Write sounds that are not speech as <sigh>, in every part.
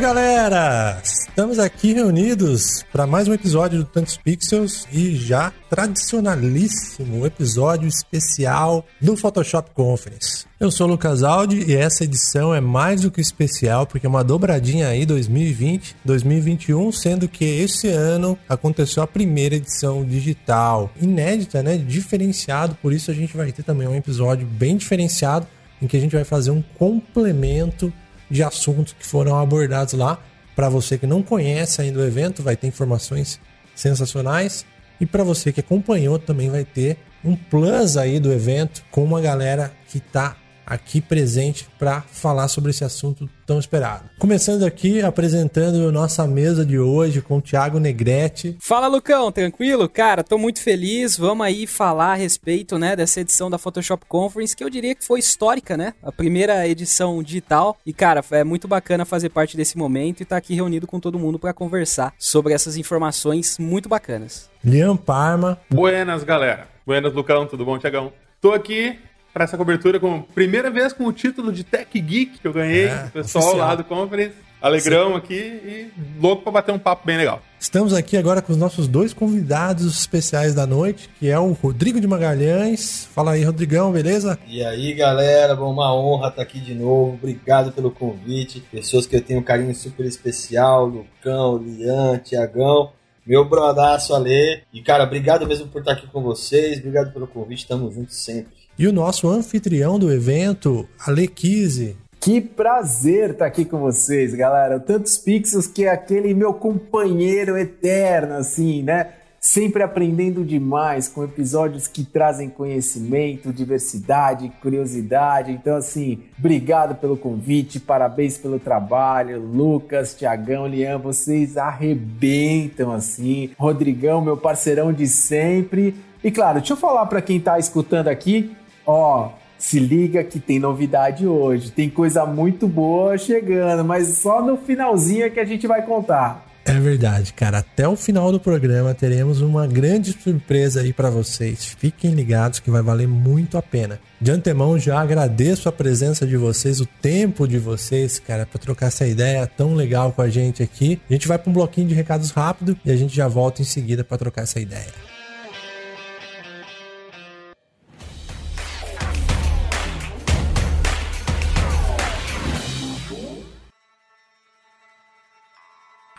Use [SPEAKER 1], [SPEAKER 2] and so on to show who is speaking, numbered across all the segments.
[SPEAKER 1] Galera! Estamos aqui reunidos para mais um episódio do Tantos Pixels e já tradicionalíssimo episódio especial do Photoshop Conference. Eu sou o Lucas Aldi e essa edição é mais do que especial porque é uma dobradinha aí 2020-2021, sendo que esse ano aconteceu a primeira edição digital, inédita, né? Diferenciado, por isso a gente vai ter também um episódio bem diferenciado em que a gente vai fazer um complemento de assuntos que foram abordados lá. Para você que não conhece ainda o evento, vai ter informações sensacionais. E para você que acompanhou, também vai ter um plus aí do evento com uma galera que está aqui presente para falar sobre esse assunto tão esperado. Começando aqui apresentando nossa mesa de hoje com o Thiago Negrete.
[SPEAKER 2] Fala Lucão, tranquilo? Cara, tô muito feliz. Vamos aí falar a respeito, né, dessa edição da Photoshop Conference, que eu diria que foi histórica, né? A primeira edição digital. E cara, é muito bacana fazer parte desse momento e estar tá aqui reunido com todo mundo para conversar sobre essas informações muito bacanas.
[SPEAKER 1] Liam Parma.
[SPEAKER 3] Buenas, galera. Buenas, Lucão, tudo bom, Tiagão? Tô aqui para essa cobertura com primeira vez com o título de Tech Geek que eu ganhei, é, pessoal oficial. lá do Conference. Alegrão Sim. aqui e louco para bater um papo bem legal.
[SPEAKER 1] Estamos aqui agora com os nossos dois convidados especiais da noite, que é o Rodrigo de Magalhães. Fala aí, Rodrigão, beleza?
[SPEAKER 4] E aí, galera, bom, uma honra estar aqui de novo. Obrigado pelo convite. Pessoas que eu tenho um carinho super especial, Lucão, Lian, Tiagão. Meu brodaço Ale. E, cara, obrigado mesmo por estar aqui com vocês. Obrigado pelo convite. Tamo juntos sempre.
[SPEAKER 1] E o nosso anfitrião do evento, Ale Kise.
[SPEAKER 5] Que prazer estar aqui com vocês, galera. Tantos pixels que é aquele meu companheiro eterno, assim, né? Sempre aprendendo demais com episódios que trazem conhecimento, diversidade, curiosidade. Então, assim, obrigado pelo convite, parabéns pelo trabalho. Lucas, Tiagão, Lian, vocês arrebentam, assim. Rodrigão, meu parceirão de sempre. E claro, deixa eu falar para quem está escutando aqui Ó, se liga que tem novidade hoje. Tem coisa muito boa chegando, mas só no finalzinho é que a gente vai contar.
[SPEAKER 1] É verdade, cara. Até o final do programa teremos uma grande surpresa aí para vocês. Fiquem ligados que vai valer muito a pena. De antemão, já agradeço a presença de vocês, o tempo de vocês, cara, para trocar essa ideia tão legal com a gente aqui. A gente vai para um bloquinho de recados rápido e a gente já volta em seguida para trocar essa ideia.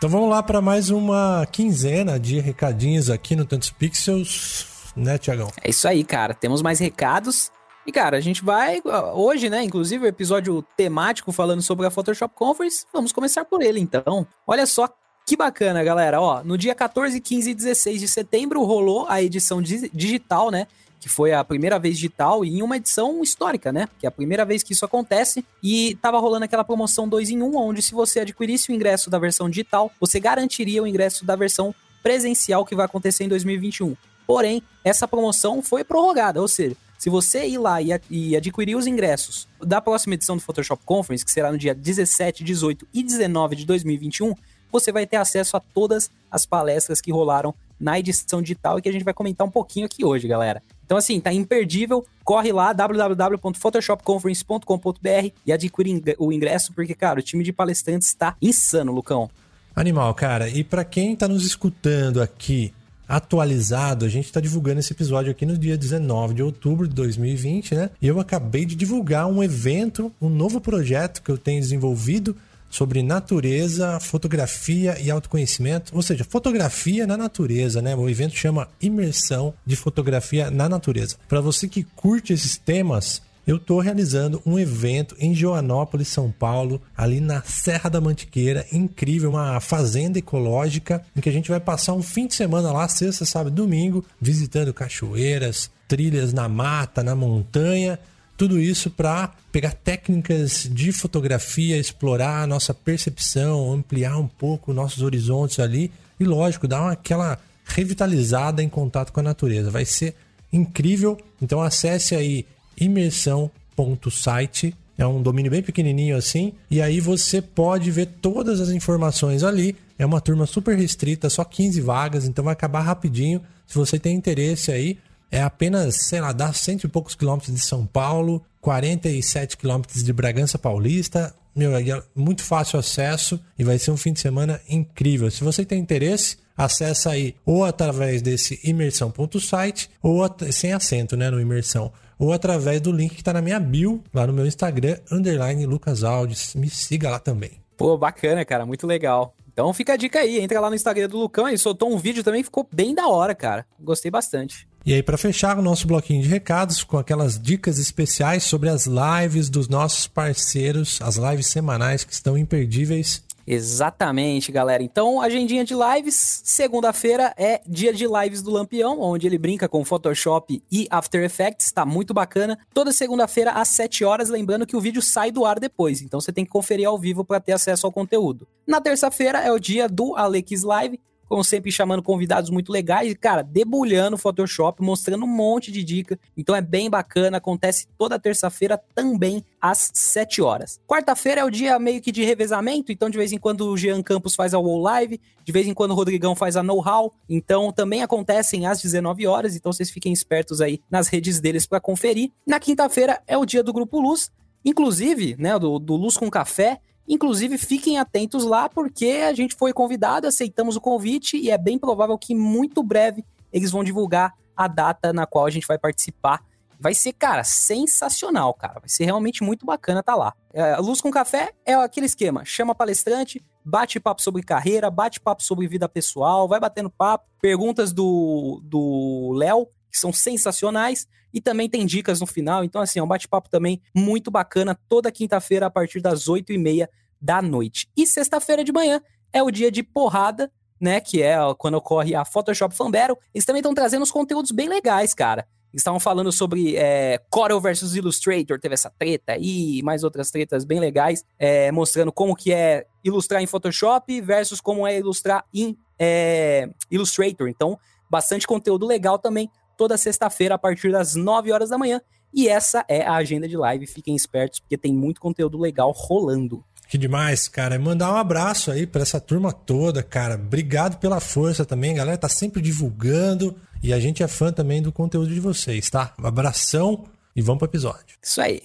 [SPEAKER 1] Então vamos lá para mais uma quinzena de recadinhos aqui no Tantos Pixels, né, Tiagão?
[SPEAKER 2] É isso aí, cara. Temos mais recados. E, cara, a gente vai hoje, né? Inclusive, o episódio temático falando sobre a Photoshop Conference. Vamos começar por ele, então. Olha só que bacana, galera. Ó, no dia 14, 15 e 16 de setembro rolou a edição digital, né? Que foi a primeira vez digital e em uma edição histórica, né? Que é a primeira vez que isso acontece e tava rolando aquela promoção 2 em 1, um, onde se você adquirisse o ingresso da versão digital, você garantiria o ingresso da versão presencial que vai acontecer em 2021. Porém, essa promoção foi prorrogada, ou seja, se você ir lá e adquirir os ingressos da próxima edição do Photoshop Conference, que será no dia 17, 18 e 19 de 2021, você vai ter acesso a todas as palestras que rolaram na edição digital e que a gente vai comentar um pouquinho aqui hoje, galera. Então, assim, tá imperdível. Corre lá, www.photoshopconference.com.br e adquire o ingresso, porque, cara, o time de palestrantes está insano, Lucão.
[SPEAKER 1] Animal, cara. E para quem tá nos escutando aqui atualizado, a gente está divulgando esse episódio aqui no dia 19 de outubro de 2020, né? E eu acabei de divulgar um evento, um novo projeto que eu tenho desenvolvido sobre natureza, fotografia e autoconhecimento, ou seja, fotografia na natureza, né? O evento chama Imersão de Fotografia na Natureza. Para você que curte esses temas, eu estou realizando um evento em Joanópolis, São Paulo, ali na Serra da Mantiqueira, incrível, uma fazenda ecológica, em que a gente vai passar um fim de semana lá, sexta, sábado domingo, visitando cachoeiras, trilhas na mata, na montanha tudo isso para pegar técnicas de fotografia, explorar a nossa percepção, ampliar um pouco nossos horizontes ali e, lógico, dar uma, aquela revitalizada em contato com a natureza. Vai ser incrível. Então acesse aí imersão.site. É um domínio bem pequenininho assim, e aí você pode ver todas as informações ali. É uma turma super restrita, só 15 vagas, então vai acabar rapidinho. Se você tem interesse aí, é apenas, sei lá, dá cento e poucos quilômetros de São Paulo, 47 quilômetros de Bragança Paulista. Meu, é muito fácil acesso e vai ser um fim de semana incrível. Se você tem interesse, acessa aí ou através desse imersão.site ou sem acento, né, no imersão, ou através do link que está na minha bio, lá no meu Instagram, underline Lucas Alves. Me siga lá também.
[SPEAKER 2] Pô, bacana, cara, muito legal. Então fica a dica aí, entra lá no Instagram do Lucão, ele soltou um vídeo também, ficou bem da hora, cara. Gostei bastante.
[SPEAKER 1] E aí, para fechar o nosso bloquinho de recados, com aquelas dicas especiais sobre as lives dos nossos parceiros, as lives semanais que estão imperdíveis.
[SPEAKER 2] Exatamente, galera. Então, agendinha de lives. Segunda-feira é dia de lives do Lampião, onde ele brinca com Photoshop e After Effects. Tá muito bacana. Toda segunda-feira às 7 horas, lembrando que o vídeo sai do ar depois. Então, você tem que conferir ao vivo para ter acesso ao conteúdo. Na terça-feira é o dia do Alex Live, como sempre, chamando convidados muito legais e, cara, debulhando o Photoshop, mostrando um monte de dica. Então é bem bacana, acontece toda terça-feira também às 7 horas. Quarta-feira é o dia meio que de revezamento, então de vez em quando o Jean Campos faz a Wall Live, de vez em quando o Rodrigão faz a Know How, então também acontecem às 19 horas, então vocês fiquem espertos aí nas redes deles para conferir. Na quinta-feira é o dia do Grupo Luz, inclusive, né, do, do Luz com Café, Inclusive, fiquem atentos lá, porque a gente foi convidado, aceitamos o convite e é bem provável que muito breve eles vão divulgar a data na qual a gente vai participar. Vai ser, cara, sensacional, cara. Vai ser realmente muito bacana estar tá lá. É, Luz com Café é aquele esquema: chama palestrante, bate papo sobre carreira, bate papo sobre vida pessoal, vai batendo papo, perguntas do Léo, que são sensacionais. E também tem dicas no final. Então, assim, é um bate-papo também muito bacana toda quinta-feira a partir das 8 e meia da noite. E sexta-feira de manhã é o dia de porrada, né? Que é quando ocorre a Photoshop Fanbero. Eles também estão trazendo uns conteúdos bem legais, cara. Eles estavam falando sobre é, Corel versus Illustrator, teve essa treta aí, mais outras tretas bem legais, é, mostrando como que é ilustrar em Photoshop versus como é ilustrar em é, Illustrator. Então, bastante conteúdo legal também toda sexta-feira a partir das 9 horas da manhã. E essa é a agenda de live. Fiquem espertos, porque tem muito conteúdo legal rolando.
[SPEAKER 1] Que demais, cara. Mandar um abraço aí para essa turma toda, cara. Obrigado pela força também, galera. Tá sempre divulgando e a gente é fã também do conteúdo de vocês, tá? Um abração e vamos pro episódio.
[SPEAKER 2] Isso aí.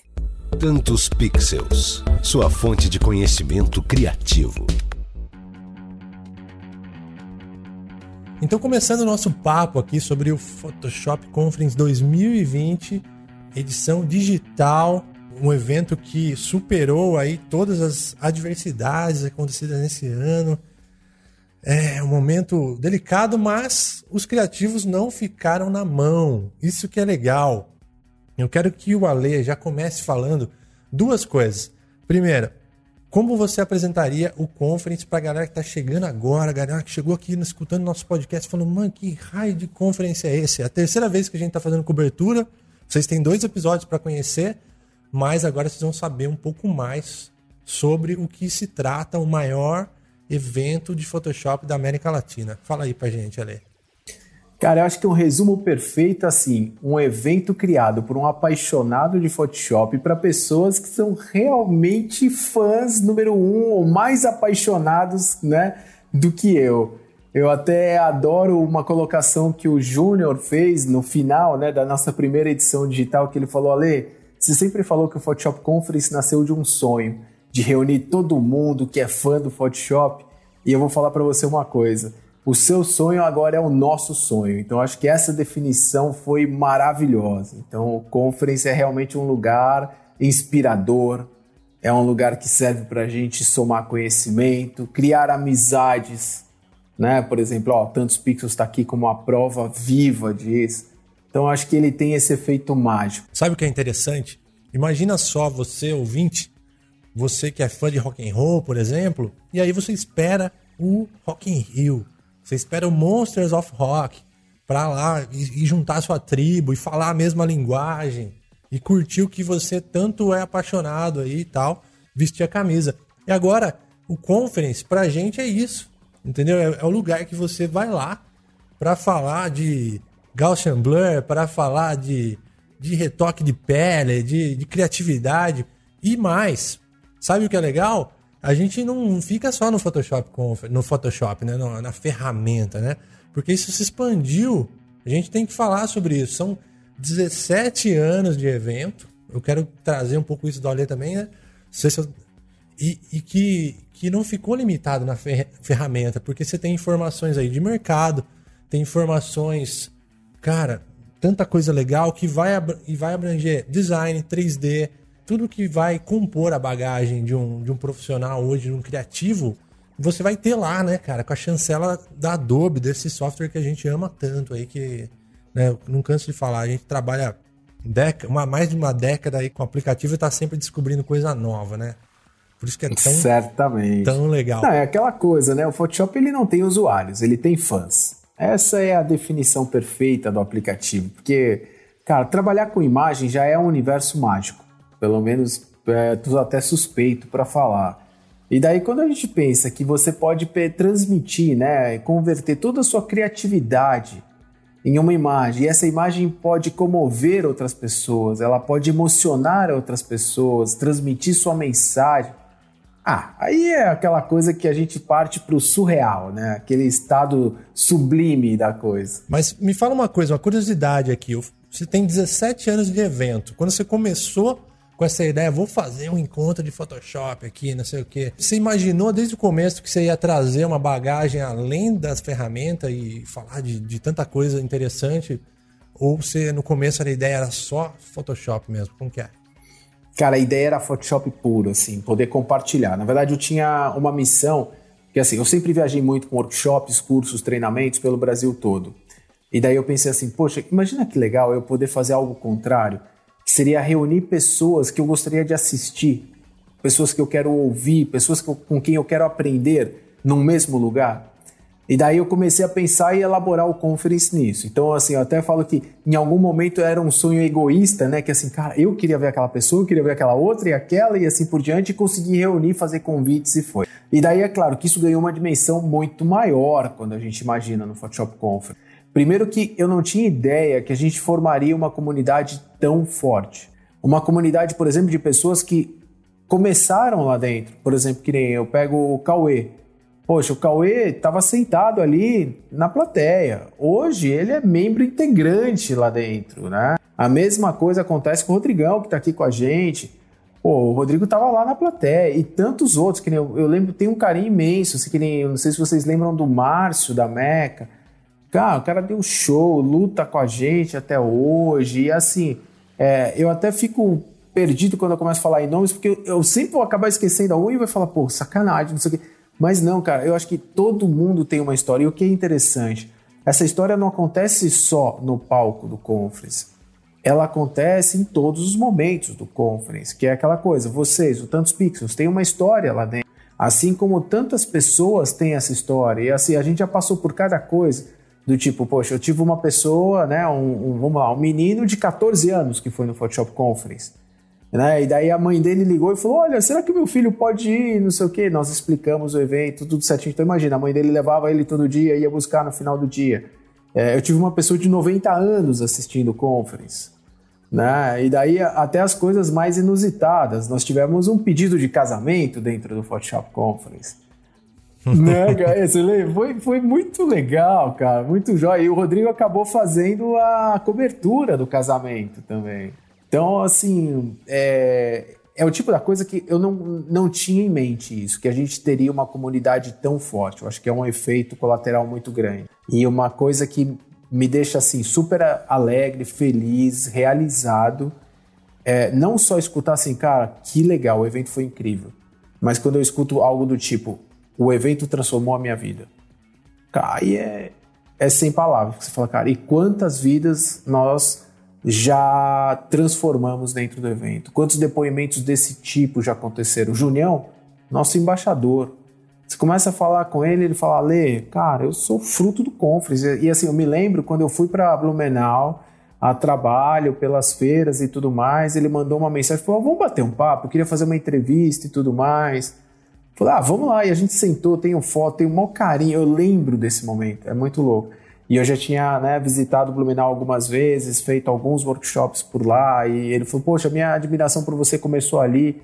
[SPEAKER 6] Tantos Pixels, sua fonte de conhecimento criativo.
[SPEAKER 1] Então, começando o nosso papo aqui sobre o Photoshop Conference 2020, edição digital, um evento que superou aí todas as adversidades acontecidas nesse ano. É um momento delicado, mas os criativos não ficaram na mão. Isso que é legal. Eu quero que o Ale já comece falando duas coisas. Primeiro, como você apresentaria o conference para a galera que está chegando agora, a galera que chegou aqui escutando nosso podcast, falando, mano, que raio de conference é esse? É a terceira vez que a gente está fazendo cobertura. Vocês têm dois episódios para conhecer, mas agora vocês vão saber um pouco mais sobre o que se trata o maior evento de Photoshop da América Latina. Fala aí pra gente, Ale.
[SPEAKER 5] Cara, eu acho que um resumo perfeito assim, um evento criado por um apaixonado de Photoshop para pessoas que são realmente fãs número um ou mais apaixonados, né, do que eu. Eu até adoro uma colocação que o Júnior fez no final, né, da nossa primeira edição digital, que ele falou, Ale, você sempre falou que o Photoshop Conference nasceu de um sonho, de reunir todo mundo que é fã do Photoshop, e eu vou falar para você uma coisa o seu sonho agora é o nosso sonho. Então, acho que essa definição foi maravilhosa. Então, o Conference é realmente um lugar inspirador, é um lugar que serve para a gente somar conhecimento, criar amizades. Né? Por exemplo, ó, Tantos Pixels está aqui como uma prova viva disso. Então, acho que ele tem esse efeito mágico.
[SPEAKER 1] Sabe o que é interessante? Imagina só você, ouvinte, você que é fã de rock and roll, por exemplo, e aí você espera o Rock in Rio você espera o Monsters of Rock pra lá e, e juntar sua tribo e falar a mesma linguagem. e curtir o que você tanto é apaixonado aí e tal, vestir a camisa. E agora, o Conference pra gente é isso, entendeu? É, é o lugar que você vai lá para falar de Gaussian Blur, para falar de, de retoque de pele, de, de criatividade e mais. Sabe o que é legal? A gente não fica só no Photoshop, no Photoshop, né? na ferramenta, né? Porque isso se expandiu. A gente tem que falar sobre isso. São 17 anos de evento. Eu quero trazer um pouco isso do Alê também, né? Se eu... e, e que, que não ficou limitado na ferramenta, porque você tem informações aí de mercado, tem informações, cara, tanta coisa legal que vai, e vai abranger design, 3D, tudo que vai compor a bagagem de um, de um profissional hoje, de um criativo, você vai ter lá, né, cara, com a chancela da Adobe, desse software que a gente ama tanto aí, que né, não canso de falar, a gente trabalha década, uma, mais de uma década aí com o aplicativo e tá sempre descobrindo coisa nova, né? Por isso que é tão,
[SPEAKER 5] Certamente.
[SPEAKER 1] tão legal.
[SPEAKER 5] Não, é aquela coisa, né? O Photoshop ele não tem usuários, ele tem fãs. Essa é a definição perfeita do aplicativo, porque, cara, trabalhar com imagem já é um universo mágico. Pelo menos é, até suspeito para falar. E daí quando a gente pensa que você pode transmitir, né, converter toda a sua criatividade em uma imagem, e essa imagem pode comover outras pessoas, ela pode emocionar outras pessoas, transmitir sua mensagem. Ah, aí é aquela coisa que a gente parte para o surreal, né? Aquele estado sublime da coisa.
[SPEAKER 1] Mas me fala uma coisa, uma curiosidade aqui. Você tem 17 anos de evento. Quando você começou com essa ideia, vou fazer um encontro de Photoshop aqui, não sei o quê. Você imaginou desde o começo que você ia trazer uma bagagem além das ferramentas e falar de, de tanta coisa interessante? Ou você, no começo, a ideia era só Photoshop mesmo? Como que é?
[SPEAKER 5] Cara, a ideia era Photoshop puro, assim, poder compartilhar. Na verdade, eu tinha uma missão, que assim, eu sempre viajei muito com workshops, cursos, treinamentos pelo Brasil todo. E daí eu pensei assim, poxa, imagina que legal eu poder fazer algo contrário que seria reunir pessoas que eu gostaria de assistir, pessoas que eu quero ouvir, pessoas com quem eu quero aprender num mesmo lugar. E daí eu comecei a pensar e elaborar o conference nisso. Então, assim, eu até falo que em algum momento era um sonho egoísta, né? Que assim, cara, eu queria ver aquela pessoa, eu queria ver aquela outra e aquela e assim por diante, e consegui reunir, fazer convites e foi. E daí é claro que isso ganhou uma dimensão muito maior quando a gente imagina no Photoshop Conference. Primeiro que eu não tinha ideia que a gente formaria uma comunidade tão forte. Uma comunidade, por exemplo, de pessoas que começaram lá dentro. Por exemplo, que nem eu pego o Cauê. Poxa, o Cauê estava sentado ali na plateia. Hoje ele é membro integrante lá dentro, né? A mesma coisa acontece com o Rodrigão, que está aqui com a gente. Pô, o Rodrigo estava lá na plateia e tantos outros, que eu, eu lembro, tem um carinho imenso, assim, que nem, não sei se vocês lembram do Márcio da Meca, Cara, o cara deu show, luta com a gente até hoje. E assim, é, eu até fico perdido quando eu começo a falar em nomes, porque eu, eu sempre vou acabar esquecendo algum e vai falar, pô, sacanagem, não sei o quê. Mas não, cara, eu acho que todo mundo tem uma história. E o que é interessante, essa história não acontece só no palco do conference. Ela acontece em todos os momentos do conference, que é aquela coisa, vocês, o Tantos Pixels, tem uma história lá dentro. Assim como tantas pessoas têm essa história. E assim, a gente já passou por cada coisa. Do tipo, poxa, eu tive uma pessoa, né, um, um, vamos lá, um menino de 14 anos que foi no Photoshop Conference. Né? E daí a mãe dele ligou e falou: Olha, será que meu filho pode ir? Não sei o quê. Nós explicamos o evento, tudo certinho. Então imagina, a mãe dele levava ele todo dia, ia buscar no final do dia. É, eu tive uma pessoa de 90 anos assistindo conference. Né? E daí até as coisas mais inusitadas. Nós tivemos um pedido de casamento dentro do Photoshop Conference né, cara? Foi, foi muito legal, cara. Muito jóia. E o Rodrigo acabou fazendo a cobertura do casamento também. Então, assim, é, é o tipo da coisa que eu não, não tinha em mente isso, que a gente teria uma comunidade tão forte. Eu acho que é um efeito colateral muito grande. E uma coisa que me deixa, assim, super alegre, feliz, realizado. É, não só escutar assim, cara, que legal, o evento foi incrível. Mas quando eu escuto algo do tipo, o evento transformou a minha vida. Aí é, é sem palavras. Você fala, cara, e quantas vidas nós já transformamos dentro do evento? Quantos depoimentos desse tipo já aconteceram? O Junião, nosso embaixador. Você começa a falar com ele, ele fala, Lê, cara, eu sou fruto do Conference. E assim, eu me lembro quando eu fui para Blumenau, a trabalho pelas feiras e tudo mais. Ele mandou uma mensagem, falou: vamos bater um papo, eu queria fazer uma entrevista e tudo mais. Falei, ah, vamos lá. E a gente sentou, tenho foto, tenho um maior carinho. Eu lembro desse momento, é muito louco. E eu já tinha né, visitado Blumenau algumas vezes, feito alguns workshops por lá. E ele falou, poxa, minha admiração por você começou ali.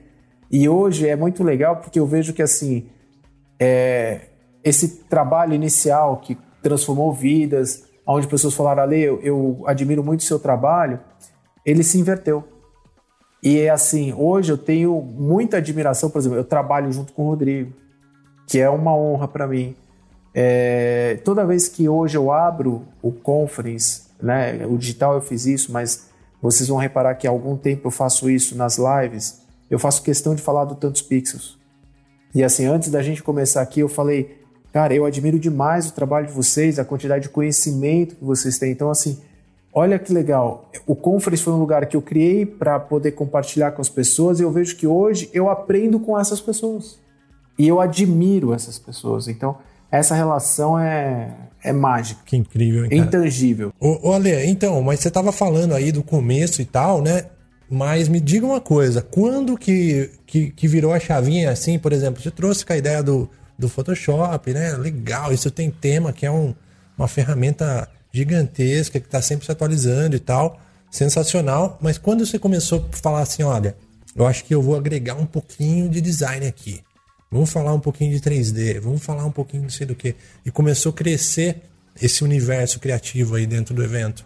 [SPEAKER 5] E hoje é muito legal porque eu vejo que assim, é, esse trabalho inicial que transformou vidas, onde pessoas falaram, Ale, eu, eu admiro muito o seu trabalho, ele se inverteu. E é assim, hoje eu tenho muita admiração, por exemplo, eu trabalho junto com o Rodrigo, que é uma honra para mim. É, toda vez que hoje eu abro o conference, né, o digital eu fiz isso, mas vocês vão reparar que há algum tempo eu faço isso nas lives, eu faço questão de falar do Tantos Pixels. E assim, antes da gente começar aqui, eu falei, cara, eu admiro demais o trabalho de vocês, a quantidade de conhecimento que vocês têm. Então, assim, olha que legal. O Conference foi um lugar que eu criei para poder compartilhar com as pessoas e eu vejo que hoje eu aprendo com essas pessoas. E eu admiro essas pessoas. Então, essa relação é, é mágica.
[SPEAKER 1] Que incrível,
[SPEAKER 5] hein, Intangível.
[SPEAKER 1] Ô, ô Ale, então, mas você estava falando aí do começo e tal, né? Mas me diga uma coisa, quando que, que, que, virou a chavinha assim, por exemplo, você trouxe com a ideia do, do Photoshop, né? Legal, isso tem tema, que é um, uma ferramenta gigantesca, que está sempre se atualizando e tal, sensacional. Mas quando você começou a falar assim, olha, eu acho que eu vou agregar um pouquinho de design aqui. Vamos falar um pouquinho de 3D, vamos falar um pouquinho não sei do que. E começou a crescer esse universo criativo aí dentro do evento.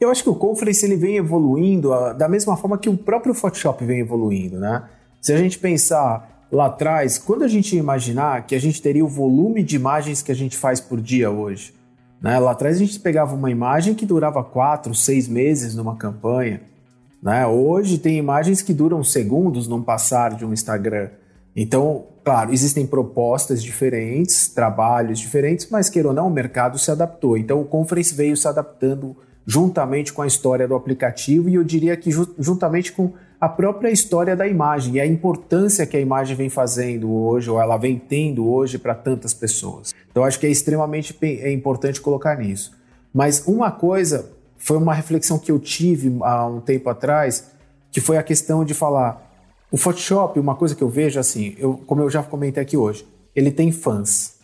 [SPEAKER 5] Eu acho que o Conference ele vem evoluindo a, da mesma forma que o próprio Photoshop vem evoluindo, né? Se a gente pensar lá atrás, quando a gente imaginar que a gente teria o volume de imagens que a gente faz por dia hoje, né? Lá atrás a gente pegava uma imagem que durava quatro, seis meses numa campanha, né? Hoje tem imagens que duram segundos num passar de um Instagram. Então, claro, existem propostas diferentes, trabalhos diferentes, mas queira ou não, o mercado se adaptou. Então, o Conference veio se adaptando juntamente com a história do aplicativo e eu diria que juntamente com a própria história da imagem e a importância que a imagem vem fazendo hoje, ou ela vem tendo hoje para tantas pessoas. Então, acho que é extremamente é importante colocar nisso. Mas uma coisa foi uma reflexão que eu tive há um tempo atrás, que foi a questão de falar o Photoshop, uma coisa que eu vejo assim, eu, como eu já comentei aqui hoje, ele tem fãs.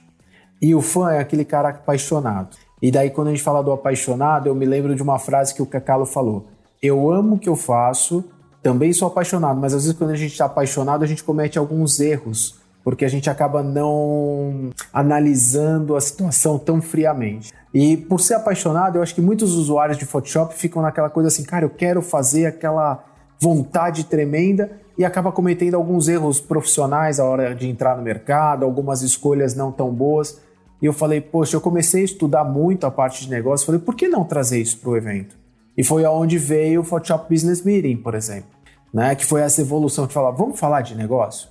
[SPEAKER 5] E o fã é aquele cara apaixonado. E daí, quando a gente fala do apaixonado, eu me lembro de uma frase que o Cacalo falou: Eu amo o que eu faço, também sou apaixonado, mas às vezes quando a gente está apaixonado, a gente comete alguns erros, porque a gente acaba não analisando a situação tão friamente. E por ser apaixonado, eu acho que muitos usuários de Photoshop ficam naquela coisa assim, cara, eu quero fazer aquela vontade tremenda e acaba cometendo alguns erros profissionais à hora de entrar no mercado, algumas escolhas não tão boas. E eu falei, poxa, eu comecei a estudar muito a parte de negócio, falei, por que não trazer isso para o evento? E foi aonde veio o Photoshop Business Meeting, por exemplo, né? Que foi essa evolução de falar, vamos falar de negócio?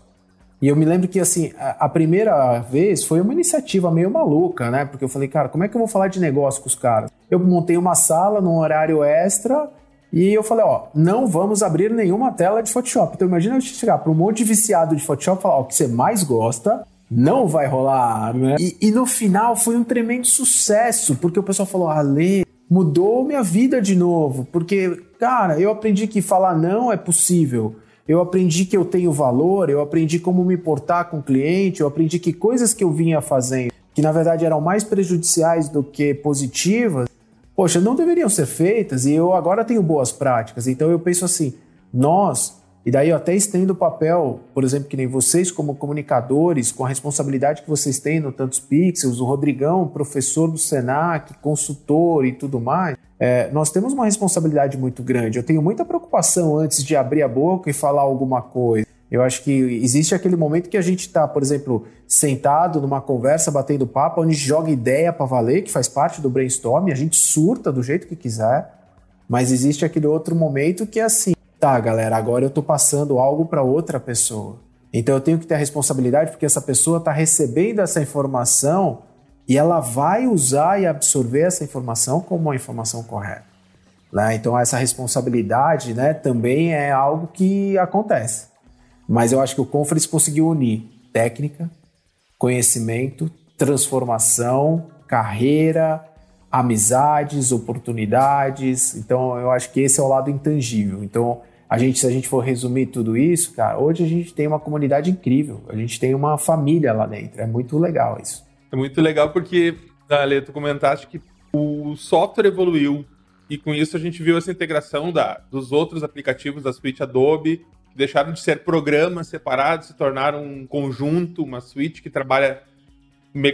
[SPEAKER 5] E eu me lembro que, assim, a, primeira vez foi uma iniciativa meio maluca, né? Porque eu falei, cara, como é que eu vou falar de negócio com os caras? Eu montei uma sala num horário extra e eu falei, ó, não vamos abrir nenhuma tela de Photoshop. Então imagina eu chegar para um monte de viciado de Photoshop e falar, ó, o que você mais gosta não vai rolar, né? E, e, no final foi um tremendo sucesso, porque o pessoal falou, Ale, mudou minha vida de novo, porque, cara, eu aprendi que falar não é possível. Eu aprendi que eu tenho valor, eu aprendi como me portar com o cliente, eu aprendi que coisas que eu vinha fazendo, que na verdade eram mais prejudiciais do que positivas, poxa, não deveriam ser feitas e eu agora tenho boas práticas. Então eu penso assim, nós, e daí eu até estendo o papel, por exemplo, que nem vocês como comunicadores, com a responsabilidade que vocês têm no Tantos Pixels, o Rodrigão, professor do Senac, consultor e tudo mais, é, nós temos uma responsabilidade muito grande. Eu tenho muita preocupação antes de abrir a boca e falar alguma coisa. Eu acho que existe aquele momento que a gente está, por exemplo, sentado numa conversa, batendo papo, onde joga ideia para valer, que faz parte do brainstorm, a gente surta do jeito que quiser, mas existe aquele outro momento que é assim, tá, galera, agora eu estou passando algo para outra pessoa. Então eu tenho que ter a responsabilidade porque essa pessoa está recebendo essa informação e ela vai usar e absorver essa informação como uma informação correta. Né? Então essa responsabilidade né, também é algo que acontece. Mas eu acho que o Conference conseguiu unir técnica, conhecimento, transformação, carreira, amizades, oportunidades. Então, eu acho que esse é o lado intangível. Então, a gente, se a gente for resumir tudo isso, cara, hoje a gente tem uma comunidade incrível. A gente tem uma família lá dentro. É muito legal isso.
[SPEAKER 3] É muito legal porque, Ale, tu comentaste que o software evoluiu e com isso a gente viu essa integração da, dos outros aplicativos da suíte Adobe, que deixaram de ser programas separados, se tornaram um conjunto, uma suíte que trabalha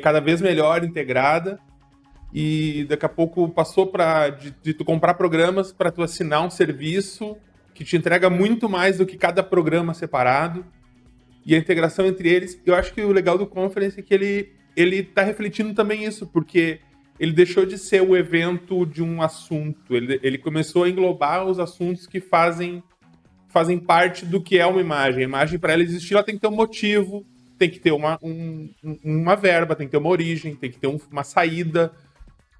[SPEAKER 3] cada vez melhor integrada e daqui a pouco passou para de, de, tu comprar programas para tu assinar um serviço que te entrega muito mais do que cada programa separado e a integração entre eles. Eu acho que o legal do Conference é que ele ele está refletindo também isso, porque ele deixou de ser o evento de um assunto, ele, ele começou a englobar os assuntos que fazem fazem parte do que é uma imagem. A imagem, para ela existir, ela tem que ter um motivo, tem que ter uma, um, uma verba, tem que ter uma origem, tem que ter um, uma saída.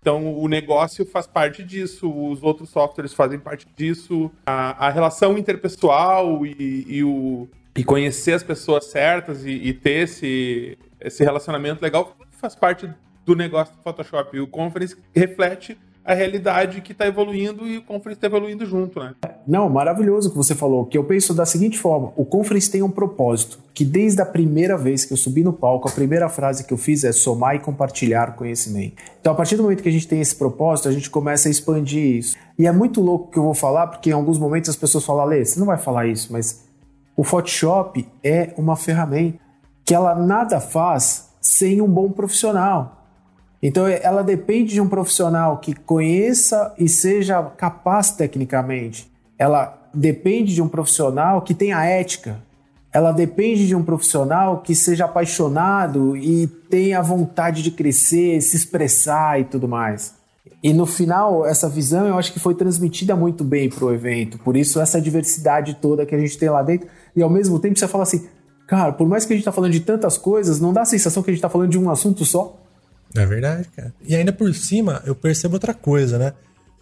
[SPEAKER 3] Então, o negócio faz parte disso, os outros softwares fazem parte disso, a, a relação interpessoal e, e, o, e conhecer as pessoas certas e, e ter esse, esse relacionamento legal faz parte do negócio do Photoshop. E o Conference reflete a realidade que está evoluindo e o Conference está evoluindo junto, né?
[SPEAKER 5] Não, maravilhoso o que você falou, que eu penso da seguinte forma, o Conference tem um propósito, que desde a primeira vez que eu subi no palco, a primeira frase que eu fiz é somar e compartilhar conhecimento. Então, a partir do momento que a gente tem esse propósito, a gente começa a expandir isso. E é muito louco que eu vou falar, porque em alguns momentos as pessoas falam, Lê, você não vai falar isso, mas o Photoshop é uma ferramenta que ela nada faz sem um bom profissional. Então ela depende de um profissional que conheça e seja capaz tecnicamente. Ela depende de um profissional que tenha ética. Ela depende de um profissional que seja apaixonado e tenha vontade de crescer, se expressar e tudo mais. E no final, essa visão eu acho que foi transmitida muito bem para o evento. Por isso, essa diversidade toda que a gente tem lá dentro. E ao mesmo tempo, você fala assim: cara, por mais que a gente está falando de tantas coisas, não dá a sensação que a gente está falando de um assunto só.
[SPEAKER 1] É verdade, cara. E ainda por cima, eu percebo outra coisa, né?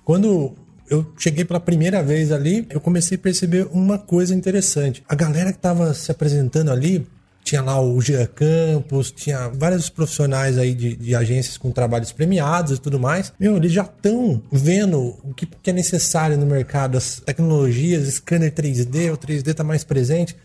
[SPEAKER 1] Quando eu cheguei pela primeira vez ali, eu comecei a perceber uma coisa interessante. A galera que estava se apresentando ali, tinha lá o Gia Campos, tinha vários profissionais aí de, de, agências com trabalhos premiados e tudo mais. Meu, eles já estão vendo o que, que, é necessário no mercado, as tecnologias, scanner 3D, o 3D está mais presente.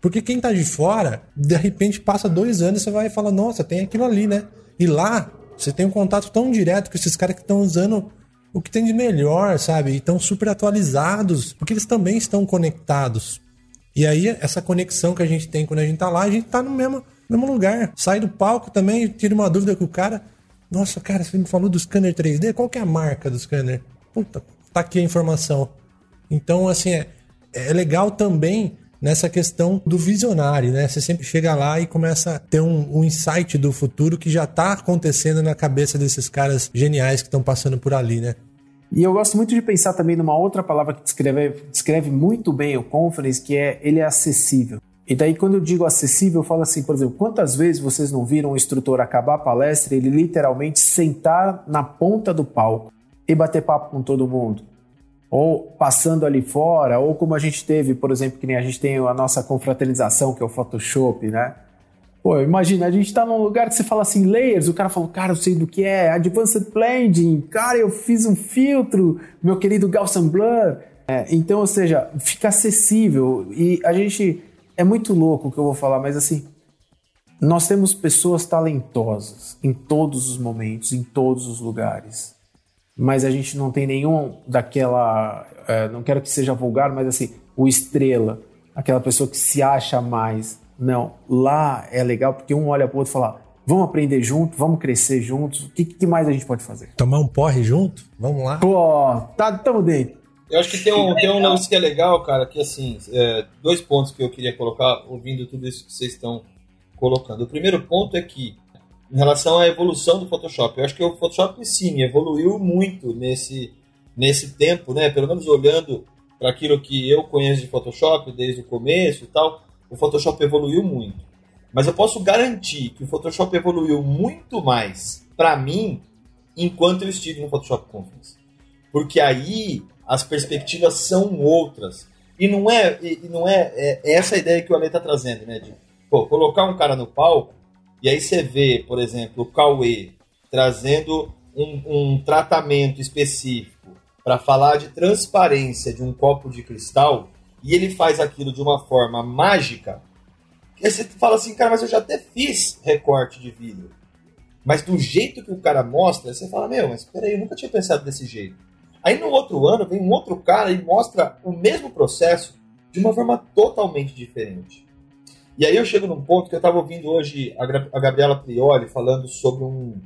[SPEAKER 1] Porque quem está de fora, de repente passa dois anos e você vai falar, nossa, tem aquilo ali, né? E lá, você tem um contato tão direto com esses caras que estão usando o que tem de melhor, sabe? E estão super atualizados, porque eles também estão conectados. E aí, essa conexão que a gente tem quando a gente tá lá, a gente tá no mesmo, mesmo lugar. Sai do palco também, tira uma dúvida com o cara. Nossa, cara, você me falou do scanner 3D? Qual que é a marca do scanner? Puta, tá aqui a informação. Então, assim, é, é legal também nessa questão do visionário, né? Você sempre chega lá e começa a ter um, um insight do futuro que já está acontecendo na cabeça desses caras geniais que estão passando por ali, né?
[SPEAKER 5] E eu gosto muito de pensar também numa outra palavra que descreve, descreve muito bem o conference, que é ele é acessível. E daí, quando eu digo acessível, eu falo assim, por exemplo, quantas vezes vocês não viram um instrutor acabar a palestra e ele literalmente sentar na ponta do palco e bater papo com todo mundo? Ou passando ali fora, ou como a gente teve, por exemplo, que nem a gente tem a nossa confraternização, que é o Photoshop, né? Pô, imagina, a gente está num lugar que você fala assim, layers, o cara falou, cara, eu sei do que é, Advanced Blending, cara, eu fiz um filtro, meu querido Gaussian Blur. É, então, ou seja, fica acessível e a gente, é muito louco o que eu vou falar, mas assim, nós temos pessoas talentosas em todos os momentos, em todos os lugares mas a gente não tem nenhum daquela. É, não quero que seja vulgar, mas assim, o estrela, aquela pessoa que se acha mais. Não, lá é legal porque um olha para o outro e fala: vamos aprender junto, vamos crescer juntos. O que, que, mais a gente pode fazer?
[SPEAKER 1] Tomar um porre junto? Vamos lá.
[SPEAKER 5] Pô, tá, tamo dentro.
[SPEAKER 4] Eu acho que tem um, tem um lance que é legal, cara, que assim, é, dois pontos que eu queria colocar, ouvindo tudo isso que vocês estão colocando. O primeiro ponto é que em relação à evolução do Photoshop. Eu acho que o Photoshop sim evoluiu muito nesse, nesse tempo, né? Pelo menos olhando para aquilo que eu conheço de Photoshop desde o começo e tal, o Photoshop evoluiu muito. Mas eu posso garantir que o Photoshop evoluiu muito mais para mim enquanto eu estive no Photoshop Conference. Porque aí as perspectivas são outras. E não é, e não é, é essa a ideia que o Ale está trazendo, né? De pô, colocar um cara no palco e aí você vê, por exemplo, o Cauê trazendo um, um tratamento específico para falar de transparência de um copo de cristal e ele faz aquilo de uma forma mágica, aí você fala assim, cara, mas eu já até fiz recorte de vidro. Mas do jeito que o cara mostra, você fala, meu, mas peraí, eu nunca tinha pensado desse jeito. Aí no outro ano vem um outro cara e mostra o mesmo processo de uma forma totalmente diferente. E aí eu chego num ponto que eu estava ouvindo hoje a Gabriela Prioli falando sobre um,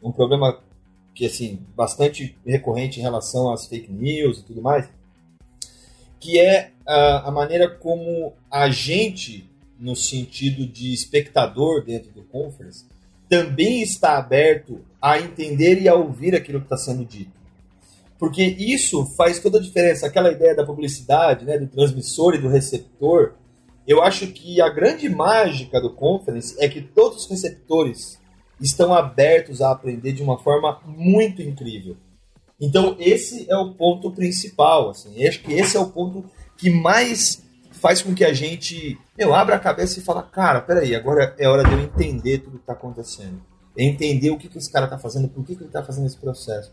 [SPEAKER 4] um problema que assim bastante recorrente em relação às fake news e tudo mais, que é a, a maneira como a gente, no sentido de espectador dentro do conference, também está aberto a entender e a ouvir aquilo que está sendo dito. Porque isso faz toda a diferença. Aquela ideia da publicidade, né, do transmissor e do receptor, eu acho que a grande mágica do conference é que todos os receptores estão abertos a aprender de uma forma muito incrível. Então esse é o ponto principal, assim. Eu acho que esse é o ponto que mais faz com que a gente meu, abra a cabeça e fala, cara, peraí, agora é hora de eu entender tudo que está acontecendo. Entender o que, que esse cara está fazendo, por que, que ele está fazendo esse processo.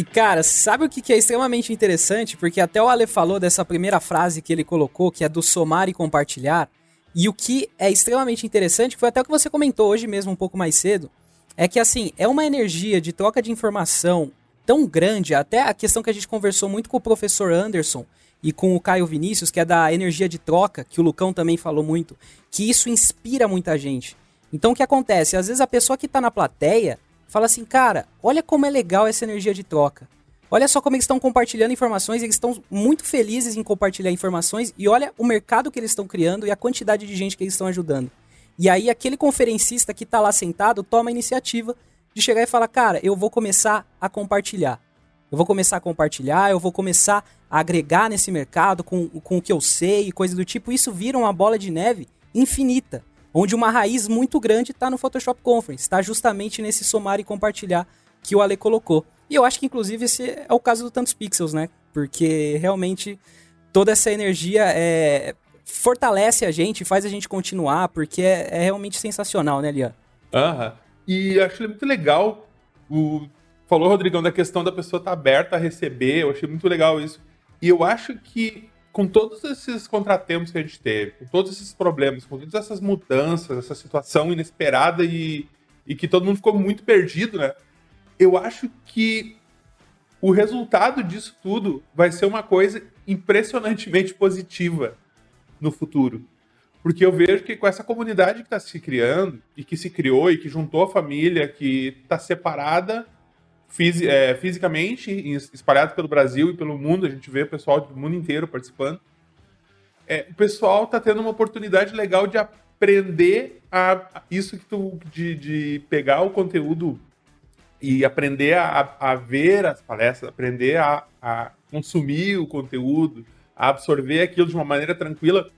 [SPEAKER 2] E cara, sabe o que é extremamente interessante? Porque até o Ale falou dessa primeira frase que ele colocou, que é do somar e compartilhar. E o que é extremamente interessante, foi até o que você comentou hoje mesmo um pouco mais cedo, é que assim, é uma energia de troca de informação tão grande, até a questão que a gente conversou muito com o professor Anderson e com o Caio Vinícius, que é da energia de troca, que o Lucão também falou muito, que isso inspira muita gente. Então o que acontece? Às vezes a pessoa que está na plateia fala assim, cara, olha como é legal essa energia de troca. Olha só como eles estão compartilhando informações, eles estão muito felizes em compartilhar informações e olha o mercado que eles estão criando e a quantidade de gente que eles estão ajudando. E aí aquele conferencista que está lá sentado toma a iniciativa de chegar e falar, cara, eu vou começar a compartilhar. Eu vou começar a compartilhar, eu vou começar a agregar nesse mercado com, com o que eu sei e coisa do tipo. Isso vira uma bola de neve infinita, onde uma raiz muito grande está no Photoshop Conference, está justamente nesse somar e compartilhar que o Ale colocou. E eu acho que inclusive esse é o caso do Tantos Pixels, né? Porque realmente toda essa energia é, fortalece a gente, faz a gente continuar, porque é, é realmente sensacional, né, Lian?
[SPEAKER 3] Aham. E acho muito legal. O... Falou, Rodrigão, da questão da pessoa estar tá aberta a receber. Eu achei muito legal isso. E eu acho que com todos esses contratempos que a gente teve, com todos esses problemas, com todas essas mudanças, essa situação inesperada e, e que todo mundo ficou muito perdido, né? Eu acho que o resultado disso tudo vai ser uma coisa impressionantemente positiva no futuro. Porque eu vejo que com essa comunidade que está se criando, e que se criou, e que juntou a família, que está separada fisi é, fisicamente, espalhada pelo Brasil e pelo mundo, a gente vê o pessoal do mundo inteiro participando. É, o pessoal está tendo uma oportunidade legal de aprender a, isso que tu, de, de pegar o conteúdo e aprender a, a ver as palestras, aprender a, a consumir o conteúdo, a absorver aquilo de uma maneira tranquila.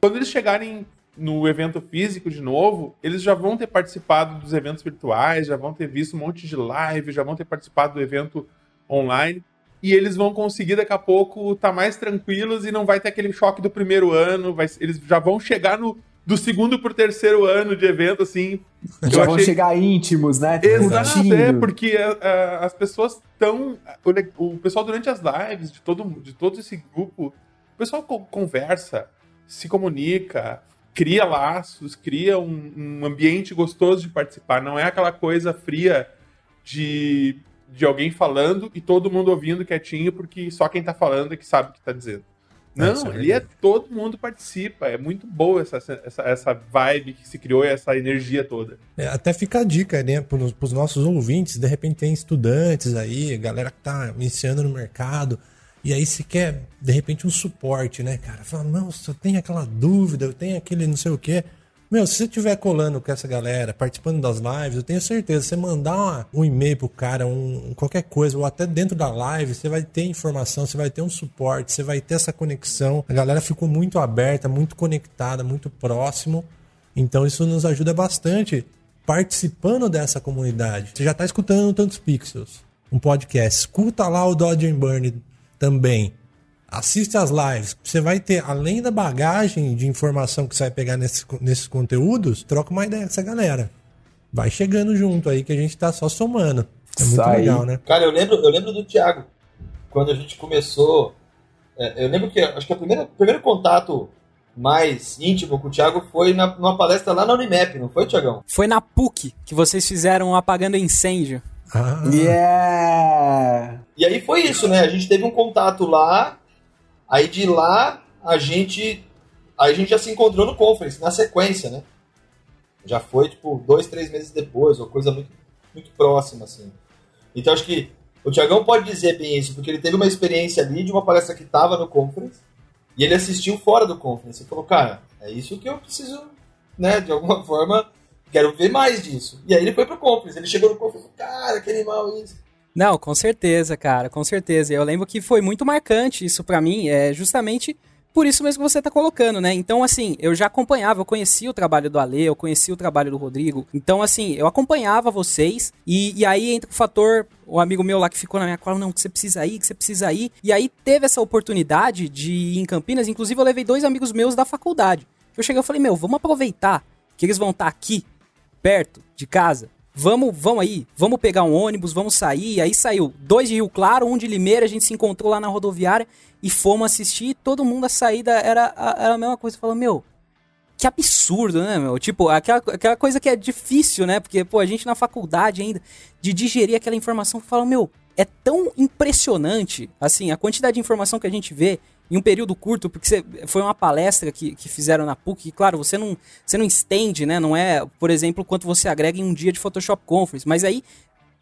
[SPEAKER 3] Quando eles chegarem no evento físico de novo, eles já vão ter participado dos eventos virtuais, já vão ter visto um monte de live, já vão ter participado do evento online. E eles vão conseguir daqui a pouco estar tá mais tranquilos e não vai ter aquele choque do primeiro ano. Vai, eles já vão chegar no, do segundo pro terceiro ano de evento, assim.
[SPEAKER 5] Já vão achei... chegar íntimos, né?
[SPEAKER 3] Exato, é, porque a, a, as pessoas estão. O, o, pessoal, durante as lives de todo, de todo esse grupo, o pessoal conversa, se comunica, cria laços, cria um, um ambiente gostoso de participar. Não é aquela coisa fria de, de alguém falando e todo mundo ouvindo quietinho, porque só quem tá falando é que sabe o que tá dizendo. Não, ali é todo mundo participa. É muito boa essa, essa, essa vibe que se criou e essa energia toda.
[SPEAKER 1] É, até fica a dica, né, para os nossos ouvintes. De repente tem estudantes aí, galera que tá iniciando no mercado. E aí se quer, de repente, um suporte, né, cara? Fala, não, só tem aquela dúvida, eu tenho aquele não sei o quê. Meu, se você estiver colando com essa galera, participando das lives, eu tenho certeza, você mandar uma, um e-mail pro cara, um, qualquer coisa, ou até dentro da live, você vai ter informação, você vai ter um suporte, você vai ter essa conexão. A galera ficou muito aberta, muito conectada, muito próximo. Então isso nos ajuda bastante participando dessa comunidade. Você já está escutando tantos pixels, um podcast. Escuta lá o Dodge and Burn também. assiste as lives. Você vai ter, além da bagagem de informação que você vai pegar nesse, nesses conteúdos, troca uma ideia com essa galera. Vai chegando junto aí que a gente tá só somando. É muito Sai. legal, né?
[SPEAKER 4] Cara, eu lembro, eu lembro do Thiago. Quando a gente começou. É, eu lembro que acho que o primeiro, primeiro contato mais íntimo com o Thiago foi na, numa palestra lá na Unimap, não foi, Thiagão?
[SPEAKER 2] Foi na PUC que vocês fizeram apagando incêndio.
[SPEAKER 5] Ah. Yeah!
[SPEAKER 4] E aí foi isso, né? A gente teve um contato lá, aí de lá a gente. Aí a gente já se encontrou no conference, na sequência, né? Já foi, tipo, dois, três meses depois, ou coisa muito, muito próxima, assim. Então acho que o Tiagão pode dizer bem isso, porque ele teve uma experiência ali de uma palestra que estava no conference, e ele assistiu fora do conference. E falou, cara, é isso que eu preciso, né, de alguma forma, quero ver mais disso. E aí ele foi pro conference, ele chegou no conference e falou, cara, que animal isso.
[SPEAKER 2] Não, com certeza, cara, com certeza. Eu lembro que foi muito marcante isso para mim, é justamente por isso mesmo que você está colocando, né? Então, assim, eu já acompanhava, eu conhecia o trabalho do Ale, eu conhecia o trabalho do Rodrigo. Então, assim, eu acompanhava vocês. E, e aí entra o fator, o amigo meu lá que ficou na minha cola, não, que você precisa ir, que você precisa ir. E aí teve essa oportunidade de ir em Campinas. Inclusive, eu levei dois amigos meus da faculdade. Eu cheguei e falei, meu, vamos aproveitar que eles vão estar tá aqui, perto de casa. Vamos, vamos aí, vamos pegar um ônibus, vamos sair. Aí saiu dois de Rio Claro, um de Limeira, a gente se encontrou lá na rodoviária e fomos assistir, todo mundo a saída era, era a mesma coisa. Falou, meu, que absurdo, né, meu? Tipo, aquela, aquela coisa que é difícil, né? Porque, pô, a gente na faculdade ainda, de digerir aquela informação, fala, meu, é tão impressionante, assim, a quantidade de informação que a gente vê em um período curto, porque você, foi uma palestra que, que fizeram na PUC, e claro, você não, você não estende, né? Não é, por exemplo, quanto você agrega em um dia de Photoshop Conference, mas aí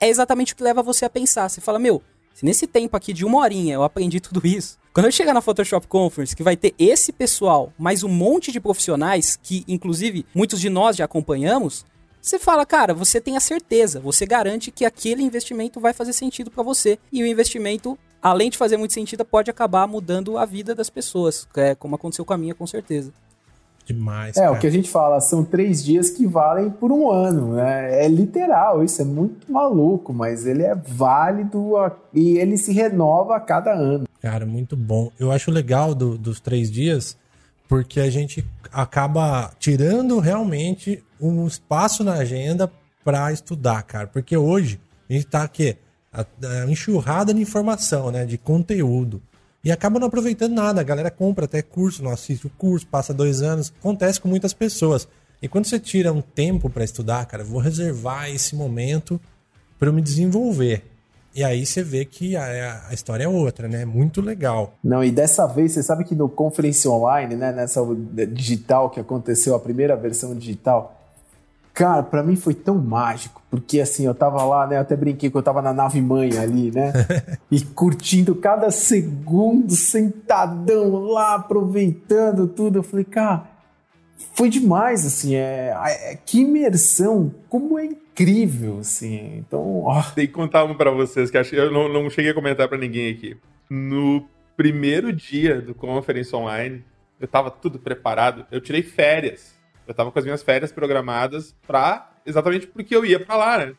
[SPEAKER 2] é exatamente o que leva você a pensar. Você fala, meu, se nesse tempo aqui de uma horinha eu aprendi tudo isso, quando eu chegar na Photoshop Conference, que vai ter esse pessoal, mais um monte de profissionais, que inclusive muitos de nós já acompanhamos, você fala, cara, você tem a certeza, você garante que aquele investimento vai fazer sentido para você. E o investimento, além de fazer muito sentido, pode acabar mudando a vida das pessoas, é, como aconteceu com a minha, com certeza.
[SPEAKER 1] Demais.
[SPEAKER 5] É, cara. o que a gente fala, são três dias que valem por um ano. Né? É literal, isso é muito maluco, mas ele é válido a... e ele se renova a cada ano.
[SPEAKER 1] Cara, muito bom. Eu acho legal do, dos três dias, porque a gente acaba tirando realmente um espaço na agenda para estudar, cara. Porque hoje a gente tá aqui, a, a enxurrada de informação, né? De conteúdo. E acaba não aproveitando nada. A galera compra até curso, não assiste o curso, passa dois anos. Acontece com muitas pessoas. E quando você tira um tempo para estudar, cara, vou reservar esse momento para eu me desenvolver. E aí você vê que a, a, história é outra, né? Muito legal.
[SPEAKER 5] Não, e dessa vez, você sabe que no Conference Online, né, nessa digital que aconteceu, a primeira versão digital, Cara, para mim foi tão mágico, porque assim, eu tava lá, né? Eu até brinquei que eu tava na nave mãe ali, né? <laughs> e curtindo cada segundo, sentadão lá, aproveitando tudo. Eu falei, cara, foi demais, assim, é, é que imersão, como é incrível, assim. Então, ó.
[SPEAKER 3] Tem que contar uma pra vocês, que eu não, não cheguei a comentar para ninguém aqui. No primeiro dia do Conference Online, eu tava tudo preparado, eu tirei férias eu tava com as minhas férias programadas pra. Exatamente porque eu ia pra lá, né?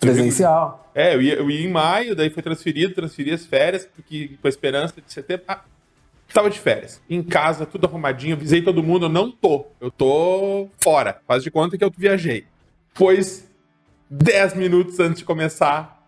[SPEAKER 5] Presencial.
[SPEAKER 3] É, eu ia, eu ia em maio, daí foi transferido, transferi as férias, porque com a esperança de setembro. Ah, tava de férias. Em casa, tudo arrumadinho, visei todo mundo, eu não tô. Eu tô fora. Faz de conta que eu viajei. Pois 10 minutos antes de começar,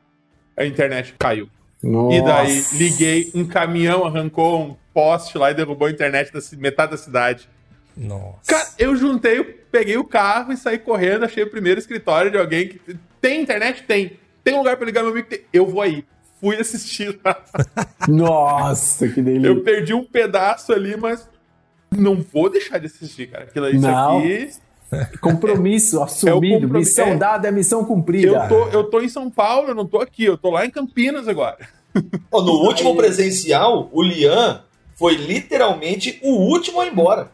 [SPEAKER 3] a internet caiu. Nossa. E daí liguei, um caminhão arrancou um poste lá e derrubou a internet da metade da cidade.
[SPEAKER 1] Nossa.
[SPEAKER 3] Cara, eu juntei, peguei o carro e saí correndo, achei o primeiro escritório de alguém que. Tem internet? Tem. Tem um lugar pra ligar meu amigo? Tem. Eu vou aí. Fui assistir lá. <laughs>
[SPEAKER 5] Nossa, que delícia.
[SPEAKER 3] Eu perdi um pedaço ali, mas não vou deixar de assistir, cara. Aquilo isso não. aqui. <laughs>
[SPEAKER 5] Compromisso assumido, é missão é. dada é missão cumprida.
[SPEAKER 3] Eu tô, eu tô em São Paulo, eu não tô aqui, eu tô lá em Campinas agora. <laughs>
[SPEAKER 4] Oh, no último presencial, o Lian foi literalmente o último a ir embora.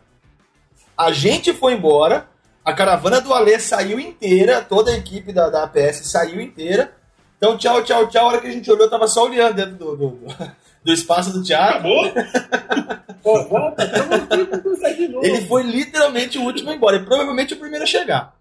[SPEAKER 4] A gente foi embora, a caravana do Alê saiu inteira, toda a equipe da, da APS saiu inteira. Então, tchau, tchau, tchau. A hora que a gente olhou, tava só olhando dentro do, do, do <laughs> espaço do teatro.
[SPEAKER 3] Acabou? <laughs>
[SPEAKER 4] Pô, volta, Ele foi literalmente o último a ir embora e provavelmente o primeiro a chegar.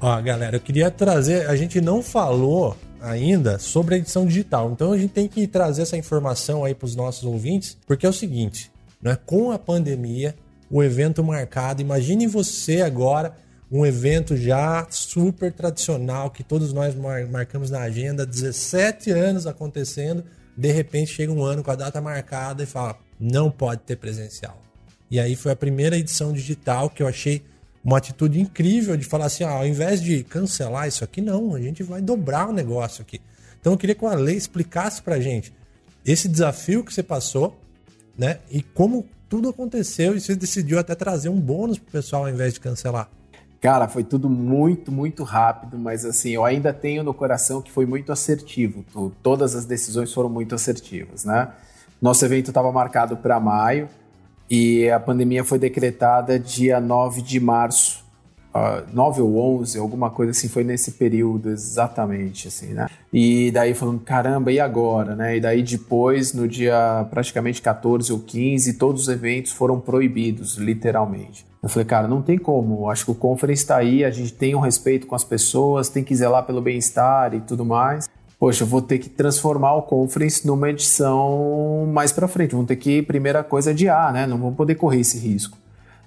[SPEAKER 1] Ó, galera, eu queria trazer. A gente não falou ainda sobre a edição digital. Então a gente tem que trazer essa informação aí para os nossos ouvintes, porque é o seguinte: né, com a pandemia, o evento marcado, imagine você agora um evento já super tradicional que todos nós marcamos na agenda, 17 anos acontecendo, de repente chega um ano com a data marcada e fala: não pode ter presencial. E aí foi a primeira edição digital que eu achei uma atitude incrível de falar assim: ah, ao invés de cancelar isso aqui, não, a gente vai dobrar o negócio aqui. Então eu queria que a lei explicasse pra gente esse desafio que você passou, né? E como tudo aconteceu e você decidiu até trazer um bônus pro pessoal ao invés de cancelar.
[SPEAKER 5] Cara, foi tudo muito, muito rápido, mas assim, eu ainda tenho no coração que foi muito assertivo. Todas as decisões foram muito assertivas, né? Nosso evento estava marcado para maio, e a pandemia foi decretada dia 9 de março. Uh, 9 ou 11, alguma coisa assim, foi nesse período exatamente, assim, né? E daí falando, caramba, e agora, né? E daí depois, no dia praticamente 14 ou 15, todos os eventos foram proibidos, literalmente. Eu falei, cara, não tem como, acho que o conference está aí, a gente tem um respeito com as pessoas, tem que zelar pelo bem-estar e tudo mais poxa, eu vou ter que transformar o conference numa edição mais para frente. Vamos ter que, primeira coisa, adiar, né? Não vamos poder correr esse risco.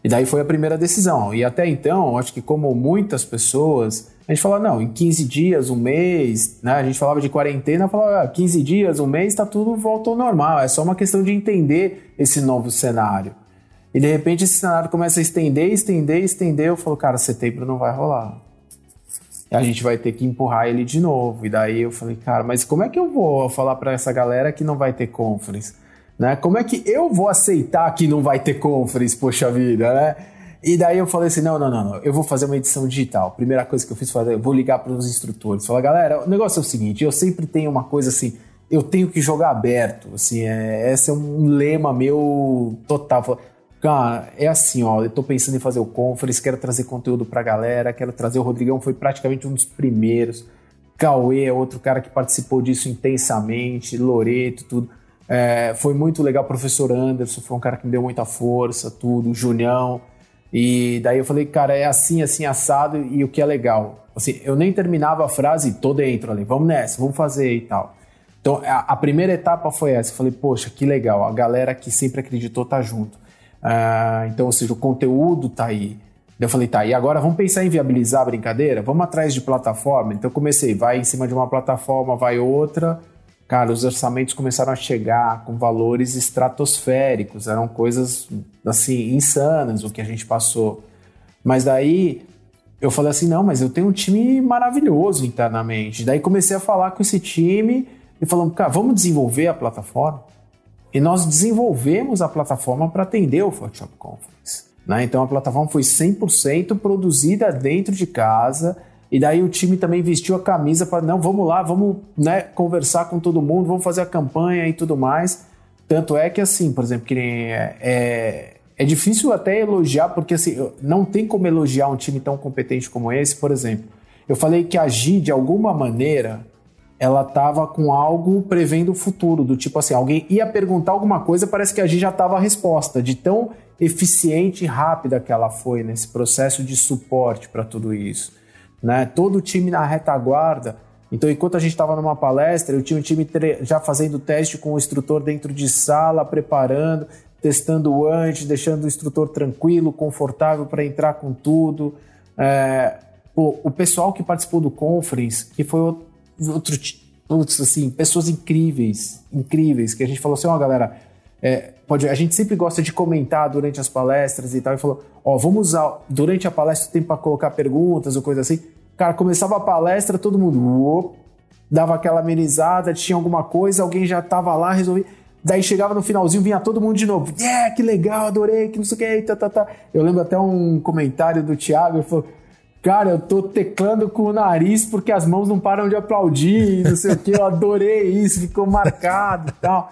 [SPEAKER 5] E daí foi a primeira decisão. E até então, acho que como muitas pessoas, a gente fala, não, em 15 dias, um mês, né? A gente falava de quarentena, falava, ah, 15 dias, um mês, tá tudo volta ao normal. É só uma questão de entender esse novo cenário. E de repente esse cenário começa a estender, estender, estender. Eu falo, cara, setembro não vai rolar a gente vai ter que empurrar ele de novo. E daí eu falei, cara, mas como é que eu vou falar para essa galera que não vai ter conference? Né? Como é que eu vou aceitar que não vai ter conference, poxa vida, né? E daí eu falei assim, não, não, não, não, eu vou fazer uma edição digital. Primeira coisa que eu fiz foi, eu vou ligar para os instrutores. Falar, galera, o negócio é o seguinte, eu sempre tenho uma coisa assim, eu tenho que jogar aberto, assim, é, esse é um lema meu total. Cara, é assim, ó, eu tô pensando em fazer o conference, quero trazer conteúdo pra galera, quero trazer o Rodrigão, foi praticamente um dos primeiros. Cauê é outro cara que participou disso intensamente, Loreto, tudo. É, foi muito legal, professor Anderson foi um cara que me deu muita força, tudo, o Junião. E daí eu falei, cara, é assim, assim, assado, e o que é legal. Assim, eu nem terminava a frase, tô dentro ali, vamos nessa, vamos fazer e tal. Então, a, a primeira etapa foi essa. Eu falei, poxa, que legal, a galera que sempre acreditou tá junto. Ah, então, ou seja, o conteúdo está aí. Eu falei, tá, e agora vamos pensar em viabilizar a brincadeira? Vamos atrás de plataforma? Então comecei, vai em cima de uma plataforma, vai outra. Cara, os orçamentos começaram a chegar com valores estratosféricos, eram coisas assim insanas o que a gente passou. Mas daí eu falei assim, não, mas eu tenho um time maravilhoso internamente. Daí comecei a falar com esse time e falando, cara, vamos desenvolver a plataforma. E nós desenvolvemos a plataforma para atender o Photoshop Conference. Né? Então a plataforma foi 100% produzida dentro de casa. E daí o time também vestiu a camisa para, não, vamos lá, vamos né, conversar com todo mundo, vamos fazer a campanha e tudo mais. Tanto é que, assim, por exemplo, que é, é, é difícil até elogiar, porque assim, não tem como elogiar um time tão competente como esse, por exemplo. Eu falei que agir de alguma maneira ela estava com algo prevendo o futuro, do tipo assim, alguém ia perguntar alguma coisa, parece que a gente já estava a resposta, de tão eficiente e rápida que ela foi nesse processo de suporte para tudo isso. Né? Todo o time na retaguarda. Então, enquanto a gente estava numa palestra, eu tinha um time já fazendo teste com o instrutor dentro de sala, preparando, testando antes, deixando o instrutor tranquilo, confortável para entrar com tudo. É, pô, o pessoal que participou do conference, que foi outro, putz, assim, pessoas incríveis, incríveis, que a gente falou assim, ó, oh, galera, é, pode, a gente sempre gosta de comentar durante as palestras e tal, e falou, ó, oh, vamos usar, durante a palestra tem para colocar perguntas ou coisa assim. Cara, começava a palestra, todo mundo dava aquela amenizada, tinha alguma coisa, alguém já tava lá, resolvia. Daí chegava no finalzinho, vinha todo mundo de novo. Yeah, que legal, adorei, que não sei o que, tá, tá, tá. Eu lembro até um comentário do Thiago, ele falou, Cara, eu tô teclando com o nariz porque as mãos não param de aplaudir, não sei o que, eu adorei isso, ficou marcado e tal.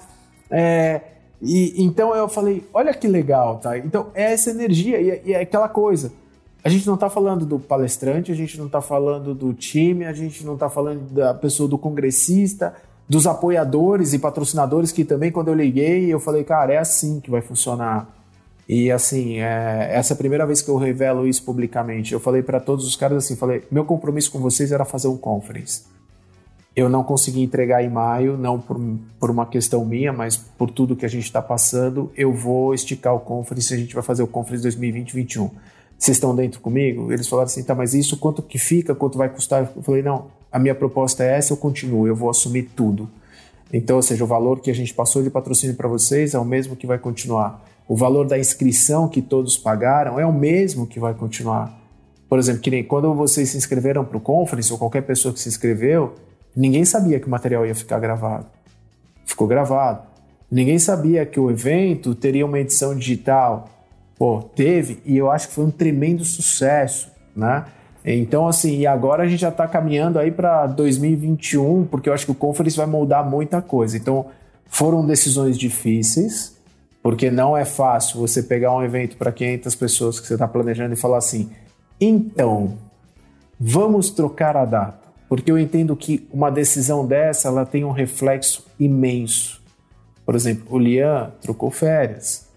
[SPEAKER 5] É, e, então eu falei, olha que legal, tá? Então é essa energia e, é, e é aquela coisa. A gente não tá falando do palestrante, a gente não tá falando do time, a gente não tá falando da pessoa do congressista, dos apoiadores e patrocinadores que também quando eu liguei, eu falei, cara, é assim que vai funcionar. E assim, é, essa é a primeira vez que eu revelo isso publicamente. Eu falei para todos os caras assim, falei, meu compromisso com vocês era fazer um conference. Eu não consegui entregar em maio, não por, por uma questão minha, mas por tudo que a gente está passando, eu vou esticar o conference, a gente vai fazer o conference 2020-21. Vocês estão dentro comigo? Eles falaram assim, tá, mas isso quanto que fica, quanto vai custar? Eu falei, não, a minha proposta é essa, eu continuo, eu vou assumir tudo. Então, ou seja, o valor que a gente passou de patrocínio para vocês é o mesmo que vai continuar. O valor da inscrição que todos pagaram é o mesmo que vai continuar. Por exemplo, que nem quando vocês se inscreveram para o conference, ou qualquer pessoa que se inscreveu, ninguém sabia que o material ia ficar gravado. Ficou gravado. Ninguém sabia que o evento teria uma edição digital. Pô, teve, e eu acho que foi um tremendo sucesso, né? Então, assim, e agora a gente já está caminhando aí para 2021, porque eu acho que o Conference vai moldar muita coisa. Então, foram decisões difíceis, porque não é fácil você pegar um evento para 500 pessoas que você está planejando e falar assim: então, vamos trocar a data. Porque eu entendo que uma decisão dessa ela tem um reflexo imenso. Por exemplo, o Lian trocou férias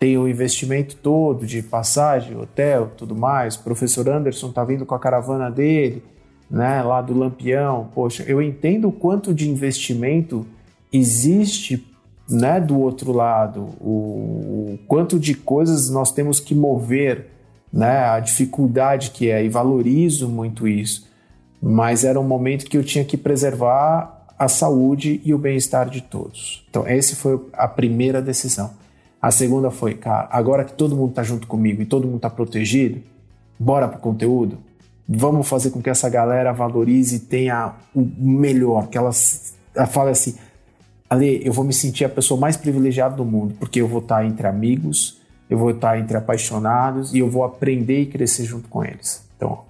[SPEAKER 5] tem o investimento todo de passagem, hotel, tudo mais. O professor Anderson está vindo com a caravana dele, né, lá do Lampião. Poxa, eu entendo o quanto de investimento existe, né, do outro lado, o, o quanto de coisas nós temos que mover, né, a dificuldade que é e valorizo muito isso. Mas era um momento que eu tinha que preservar a saúde e o bem-estar de todos. Então, essa foi a primeira decisão. A segunda foi, cara, agora que todo mundo tá junto comigo e todo mundo tá protegido, bora pro conteúdo? Vamos fazer com que essa galera valorize e tenha o melhor, que elas ela fale assim, Ali, eu vou me sentir a pessoa mais privilegiada do mundo, porque eu vou estar entre amigos, eu vou estar entre apaixonados e eu vou aprender e crescer junto com eles. Então,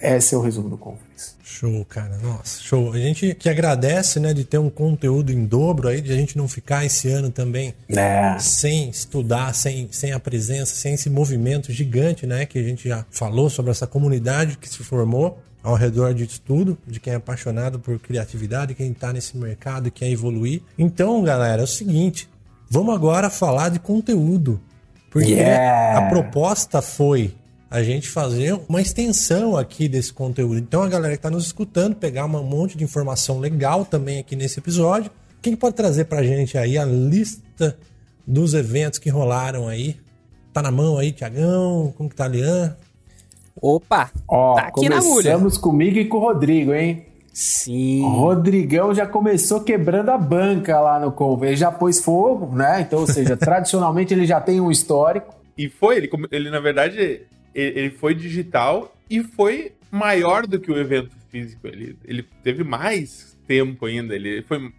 [SPEAKER 5] esse é o resumo do Conference.
[SPEAKER 1] Show, cara. Nossa, show. A gente que agradece, né, de ter um conteúdo em dobro aí, de a gente não ficar esse ano também
[SPEAKER 5] é.
[SPEAKER 1] sem estudar, sem, sem a presença, sem esse movimento gigante, né, que a gente já falou sobre essa comunidade que se formou ao redor de estudo, de quem é apaixonado por criatividade, quem está nesse mercado e quer evoluir. Então, galera, é o seguinte, vamos agora falar de conteúdo. Porque yeah. a proposta foi a gente fazer uma extensão aqui desse conteúdo. Então a galera que está nos escutando, pegar um monte de informação legal também aqui nesse episódio. Quem pode trazer para a gente aí a lista dos eventos que rolaram aí? Tá na mão aí, Tiagão? Como que tá, Lian?
[SPEAKER 2] Opa!
[SPEAKER 5] Ó, tá aqui começamos comigo e com o Rodrigo, hein?
[SPEAKER 2] Sim.
[SPEAKER 5] O Rodrigão já começou quebrando a banca lá no Conve. Ele já pôs fogo, né? Então, ou seja, <laughs> tradicionalmente ele já tem um histórico.
[SPEAKER 3] E foi, ele, ele na verdade, ele foi digital e foi maior do que o evento físico. Ele, ele teve mais tempo ainda. Ele foi.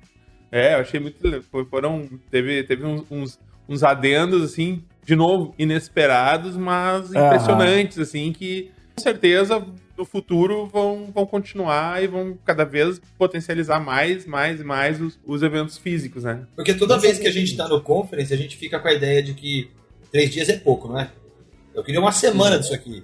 [SPEAKER 3] É, eu achei muito. Foram. Teve, teve uns, uns, uns adendos, assim, de novo, inesperados, mas impressionantes, uhum. assim, que com certeza no futuro vão, vão continuar e vão cada vez potencializar mais, mais, mais os, os eventos físicos, né?
[SPEAKER 4] Porque toda vez que a gente tá no conference, a gente fica com a ideia de que três dias é pouco, não é? Eu queria uma semana disso aqui.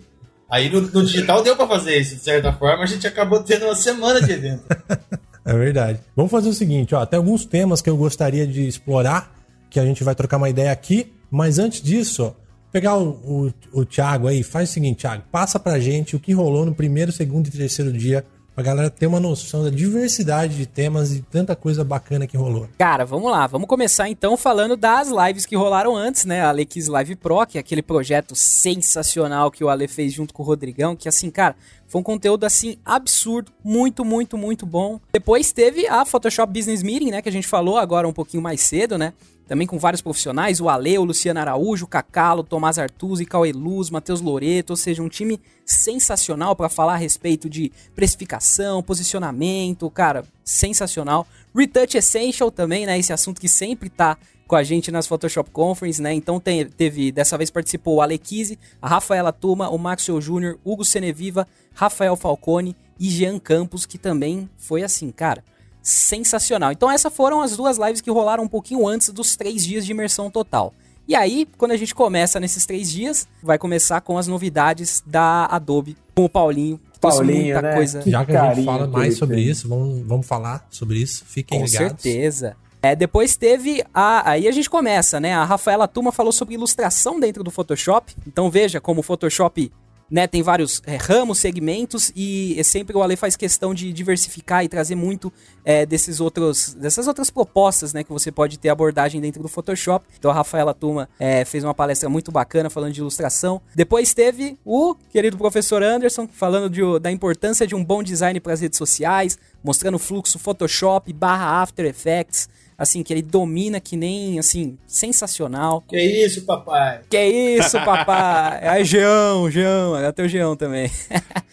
[SPEAKER 4] Aí no, no digital deu para fazer isso, de certa forma, a gente acabou tendo uma semana de evento. <laughs>
[SPEAKER 1] é verdade. Vamos fazer o seguinte, ó, tem alguns temas que eu gostaria de explorar, que a gente vai trocar uma ideia aqui, mas antes disso, pegar o, o, o Thiago aí, faz o seguinte, Thiago, passa pra gente o que rolou no primeiro, segundo e terceiro dia pra galera ter uma noção da diversidade de temas e tanta coisa bacana que rolou.
[SPEAKER 2] Cara, vamos lá, vamos começar então falando das lives que rolaram antes, né? A Alex Live Pro, que é aquele projeto sensacional que o Ale fez junto com o Rodrigão, que assim, cara, foi um conteúdo assim absurdo, muito, muito, muito bom. Depois teve a Photoshop Business Meeting, né, que a gente falou agora um pouquinho mais cedo, né? Também com vários profissionais, o Ale, o Luciano Araújo, o Cacalo, Tomás Artuzzi, Cauê Luz, Matheus Loreto, ou seja, um time sensacional para falar a respeito de precificação, posicionamento, cara, sensacional. Retouch Essential também, né, esse assunto que sempre tá com a gente nas Photoshop Conference, né? Então tem, teve, dessa vez participou o Alequise, a Rafaela Tuma, o Maxwell Júnior, Hugo Seneviva, Rafael Falcone e Jean Campos, que também foi assim, cara, sensacional. Então essas foram as duas lives que rolaram um pouquinho antes dos três dias de imersão total. E aí, quando a gente começa nesses três dias, vai começar com as novidades da Adobe com o Paulinho.
[SPEAKER 5] Paulinho, muita né?
[SPEAKER 1] coisa. Já que a gente fala mais sobre isso, vamos, vamos falar sobre isso. Fiquem
[SPEAKER 2] com
[SPEAKER 1] ligados.
[SPEAKER 2] Com certeza. É, depois teve a. Aí a gente começa, né? A Rafaela Tuma falou sobre ilustração dentro do Photoshop. Então veja como o Photoshop né, tem vários é, ramos, segmentos e é sempre o Ale faz questão de diversificar e trazer muito é, desses outros, dessas outras propostas, né, que você pode ter abordagem dentro do Photoshop. Então a Rafaela Tuma é, fez uma palestra muito bacana falando de ilustração. Depois teve o querido professor Anderson falando de, da importância de um bom design para as redes sociais, mostrando o fluxo Photoshop barra After Effects assim, que ele domina que nem, assim, sensacional.
[SPEAKER 4] Que isso, papai?
[SPEAKER 2] Que isso, papai? É Geão, Geão, até o Geão também.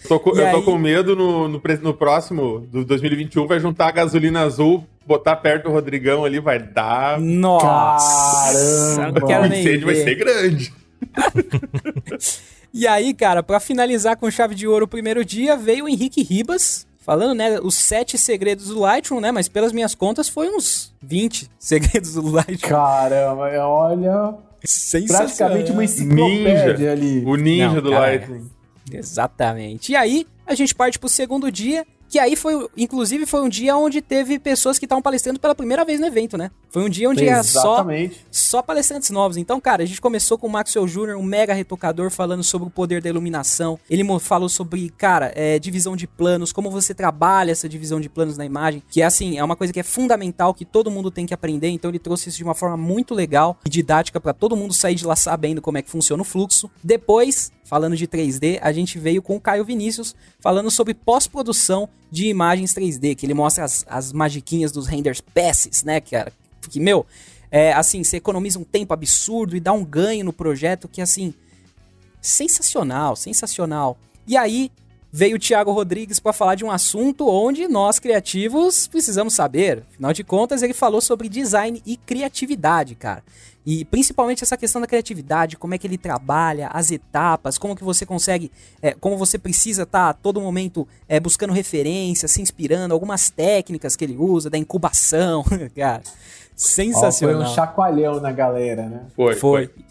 [SPEAKER 3] Tô com, eu aí... tô com medo no, no, no próximo, do 2021, vai juntar a gasolina azul botar perto do Rodrigão ali vai dar.
[SPEAKER 2] Nossa!
[SPEAKER 3] Caramba! Não quero o incêndio vai ser grande. <laughs>
[SPEAKER 2] e aí, cara, para finalizar com chave de ouro o primeiro dia, veio o Henrique Ribas, Falando, né, os sete segredos do Lightroom, né? Mas pelas minhas contas foi uns 20 segredos do Lightroom.
[SPEAKER 5] Caramba, olha. Praticamente uma enciclopédia ninja. ali.
[SPEAKER 3] O ninja Não, do cara, Lightroom.
[SPEAKER 2] Exatamente. E aí, a gente parte pro segundo dia, que aí foi, inclusive, foi um dia onde teve pessoas que estavam palestrando pela primeira vez no evento, né? Foi um dia onde era só, só palestrantes novos. Então, cara, a gente começou com o Maxwell Jr., um mega retocador, falando sobre o poder da iluminação. Ele falou sobre, cara, é, divisão de planos, como você trabalha essa divisão de planos na imagem, que é assim, é uma coisa que é fundamental, que todo mundo tem que aprender. Então, ele trouxe isso de uma forma muito legal e didática para todo mundo sair de lá sabendo como é que funciona o fluxo. Depois, falando de 3D, a gente veio com o Caio Vinícius falando sobre pós-produção de imagens 3D, que ele mostra as, as magiquinhas dos renders passes, né, cara? Que, meu, é, assim, você economiza um tempo absurdo e dá um ganho no projeto que, assim, sensacional, sensacional. E aí, veio o Thiago Rodrigues para falar de um assunto onde nós criativos precisamos saber. Afinal de contas, ele falou sobre design e criatividade, cara. E principalmente essa questão da criatividade, como é que ele trabalha, as etapas, como que você consegue, é, como você precisa estar tá, a todo momento é, buscando referências, se inspirando, algumas técnicas que ele usa, da incubação, <laughs> cara. Sensacional.
[SPEAKER 5] foi um chacoalhão na galera, né?
[SPEAKER 2] Foi. Foi. foi.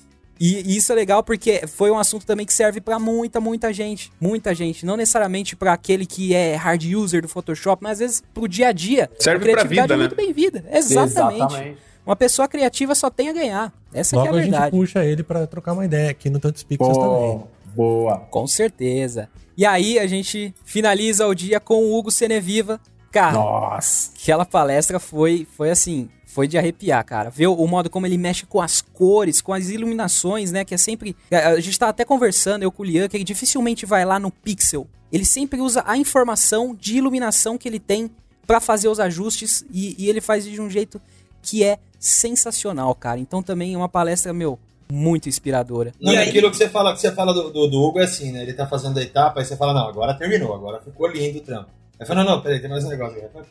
[SPEAKER 2] E, isso é legal porque foi um assunto também que serve para muita, muita gente. Muita gente. Não necessariamente para aquele que é hard user do Photoshop, mas às vezes pro dia a dia.
[SPEAKER 3] Serve pra vida,
[SPEAKER 2] é
[SPEAKER 3] né?
[SPEAKER 2] muito bem-vinda. Exatamente. Exatamente. Uma pessoa criativa só tem a ganhar. Essa
[SPEAKER 1] Logo
[SPEAKER 2] é a verdade.
[SPEAKER 1] a gente puxa ele para trocar uma ideia aqui no Tantos Pixels também.
[SPEAKER 5] Boa.
[SPEAKER 2] Com certeza. E aí a gente finaliza o dia com o Hugo Seneviva. Cara,
[SPEAKER 5] Nossa.
[SPEAKER 2] aquela palestra foi, foi assim, foi de arrepiar, cara. Ver o modo como ele mexe com as cores, com as iluminações, né? Que é sempre. A gente tá até conversando, eu com o Lian, que ele dificilmente vai lá no pixel. Ele sempre usa a informação de iluminação que ele tem para fazer os ajustes e, e ele faz de um jeito que é sensacional, cara. Então também é uma palestra, meu, muito inspiradora.
[SPEAKER 4] Não, e aquilo que você fala, que você fala do, do, do, Hugo é assim, né? Ele tá fazendo a etapa, aí você fala, não, agora terminou, agora ficou lindo o trampo. Aí fala, não, não, peraí, tem mais um negócio. Aí fala,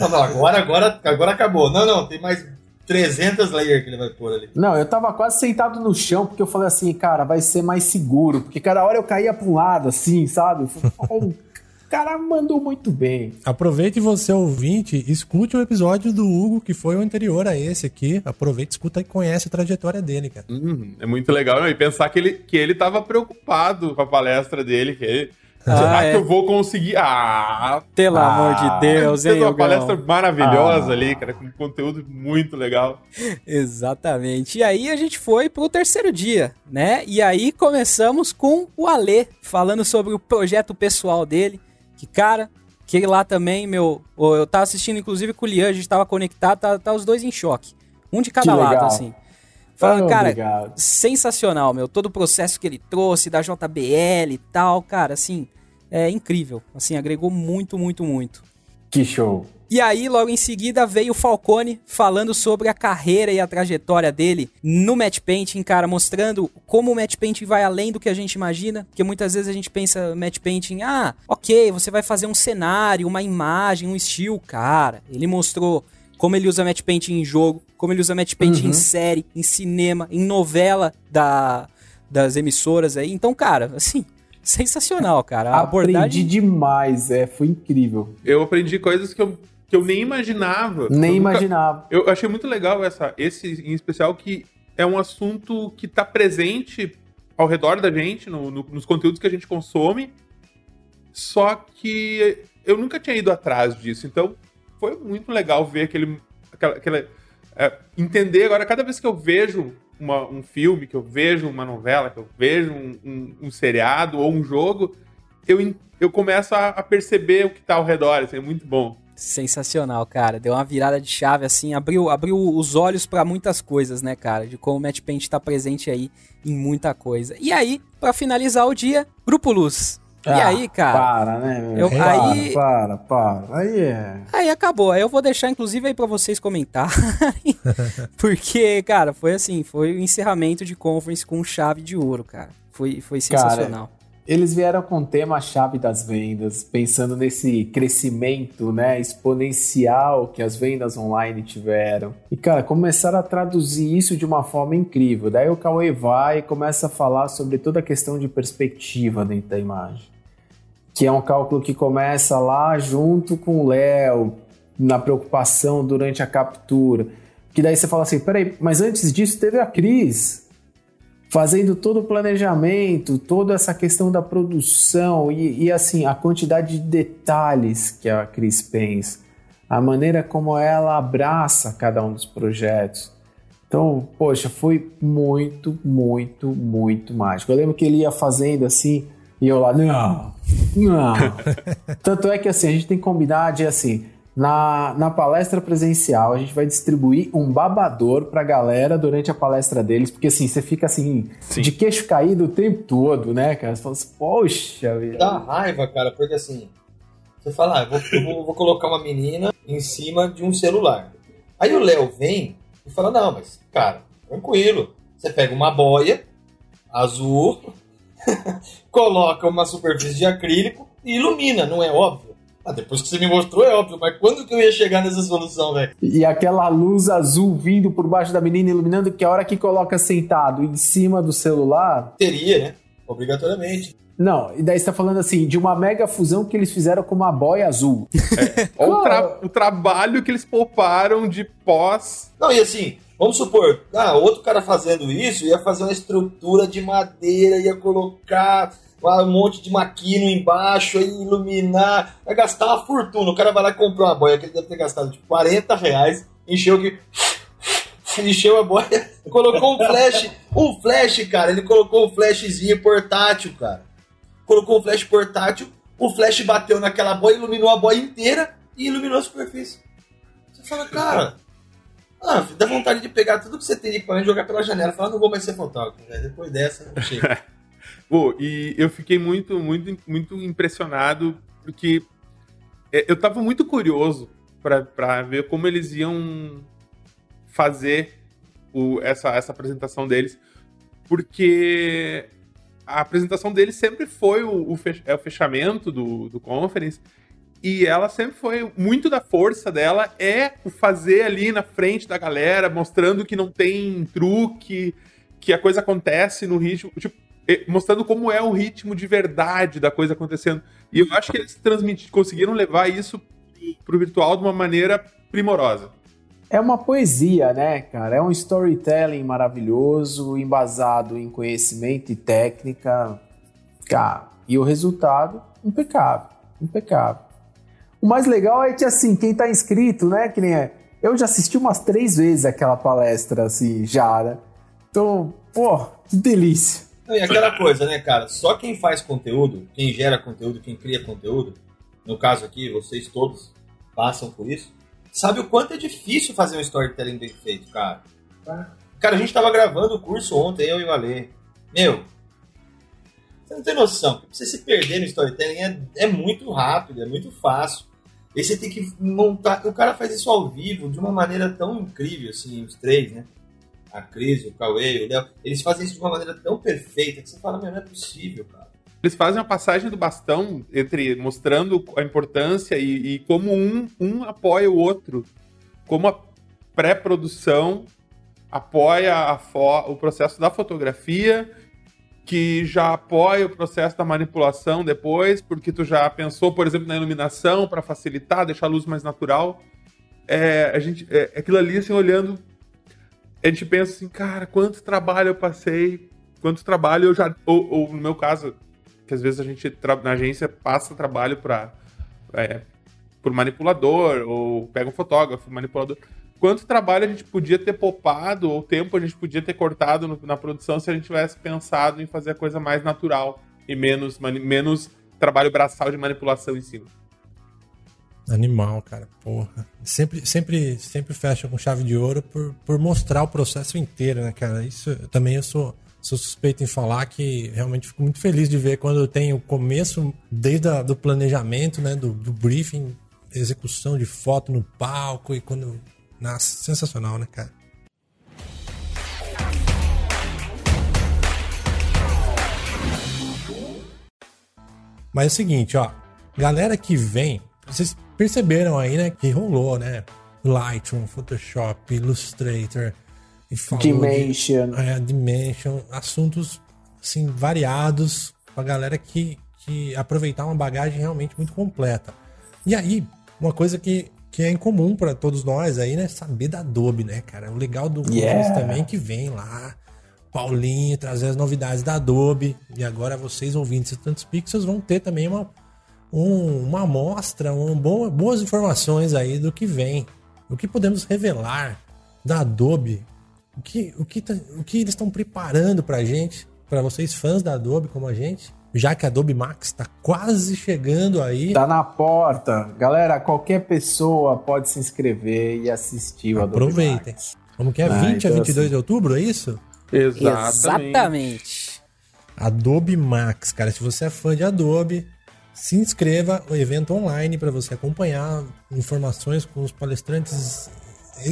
[SPEAKER 4] não, não, agora, agora, agora acabou. Não, não, tem mais 300 layers que ele vai pôr ali.
[SPEAKER 5] Não, eu tava quase sentado no chão, porque eu falei assim, cara, vai ser mais seguro. Porque cada hora eu caía pra um lado, assim, sabe? O <laughs> cara mandou muito bem.
[SPEAKER 1] Aproveite você, ouvinte, escute o episódio do Hugo, que foi o anterior a esse aqui. Aproveite, escuta e conhece a trajetória dele, cara.
[SPEAKER 3] Hum, é muito legal. E pensar que ele, que ele tava preocupado com a palestra dele, que ele ah, Será é. que eu vou conseguir? Ah!
[SPEAKER 2] Pelo ah, amor de Deus, <laughs> hein,
[SPEAKER 3] uma palestra maravilhosa ah. ali, cara, com conteúdo muito legal. <laughs>
[SPEAKER 2] Exatamente. E aí a gente foi pro terceiro dia, né? E aí começamos com o Alê, falando sobre o projeto pessoal dele. Que, cara, que lá também, meu. Eu tava assistindo, inclusive, com o Lian, a gente tava conectado, tá, tá os dois em choque. Um de cada lado, assim. Falando, oh, cara, obrigado. sensacional, meu. Todo o processo que ele trouxe da JBL e tal, cara, assim, é incrível. Assim, agregou muito, muito, muito.
[SPEAKER 5] Que show.
[SPEAKER 2] E aí, logo em seguida, veio o Falcone falando sobre a carreira e a trajetória dele no match painting, cara, mostrando como o match painting vai além do que a gente imagina. Porque muitas vezes a gente pensa match painting, ah, ok, você vai fazer um cenário, uma imagem, um estilo. Cara, ele mostrou como ele usa match painting em jogo, como ele usa match painting uhum. em série, em cinema, em novela da, das emissoras aí. Então, cara, assim, sensacional, cara.
[SPEAKER 5] A aprendi abordagem... demais, é, foi incrível.
[SPEAKER 3] Eu aprendi coisas que eu, que eu nem imaginava.
[SPEAKER 5] Nem eu imaginava.
[SPEAKER 3] Nunca... Eu achei muito legal essa, esse em especial que é um assunto que está presente ao redor da gente, no, no, nos conteúdos que a gente consome, só que eu nunca tinha ido atrás disso. Então, foi muito legal ver aquele, aquela, aquela é, entender agora, cada vez que eu vejo uma, um filme, que eu vejo uma novela, que eu vejo um, um, um seriado ou um jogo, eu, eu começo a, a perceber o que está ao redor, assim, é muito bom.
[SPEAKER 2] Sensacional, cara. Deu uma virada de chave, assim, abriu, abriu os olhos para muitas coisas, né, cara? De como o Match Paint tá presente aí em muita coisa. E aí, para finalizar o dia, Grupo Luz. Ah, e aí, cara?
[SPEAKER 5] Para, né?
[SPEAKER 2] Eu,
[SPEAKER 5] para,
[SPEAKER 2] aí,
[SPEAKER 5] para, para. Aí é.
[SPEAKER 2] Aí acabou. Aí eu vou deixar, inclusive, aí pra vocês comentarem. <laughs> porque, cara, foi assim: foi o encerramento de conference com chave de ouro, cara. Foi, foi sensacional.
[SPEAKER 5] Cara, eles vieram com o tema chave das vendas, pensando nesse crescimento né, exponencial que as vendas online tiveram. E, cara, começaram a traduzir isso de uma forma incrível. Daí o Cauê vai e começa a falar sobre toda a questão de perspectiva dentro da imagem. Que é um cálculo que começa lá junto com o Léo, na preocupação durante a captura. Que daí você fala assim: peraí, mas antes disso teve a Cris fazendo todo o planejamento, toda essa questão da produção e, e, assim, a quantidade de detalhes que a Cris pensa, a maneira como ela abraça cada um dos projetos. Então, poxa, foi muito, muito, muito mágico. Eu lembro que ele ia fazendo assim, e eu lá, não, não. <laughs> Tanto é que assim, a gente tem que combinar de assim, na, na palestra presencial, a gente vai distribuir um babador pra galera durante a palestra deles, porque assim, você fica assim, Sim. de queixo caído o tempo todo, né, cara? Você fala assim, poxa,
[SPEAKER 4] vida. Dá raiva, cara, porque assim, você fala, ah, eu, vou, eu vou, vou colocar uma menina em cima de um celular. Aí o Léo vem e fala, não, mas, cara, tranquilo. Você pega uma boia azul, <laughs> coloca uma superfície de acrílico e ilumina, não é óbvio? Ah, depois que você me mostrou é óbvio, mas quando que eu ia chegar nessa solução, velho?
[SPEAKER 5] E aquela luz azul vindo por baixo da menina iluminando, que a hora que coloca sentado em cima do celular.
[SPEAKER 4] Teria, né? Obrigatoriamente.
[SPEAKER 5] Não, e daí você tá falando assim, de uma mega fusão que eles fizeram com uma boia azul.
[SPEAKER 3] É. Olha o, tra o trabalho que eles pouparam de pós.
[SPEAKER 4] Não, e assim, Vamos supor, ah, outro cara fazendo isso ia fazer uma estrutura de madeira, ia colocar um monte de maquino embaixo, aí iluminar, vai gastar uma fortuna. O cara vai lá comprou uma boia que ele deve ter gastado tipo 40 reais, encheu que. <laughs> encheu a boia, <laughs> colocou um flash, um flash, cara, ele colocou um flashzinho portátil, cara. Colocou um flash portátil, o flash bateu naquela boia, iluminou a boia inteira e iluminou a superfície. Você fala, cara, ah, dá vontade de pegar tudo que você tem de equipamento e jogar pela janela. Fala, não vou mais ser fotógrafo, Depois dessa, não chega. <laughs>
[SPEAKER 3] Pô, e eu fiquei muito, muito, muito impressionado, porque é, eu tava muito curioso para ver como eles iam fazer o, essa, essa apresentação deles, porque a apresentação deles sempre foi o, o, fech, é o fechamento do, do conference, e ela sempre foi muito da força dela é o fazer ali na frente da galera, mostrando que não tem truque, que a coisa acontece no ritmo. Tipo, mostrando como é o ritmo de verdade da coisa acontecendo. E eu acho que eles conseguiram levar isso pro virtual de uma maneira primorosa.
[SPEAKER 5] É uma poesia, né, cara? É um storytelling maravilhoso, embasado em conhecimento e técnica. Cara, e o resultado, impecável, impecável. O mais legal é que, assim, quem tá inscrito, né, que nem é... Eu já assisti umas três vezes aquela palestra, assim, já, né? Então, pô, que delícia.
[SPEAKER 4] E aquela coisa, né, cara? Só quem faz conteúdo, quem gera conteúdo, quem cria conteúdo, no caso aqui, vocês todos passam por isso, sabe o quanto é difícil fazer um storytelling bem feito, cara. Cara, a gente tava gravando o curso ontem, eu e o Ale. Meu, você não tem noção. Você se perder no storytelling é, é muito rápido, é muito fácil. E você tem que montar. O cara faz isso ao vivo de uma maneira tão incrível, assim, os três, né? a Cris, o Cauê, o Léo, eles fazem isso de uma maneira tão perfeita que você fala, meu, não é possível, cara.
[SPEAKER 3] Eles fazem uma passagem do bastão entre mostrando a importância e, e como um, um apoia o outro. Como a pré-produção apoia a o processo da fotografia, que já apoia o processo da manipulação depois, porque tu já pensou, por exemplo, na iluminação para facilitar, deixar a luz mais natural. É, a gente, é, aquilo ali, assim, olhando a gente pensa assim, cara, quanto trabalho eu passei, quanto trabalho eu já. Ou, ou no meu caso, que às vezes a gente na agência passa trabalho para é, por manipulador, ou pega um fotógrafo, manipulador. Quanto trabalho a gente podia ter poupado, ou tempo a gente podia ter cortado no, na produção se a gente tivesse pensado em fazer a coisa mais natural e menos, menos trabalho braçal de manipulação em cima.
[SPEAKER 1] Animal, cara, porra. Sempre, sempre, sempre fecha com chave de ouro por, por mostrar o processo inteiro, né, cara? Isso também eu sou, sou suspeito em falar que realmente fico muito feliz de ver quando tem o começo, desde o do planejamento, né, do, do briefing, execução de foto no palco e quando nossa, sensacional, né, cara? Mas é o seguinte, ó. Galera que vem, vocês perceberam aí, né, que rolou, né? Lightroom, Photoshop, Illustrator,
[SPEAKER 5] e Dimension.
[SPEAKER 1] De, é, Dimension, assuntos assim variados pra galera que, que aproveitar uma bagagem realmente muito completa. E aí, uma coisa que que é incomum para todos nós aí, né? Saber da Adobe, né, cara? O legal do yeah. também é que vem lá, Paulinho, trazer as novidades da Adobe. E agora vocês ouvintes de tantos pixels vão ter também uma, um, uma amostra, um bom, boas informações aí do que vem. O que podemos revelar da Adobe. O que, o que, tá, o que eles estão preparando pra gente, para vocês fãs da Adobe como a gente já que a Adobe Max está quase chegando aí.
[SPEAKER 5] Tá na porta. Galera, qualquer pessoa pode se inscrever e assistir o
[SPEAKER 1] Adobe Aproveitem. Max. Como que é? Ah, 20 então a 22 assim... de outubro, é isso?
[SPEAKER 2] Exatamente. Exatamente.
[SPEAKER 1] Adobe Max, cara, se você é fã de Adobe, se inscreva no evento online para você acompanhar informações com os palestrantes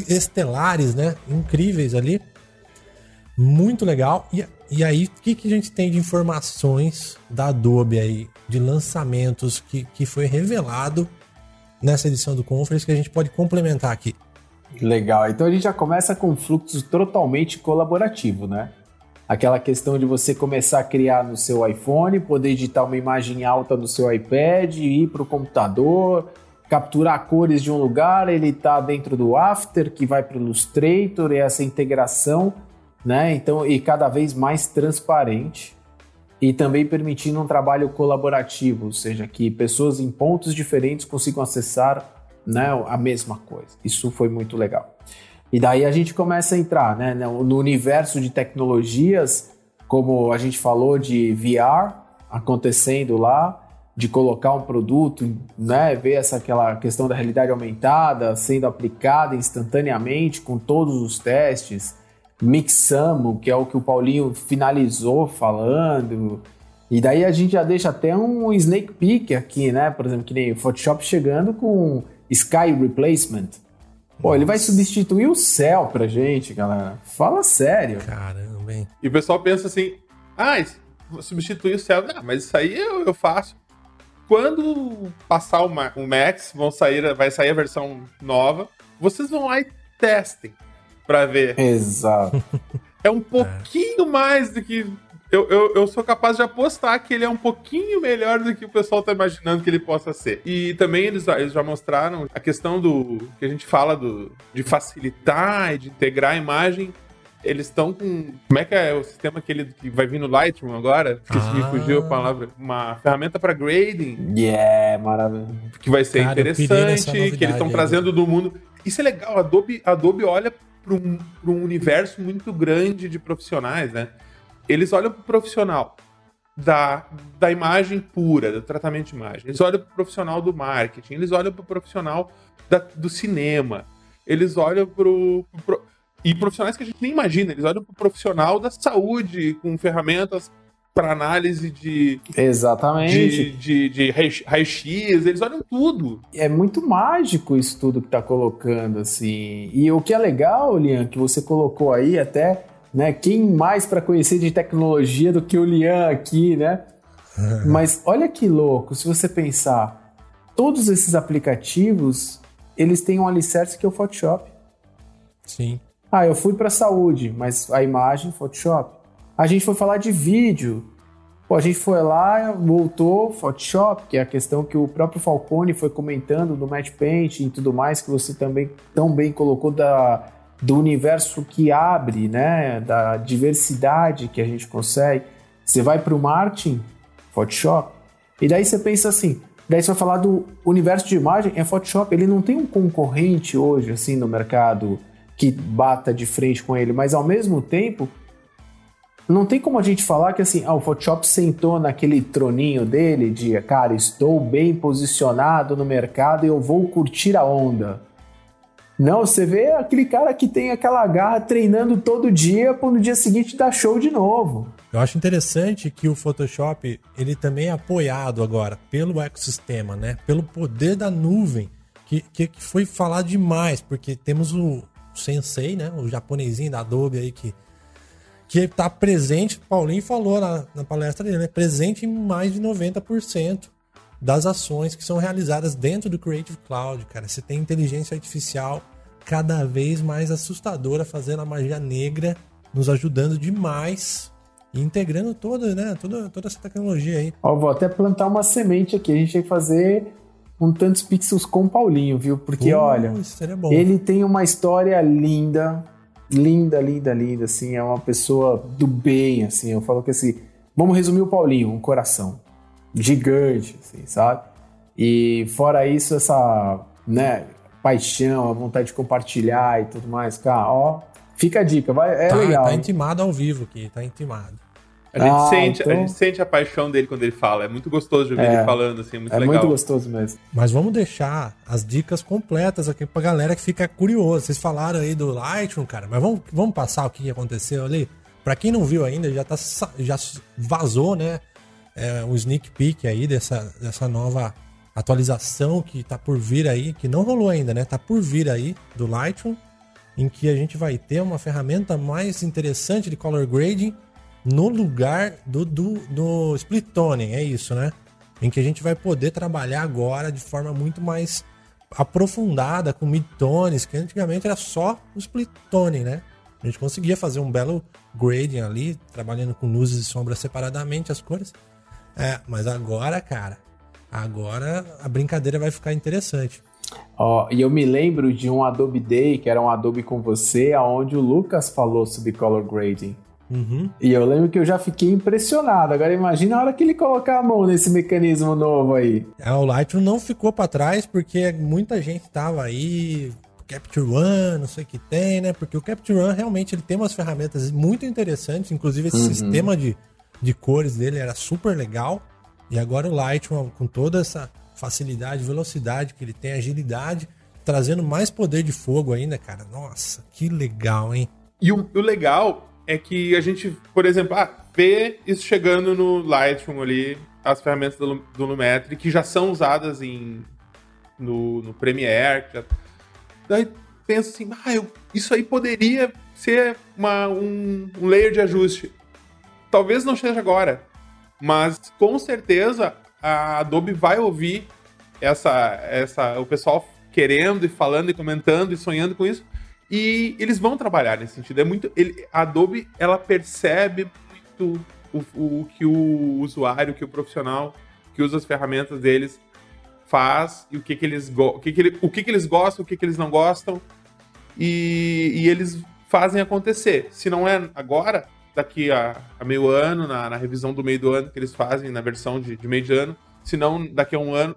[SPEAKER 1] estelares, né? Incríveis ali. Muito legal. E e aí, o que, que a gente tem de informações da Adobe aí, de lançamentos que, que foi revelado nessa edição do Conference que a gente pode complementar aqui?
[SPEAKER 5] Legal, então a gente já começa com um fluxo totalmente colaborativo, né? Aquela questão de você começar a criar no seu iPhone, poder editar uma imagem alta no seu iPad, ir para o computador, capturar cores de um lugar, ele está dentro do After, que vai para o Illustrator, e essa integração né? Então, e cada vez mais transparente e também permitindo um trabalho colaborativo, ou seja, que pessoas em pontos diferentes consigam acessar né, a mesma coisa. Isso foi muito legal. E daí a gente começa a entrar né, no universo de tecnologias, como a gente falou de VR acontecendo lá, de colocar um produto, né, ver essa aquela questão da realidade aumentada sendo aplicada instantaneamente com todos os testes Mixamo, que é o que o Paulinho finalizou falando. E daí a gente já deixa até um snake peek aqui, né? Por exemplo, que nem o Photoshop chegando com Sky Replacement. Pô, ele vai substituir o céu pra gente, galera. Fala sério.
[SPEAKER 1] Caramba, hein?
[SPEAKER 3] E o pessoal pensa assim: ah, substituir o céu. Não, mas isso aí eu, eu faço. Quando passar o, o Max, vão sair, vai sair a versão nova, vocês vão lá e testem pra ver.
[SPEAKER 5] Exato. <laughs>
[SPEAKER 3] É um pouquinho é. mais do que. Eu, eu, eu sou capaz de apostar que ele é um pouquinho melhor do que o pessoal tá imaginando que ele possa ser. E também eles, eles já mostraram a questão do. que a gente fala do, de facilitar e de integrar a imagem eles estão com. Como é que é o sistema que, ele, que vai vir no Lightroom agora? Esqueci, ah. me fugiu a palavra. Uma ferramenta para grading.
[SPEAKER 5] Yeah, maravilha.
[SPEAKER 3] Que vai ser Cara, interessante, que eles estão trazendo do mundo. Isso é legal. A Adobe, a Adobe olha para um, um universo muito grande de profissionais, né? Eles olham para o profissional da, da imagem pura, do tratamento de imagem. Eles olham para o profissional do marketing, eles olham para o profissional da, do cinema, eles olham para o. E profissionais que a gente nem imagina, eles olham para o profissional da saúde, com ferramentas para análise de.
[SPEAKER 5] Exatamente.
[SPEAKER 3] De, de, de raio-x, eles olham tudo.
[SPEAKER 5] É muito mágico isso tudo que tá colocando, assim. E o que é legal, Lian, que você colocou aí até, né? Quem mais para conhecer de tecnologia do que o Lian aqui, né? <laughs> Mas olha que louco, se você pensar, todos esses aplicativos, eles têm um alicerce que é o Photoshop.
[SPEAKER 1] Sim.
[SPEAKER 5] Ah, eu fui para saúde, mas a imagem Photoshop. A gente foi falar de vídeo. Pô, a gente foi lá, voltou, Photoshop, que é a questão que o próprio Falcone foi comentando do Match Paint e tudo mais, que você também tão bem colocou da, do universo que abre, né? Da diversidade que a gente consegue. Você vai para o marketing, Photoshop, e daí você pensa assim, Daí você vai falar do universo de imagem, é Photoshop, ele não tem um concorrente hoje, assim, no mercado que bata de frente com ele, mas ao mesmo tempo, não tem como a gente falar que assim, ah, o Photoshop sentou naquele troninho dele de, cara, estou bem posicionado no mercado e eu vou curtir a onda. Não, você vê aquele cara que tem aquela garra treinando todo dia para no dia seguinte dar show de novo.
[SPEAKER 1] Eu acho interessante que o Photoshop ele também é apoiado agora pelo ecossistema, né? Pelo poder da nuvem, que, que, que foi falado demais, porque temos o Sensei, né? O japonesinho da Adobe aí que que está presente, o Paulinho falou na, na palestra dele, né? Presente em mais de 90% das ações que são realizadas dentro do Creative Cloud, cara. Você tem inteligência artificial cada vez mais assustadora fazendo a magia negra, nos ajudando demais e integrando toda, né, toda, toda essa tecnologia aí.
[SPEAKER 5] Ó, vou até plantar uma semente aqui. A gente tem que fazer um tantos pixels com o Paulinho, viu? Porque, uh, olha, ele tem uma história linda, linda, linda, linda, assim, é uma pessoa do bem, assim, eu falo que assim, vamos resumir o Paulinho, um coração gigante, assim, sabe? E fora isso, essa, né, paixão, a vontade de compartilhar e tudo mais, cara, ó, fica a dica, vai, é
[SPEAKER 1] tá,
[SPEAKER 5] legal.
[SPEAKER 1] Tá intimado ao vivo aqui, tá intimado.
[SPEAKER 3] A gente, ah, sente, então... a gente sente a paixão dele quando ele fala. É muito gostoso de ouvir é, ele falando, assim, é muito é legal.
[SPEAKER 5] É muito gostoso mesmo.
[SPEAKER 1] Mas vamos deixar as dicas completas aqui pra galera que fica curiosa. Vocês falaram aí do Lightroom, cara, mas vamos, vamos passar o que aconteceu ali? Pra quem não viu ainda, já, tá, já vazou, né? É, um sneak peek aí dessa, dessa nova atualização que tá por vir aí, que não rolou ainda, né? Tá por vir aí do Lightroom, em que a gente vai ter uma ferramenta mais interessante de color grading no lugar do, do, do split toning, é isso, né? Em que a gente vai poder trabalhar agora de forma muito mais aprofundada com midtones, que antigamente era só o split toning, né? A gente conseguia fazer um belo grading ali, trabalhando com luzes e sombras separadamente as cores. É, mas agora, cara, agora a brincadeira vai ficar interessante.
[SPEAKER 5] Ó, oh, e eu me lembro de um Adobe Day, que era um Adobe com você, aonde o Lucas falou sobre color grading. Uhum. E eu lembro que eu já fiquei impressionado. Agora imagina a hora que ele colocar a mão nesse mecanismo novo aí.
[SPEAKER 1] É, o Lightroom não ficou para trás porque muita gente tava aí Capture One, não sei o que tem, né? Porque o Capture One realmente ele tem umas ferramentas muito interessantes, inclusive esse uhum. sistema de, de cores dele era super legal. E agora o Lightroom com toda essa facilidade, velocidade que ele tem, agilidade, trazendo mais poder de fogo ainda, cara. Nossa, que legal, hein?
[SPEAKER 3] E o, o legal é que a gente, por exemplo, ah, vê isso chegando no Lightroom ali, as ferramentas do, do Lumetri, que já são usadas em, no, no Premiere. Já... Daí pensa assim, ah, eu, isso aí poderia ser uma, um, um layer de ajuste. Talvez não seja agora, mas com certeza a Adobe vai ouvir essa, essa, o pessoal querendo e falando e comentando e sonhando com isso e eles vão trabalhar nesse sentido. É muito. Ele, a Adobe ela percebe muito o, o, que o usuário, que o profissional que usa as ferramentas deles faz e o que, que eles o que, que, ele, o que, que eles gostam, o que, que eles não gostam. E, e eles fazem acontecer. Se não é agora, daqui a, a meio ano, na, na, revisão do meio do ano que eles fazem, na versão de, de meio de ano, se não daqui a um ano,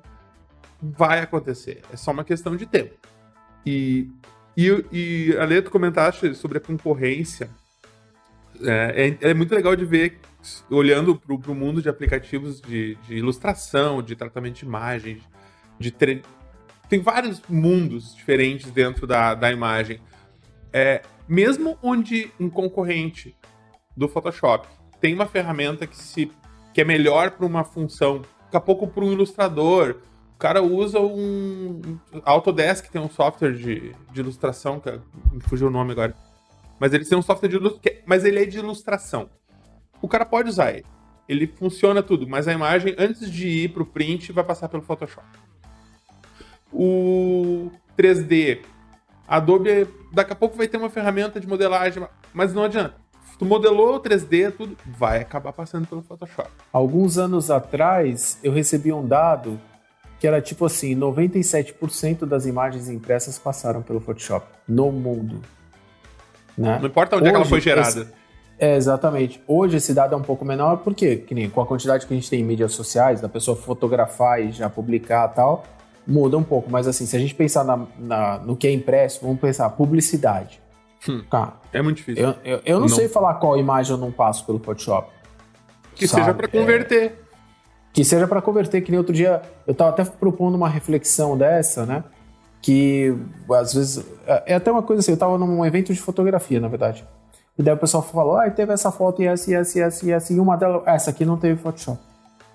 [SPEAKER 3] vai acontecer. É só uma questão de tempo. E e, e Ale, tu comentaste sobre a concorrência. É, é, é muito legal de ver, olhando para o mundo de aplicativos de, de, ilustração, de tratamento de imagem, de tre... tem vários mundos diferentes dentro da, da imagem. É, mesmo onde um concorrente do Photoshop tem uma ferramenta que, se, que é melhor para uma função, daqui a pouco para um ilustrador, cara usa um. Autodesk tem um software de, de ilustração, que é, me fugiu o nome agora. Mas ele tem um software de ilustração. Mas ele é de ilustração. O cara pode usar ele. Ele funciona tudo, mas a imagem, antes de ir para o print, vai passar pelo Photoshop. O 3D. A Adobe daqui a pouco vai ter uma ferramenta de modelagem, mas não adianta. Tu modelou 3D, tudo vai acabar passando pelo Photoshop.
[SPEAKER 5] Alguns anos atrás, eu recebi um dado que era tipo assim, 97% das imagens impressas passaram pelo Photoshop no mundo. Né?
[SPEAKER 3] Não importa onde Hoje, é que ela foi gerada.
[SPEAKER 5] É, exatamente. Hoje esse dado é um pouco menor, porque que nem, com a quantidade que a gente tem em mídias sociais, da pessoa fotografar e já publicar e tal, muda um pouco. Mas assim, se a gente pensar na, na, no que é impresso, vamos pensar publicidade.
[SPEAKER 3] Hum, tá. É muito difícil.
[SPEAKER 5] Eu, eu, eu não, não, sei falar qual imagem eu não passo pelo Photoshop.
[SPEAKER 3] Que sabe? seja para converter.
[SPEAKER 5] Que seja para converter, que nem outro dia eu tava até propondo uma reflexão dessa, né? Que às vezes. É, é até uma coisa assim, eu tava num evento de fotografia, na verdade. E daí o pessoal falou: ah, teve essa foto e essa, e essa, e essa, e essa, e uma delas, essa aqui não teve Photoshop.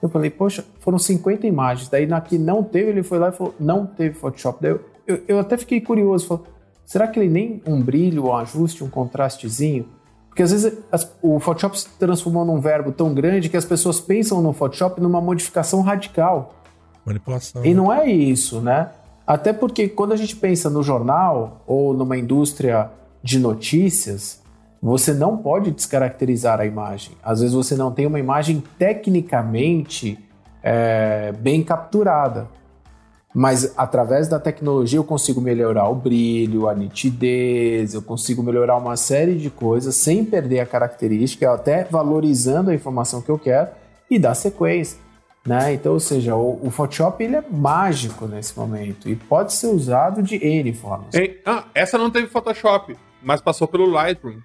[SPEAKER 5] Eu falei, poxa, foram 50 imagens. Daí na que não teve, ele foi lá e falou, não teve Photoshop. Daí eu, eu, eu até fiquei curioso, falei, será que ele nem um brilho, um ajuste, um contrastezinho? Porque às vezes as, o Photoshop se transformou num verbo tão grande que as pessoas pensam no Photoshop numa modificação radical.
[SPEAKER 1] Manipulação.
[SPEAKER 5] E né? não é isso, né? Até porque quando a gente pensa no jornal ou numa indústria de notícias, você não pode descaracterizar a imagem. Às vezes você não tem uma imagem tecnicamente é, bem capturada. Mas através da tecnologia eu consigo melhorar o brilho, a nitidez, eu consigo melhorar uma série de coisas sem perder a característica, até valorizando a informação que eu quero e dar sequência. Né? Então, ou seja, o, o, Photoshop ele é mágico nesse momento e pode ser usado de N formas.
[SPEAKER 3] Ei, ah, essa não teve Photoshop, mas passou pelo Lightroom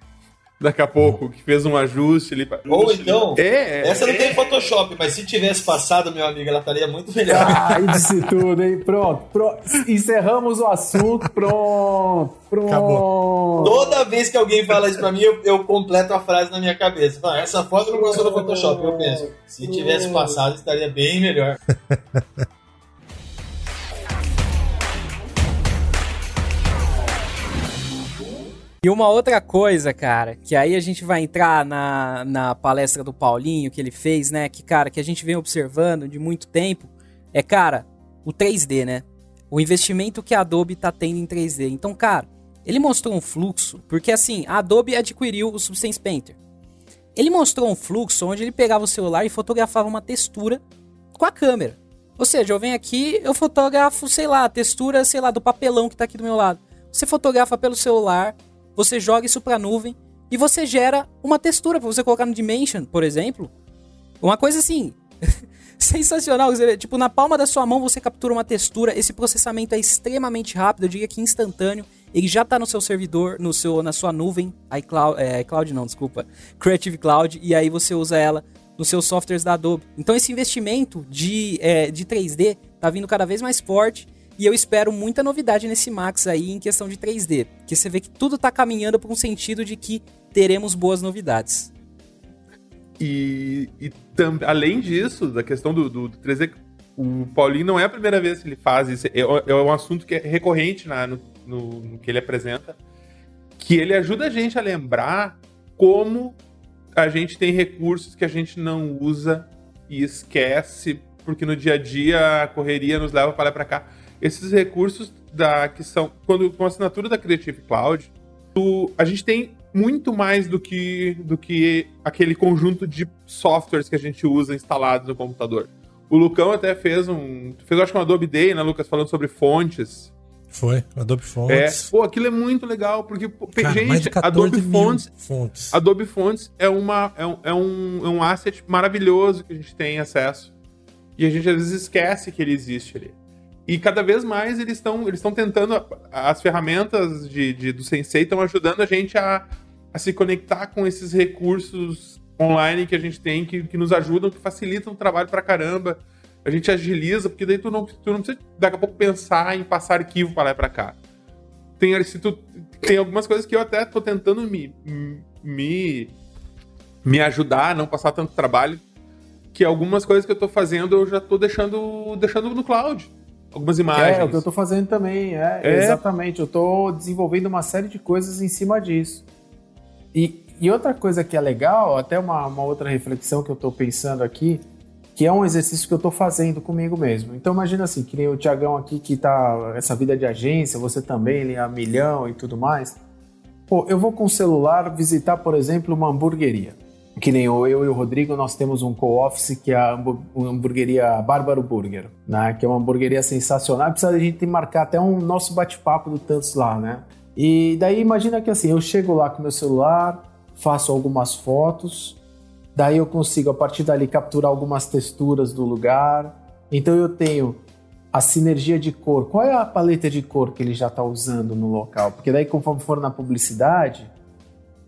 [SPEAKER 3] daqui a pouco, que fez um ajuste ali. Pra...
[SPEAKER 4] Ou então, é, essa não é. tem Photoshop, mas se tivesse passado, meu amigo, ela estaria muito melhor.
[SPEAKER 5] Ah, disse tudo, hein? Pronto, pronto. Encerramos o assunto, pronto, pronto. Acabou.
[SPEAKER 4] Toda vez que alguém fala isso pra mim, eu, eu completo a frase na minha cabeça. Ah, essa foto não passou no Photoshop. Eu penso, se tivesse passado, estaria bem melhor. <laughs>
[SPEAKER 2] E uma outra coisa, cara, que aí a gente vai entrar na, na palestra do Paulinho que ele fez, né? Que, cara, que a gente vem observando de muito tempo, é, cara, o 3D, né? O investimento que a Adobe tá tendo em 3D. Então, cara, ele mostrou um fluxo, porque assim, a Adobe adquiriu o Substance Painter. Ele mostrou um fluxo onde ele pegava o celular e fotografava uma textura com a câmera. Ou seja, eu venho aqui, eu fotografo, sei lá, a textura, sei lá, do papelão que tá aqui do meu lado. Você fotografa pelo celular, você joga isso para a nuvem e você gera uma textura para você colocar no Dimension, por exemplo. Uma coisa assim, <laughs> sensacional. Tipo, na palma da sua mão você captura uma textura. Esse processamento é extremamente rápido, eu diria que instantâneo. Ele já está no seu servidor, no seu, na sua nuvem, iCloud, é, iCloud não, desculpa, Creative Cloud, e aí você usa ela nos seus softwares da Adobe. Então esse investimento de, é, de 3D está vindo cada vez mais forte e eu espero muita novidade nesse Max aí em questão de 3D. Que você vê que tudo está caminhando para um sentido de que teremos boas novidades.
[SPEAKER 3] E, e tam, além disso, da questão do, do, do 3D, o Paulinho não é a primeira vez que ele faz isso. É, é um assunto que é recorrente na, no, no, no que ele apresenta. Que ele ajuda a gente a lembrar como a gente tem recursos que a gente não usa e esquece, porque no dia a dia a correria nos leva para lá para cá esses recursos da que são quando com a assinatura da Creative Cloud, tu, a gente tem muito mais do que do que aquele conjunto de softwares que a gente usa instalados no computador. O Lucão até fez um, fez acho que um Adobe Day, né, Lucas, falando sobre fontes.
[SPEAKER 1] Foi, Adobe Fonts.
[SPEAKER 3] É, pô, aquilo é muito legal, porque, Cara, gente, Adobe Fonts, fontes. Adobe Fonts é, uma, é, um, é, um, é um asset maravilhoso que a gente tem acesso. E a gente às vezes esquece que ele existe ali. E cada vez mais eles estão eles tentando, as ferramentas de, de do Sensei estão ajudando a gente a, a se conectar com esses recursos online que a gente tem, que, que nos ajudam, que facilitam o trabalho pra caramba. A gente agiliza, porque daí tu não, tu não precisa daqui a pouco pensar em passar arquivo para lá e pra cá. Tem, se tu, tem algumas coisas que eu até tô tentando me, me, me ajudar a não passar tanto trabalho, que algumas coisas que eu tô fazendo eu já tô deixando, deixando no cloud algumas imagens.
[SPEAKER 5] É, o que eu estou fazendo também, é, é, exatamente. Eu estou desenvolvendo uma série de coisas em cima disso. E, e outra coisa que é legal, até uma, uma outra reflexão que eu estou pensando aqui, que é um exercício que eu estou fazendo comigo mesmo. Então imagina assim, que nem o Tiagão aqui que tá essa vida de agência, você também, ele é a milhão e tudo mais. Pô, eu vou com o celular visitar, por exemplo, uma hamburgueria que nem eu, eu e o Rodrigo, nós temos um co-office que é a hamburgueria Bárbaro Burger, né? Que é uma hamburgueria sensacional. Precisa a gente marcar até um nosso bate-papo do Tantos lá, né? E daí imagina que assim, eu chego lá com meu celular, faço algumas fotos, daí eu consigo a partir dali capturar algumas texturas do lugar. Então eu tenho a sinergia de cor. Qual é a paleta de cor que ele já está usando no local? Porque daí, conforme for na publicidade,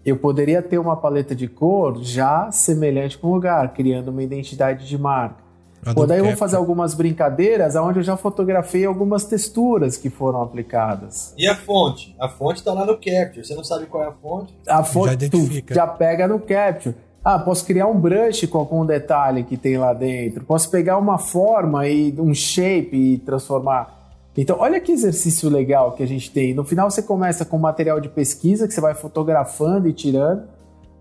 [SPEAKER 5] eu poderia ter uma paleta de cor já semelhante com o lugar, criando uma identidade de marca. Ou daí eu vou fazer algumas brincadeiras onde eu já fotografei algumas texturas que foram aplicadas.
[SPEAKER 4] E a fonte? A fonte está lá no Capture. Você não sabe qual é a fonte?
[SPEAKER 5] A fonte já, já pega no Capture. Ah, posso criar um brush com algum detalhe que tem lá dentro. Posso pegar uma forma e um shape e transformar. Então, olha que exercício legal que a gente tem. No final, você começa com material de pesquisa que você vai fotografando e tirando.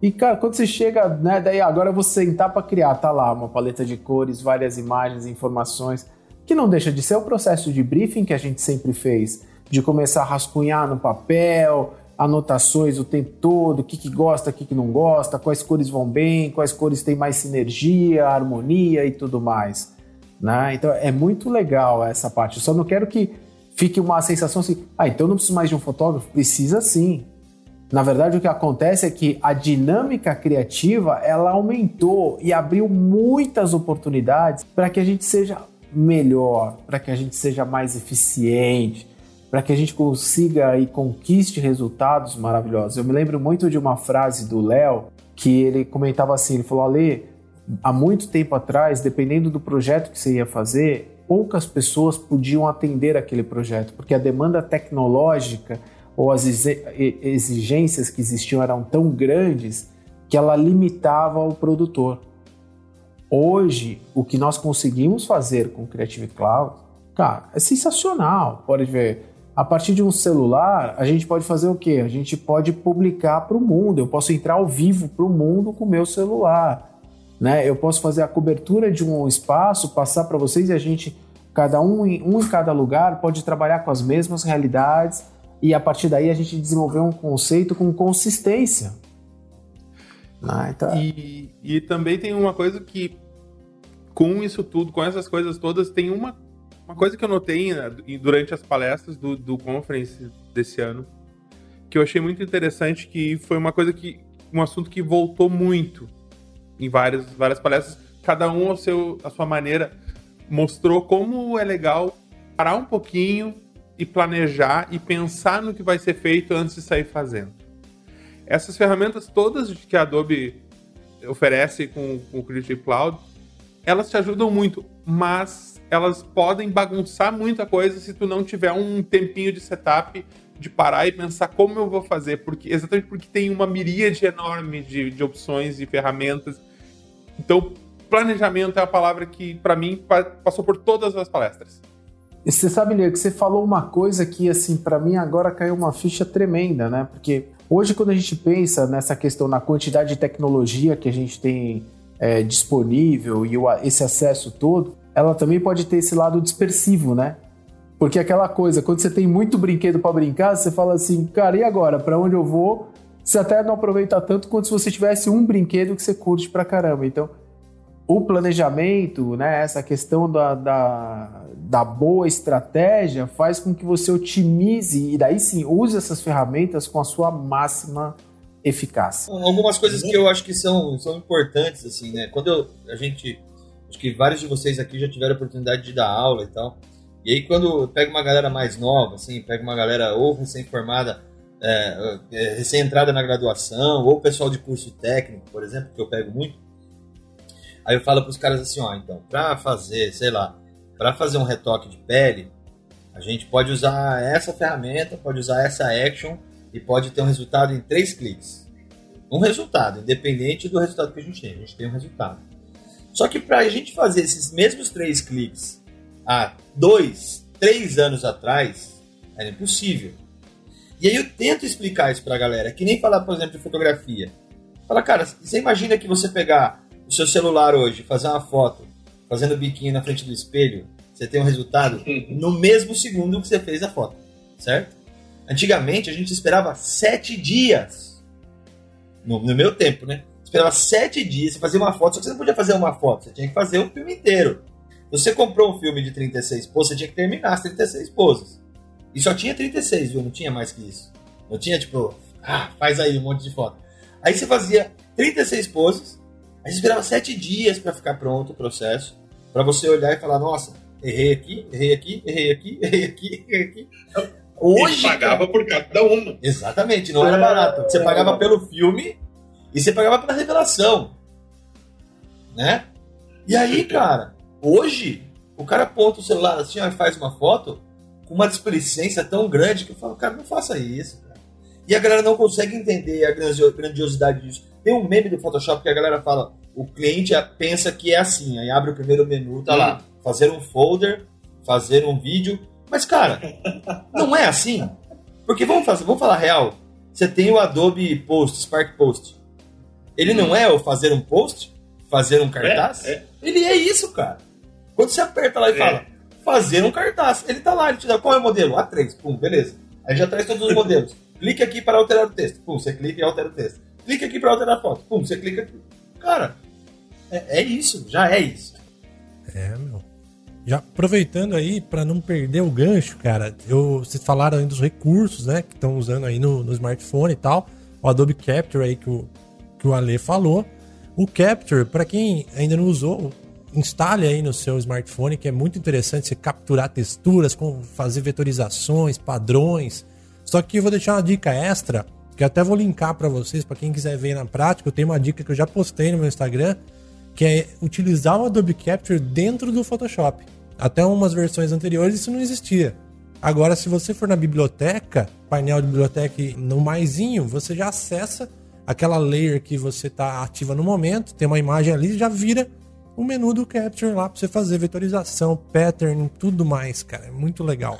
[SPEAKER 5] E, cara, quando você chega, né, daí agora eu vou sentar para criar, tá lá uma paleta de cores, várias imagens, informações, que não deixa de ser o processo de briefing que a gente sempre fez, de começar a rascunhar no papel, anotações o tempo todo, o que, que gosta, o que, que não gosta, quais cores vão bem, quais cores têm mais sinergia, harmonia e tudo mais. Né? Então é muito legal essa parte. Eu só não quero que fique uma sensação assim, ah, então não preciso mais de um fotógrafo? Precisa sim. Na verdade, o que acontece é que a dinâmica criativa ela aumentou e abriu muitas oportunidades para que a gente seja melhor, para que a gente seja mais eficiente, para que a gente consiga e conquiste resultados maravilhosos. Eu me lembro muito de uma frase do Léo que ele comentava assim, ele falou: "Ale, há muito tempo atrás, dependendo do projeto que você ia fazer, poucas pessoas podiam atender aquele projeto, porque a demanda tecnológica ou as exigências que existiam eram tão grandes que ela limitava o produtor. Hoje, o que nós conseguimos fazer com o Creative Cloud, cara, é sensacional. Pode ver, a partir de um celular, a gente pode fazer o quê? A gente pode publicar para o mundo. Eu posso entrar ao vivo para o mundo com o meu celular. Né? Eu posso fazer a cobertura de um espaço, passar para vocês e a gente, cada um, um em cada lugar, pode trabalhar com as mesmas realidades e a partir daí a gente desenvolveu um conceito com consistência.
[SPEAKER 3] Ah, então... e, e também tem uma coisa que, com isso tudo, com essas coisas todas, tem uma, uma coisa que eu notei né, durante as palestras do, do conference desse ano, que eu achei muito interessante, que foi uma coisa que. um assunto que voltou muito em várias, várias palestras, cada um ao seu, a sua maneira, mostrou como é legal parar um pouquinho e planejar e pensar no que vai ser feito antes de sair fazendo. Essas ferramentas todas que a Adobe oferece com, com o Creative Cloud, elas te ajudam muito, mas elas podem bagunçar muita coisa se tu não tiver um tempinho de setup de parar e pensar como eu vou fazer, porque exatamente porque tem uma miríade enorme de, de opções e ferramentas. Então, planejamento é a palavra que, para mim, passou por todas as palestras.
[SPEAKER 5] E você sabe, Leo, que você falou uma coisa que, assim, para mim agora caiu uma ficha tremenda, né? Porque hoje, quando a gente pensa nessa questão, na quantidade de tecnologia que a gente tem é, disponível e o, esse acesso todo, ela também pode ter esse lado dispersivo, né? Porque aquela coisa, quando você tem muito brinquedo para brincar, você fala assim, cara, e agora? Para onde eu vou? Você até não aproveita tanto quanto se você tivesse um brinquedo que você curte pra caramba. Então, o planejamento, né, essa questão da, da, da, boa estratégia faz com que você otimize e daí sim use essas ferramentas com a sua máxima eficácia.
[SPEAKER 4] Algumas coisas que eu acho que são, são importantes, assim, né? Quando eu, a gente. Acho que vários de vocês aqui já tiveram a oportunidade de dar aula e tal. E aí, quando pega uma galera mais nova, assim, pega uma galera ou recém-formada, é, é, recém-entrada na graduação, ou pessoal de curso técnico, por exemplo, que eu pego muito Aí eu falo para os caras assim, ó, então, para fazer, sei lá, para fazer um retoque de pele, a gente pode usar essa ferramenta, pode usar essa action e pode ter um resultado em três cliques. Um resultado, independente do resultado que a gente tem, a gente tem um resultado. Só que para a gente fazer esses mesmos três cliques há dois, três anos atrás, era impossível. E aí eu tento explicar isso para a galera, que nem falar, por exemplo, de fotografia. Fala, cara, você imagina que você pegar o seu celular hoje, fazer uma foto, fazendo biquinho na frente do espelho, você tem um resultado no mesmo segundo que você fez a foto, certo? Antigamente a gente esperava sete dias. No, no meu tempo, né? Esperava sete dias, você fazia uma foto, só que você não podia fazer uma foto, você tinha que fazer o filme inteiro. Você comprou um filme de 36 poses, você tinha que terminar as 36 poses. E só tinha 36, viu? Não tinha mais que isso. Não tinha, tipo, ah, faz aí um monte de foto. Aí você fazia 36 poses, aí você esperava 7 dias para ficar pronto o processo, para você olhar e falar, nossa, errei aqui, errei aqui, errei aqui, <laughs> errei aqui, errei aqui.
[SPEAKER 3] Hoje. Você pagava por cada uma.
[SPEAKER 4] Exatamente, não era barato. Você pagava pelo filme e você pagava pela revelação. Né? E aí, cara, hoje, o cara aponta o celular assim ó, e faz uma foto com uma displicência tão grande que eu falo, cara, não faça isso. Cara. E a galera não consegue entender a grandiosidade disso. Tem um meme do Photoshop que a galera fala, o cliente pensa que é assim, aí abre o primeiro menu, tá lá, fazer um folder, fazer um vídeo. Mas, cara, <laughs> não é assim. Porque vamos fazer, vamos falar real. Você tem o Adobe Post, Spark Post. Ele não é o fazer um post, fazer um cartaz? É, é. Ele é isso, cara. Quando você aperta lá e é. fala fazer um cartaz, ele tá lá, ele te dá qual é o modelo? A3, pum, beleza. Aí já traz todos os modelos. Clique aqui para alterar o texto. Pum, você clica e altera o texto. Clique aqui para alterar a foto. Pum, você clica aqui. Cara, é, é isso, já é isso.
[SPEAKER 1] É, meu. Já aproveitando aí, para não perder o gancho, cara, eu, vocês falaram aí dos recursos, né, que estão usando aí no, no, smartphone e tal. O Adobe Capture aí que o, que o Ale falou. O Capture, para quem ainda não usou, instale aí no seu smartphone, que é muito interessante você capturar texturas, fazer vetorizações, padrões. Só que eu vou deixar uma dica extra, que até vou linkar para vocês, para quem quiser ver na prática. Eu tenho uma dica que eu já postei no meu Instagram, que é utilizar o Adobe Capture dentro do Photoshop. Até umas versões anteriores isso não existia. Agora, se você for na biblioteca, painel de biblioteca no maisinho, você já acessa aquela layer que você está ativa no momento, tem uma imagem ali, já vira o menu do Capture lá para você fazer vetorização, pattern, tudo mais, cara. É muito legal.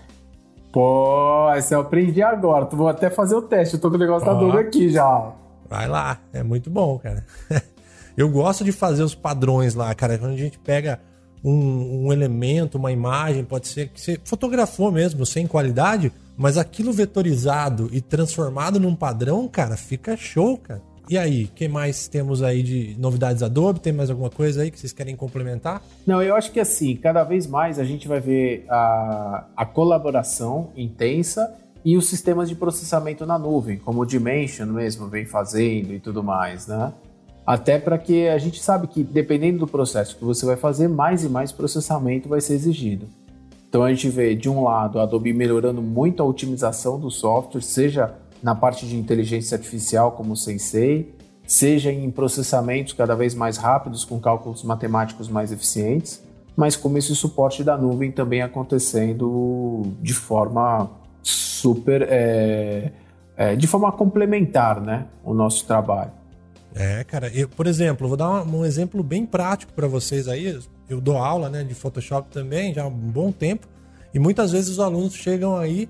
[SPEAKER 5] Pô, esse eu aprendi agora. Vou até fazer o teste. Eu tô com o negócio da dor aqui já.
[SPEAKER 1] Vai lá, é muito bom, cara. <laughs> eu gosto de fazer os padrões lá, cara. Quando a gente pega um, um, elemento, uma imagem, pode ser que você fotografou mesmo, sem qualidade, mas aquilo vetorizado e transformado num padrão, cara, fica show, cara. E aí, que mais temos aí de novidades Adobe? Tem mais alguma coisa aí que vocês querem complementar?
[SPEAKER 5] Não, eu acho que assim, cada vez mais a gente vai ver a, a colaboração intensa e os sistemas de processamento na nuvem, como o Dimension mesmo vem fazendo e tudo mais, né? Até para que a gente sabe que dependendo do processo que você vai fazer, mais e mais processamento vai ser exigido. Então a gente vê de um lado a Adobe melhorando muito a otimização do software, seja na parte de inteligência artificial como o Sensei, seja em processamentos cada vez mais rápidos com cálculos matemáticos mais eficientes, mas como esse suporte da nuvem também acontecendo de forma super, é, é, de forma complementar, né, o nosso trabalho.
[SPEAKER 1] É, cara, eu, por exemplo, vou dar um, exemplo bem prático para vocês aí. Eu dou aula, né, de Photoshop também já há um bom tempo, e muitas vezes os alunos chegam aí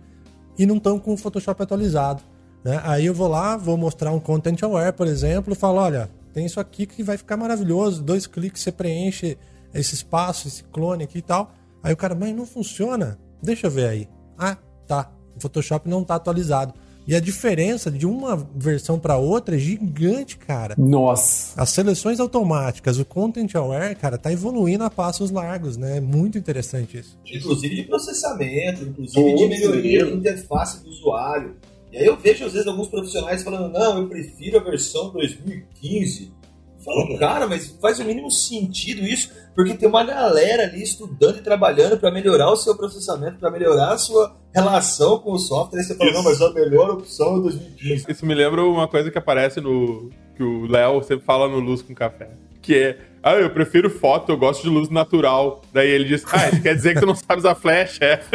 [SPEAKER 1] e não estão com o Photoshop atualizado. Né? Aí eu vou lá, vou mostrar um Content Aware, por exemplo, e falo, olha, tem isso aqui que vai ficar maravilhoso, dois cliques você preenche esse espaço, esse clone aqui e tal. Aí o cara, mas não funciona? Deixa eu ver aí. Ah, tá. O Photoshop não tá atualizado. E a diferença de uma versão para outra é gigante, cara.
[SPEAKER 5] Nossa.
[SPEAKER 1] As seleções automáticas, o Content Aware, cara, tá evoluindo a passos largos, né? É muito interessante isso.
[SPEAKER 4] Inclusive de processamento, inclusive de melhoria da interface do usuário. E aí eu vejo, às vezes, alguns profissionais falando, não, eu prefiro a versão 2015. Eu falo, cara, mas faz o mínimo sentido isso, porque tem uma galera ali estudando e trabalhando para melhorar o seu processamento, para melhorar a sua relação com o software. Aí você fala, não, mas a melhor opção é 2015.
[SPEAKER 3] Isso me lembra uma coisa que aparece no. que o Léo sempre fala no Luz com Café. Que é ah, eu prefiro foto, eu gosto de luz natural. Daí ele diz, ah, isso quer dizer que tu não sabes a flash, é. <laughs>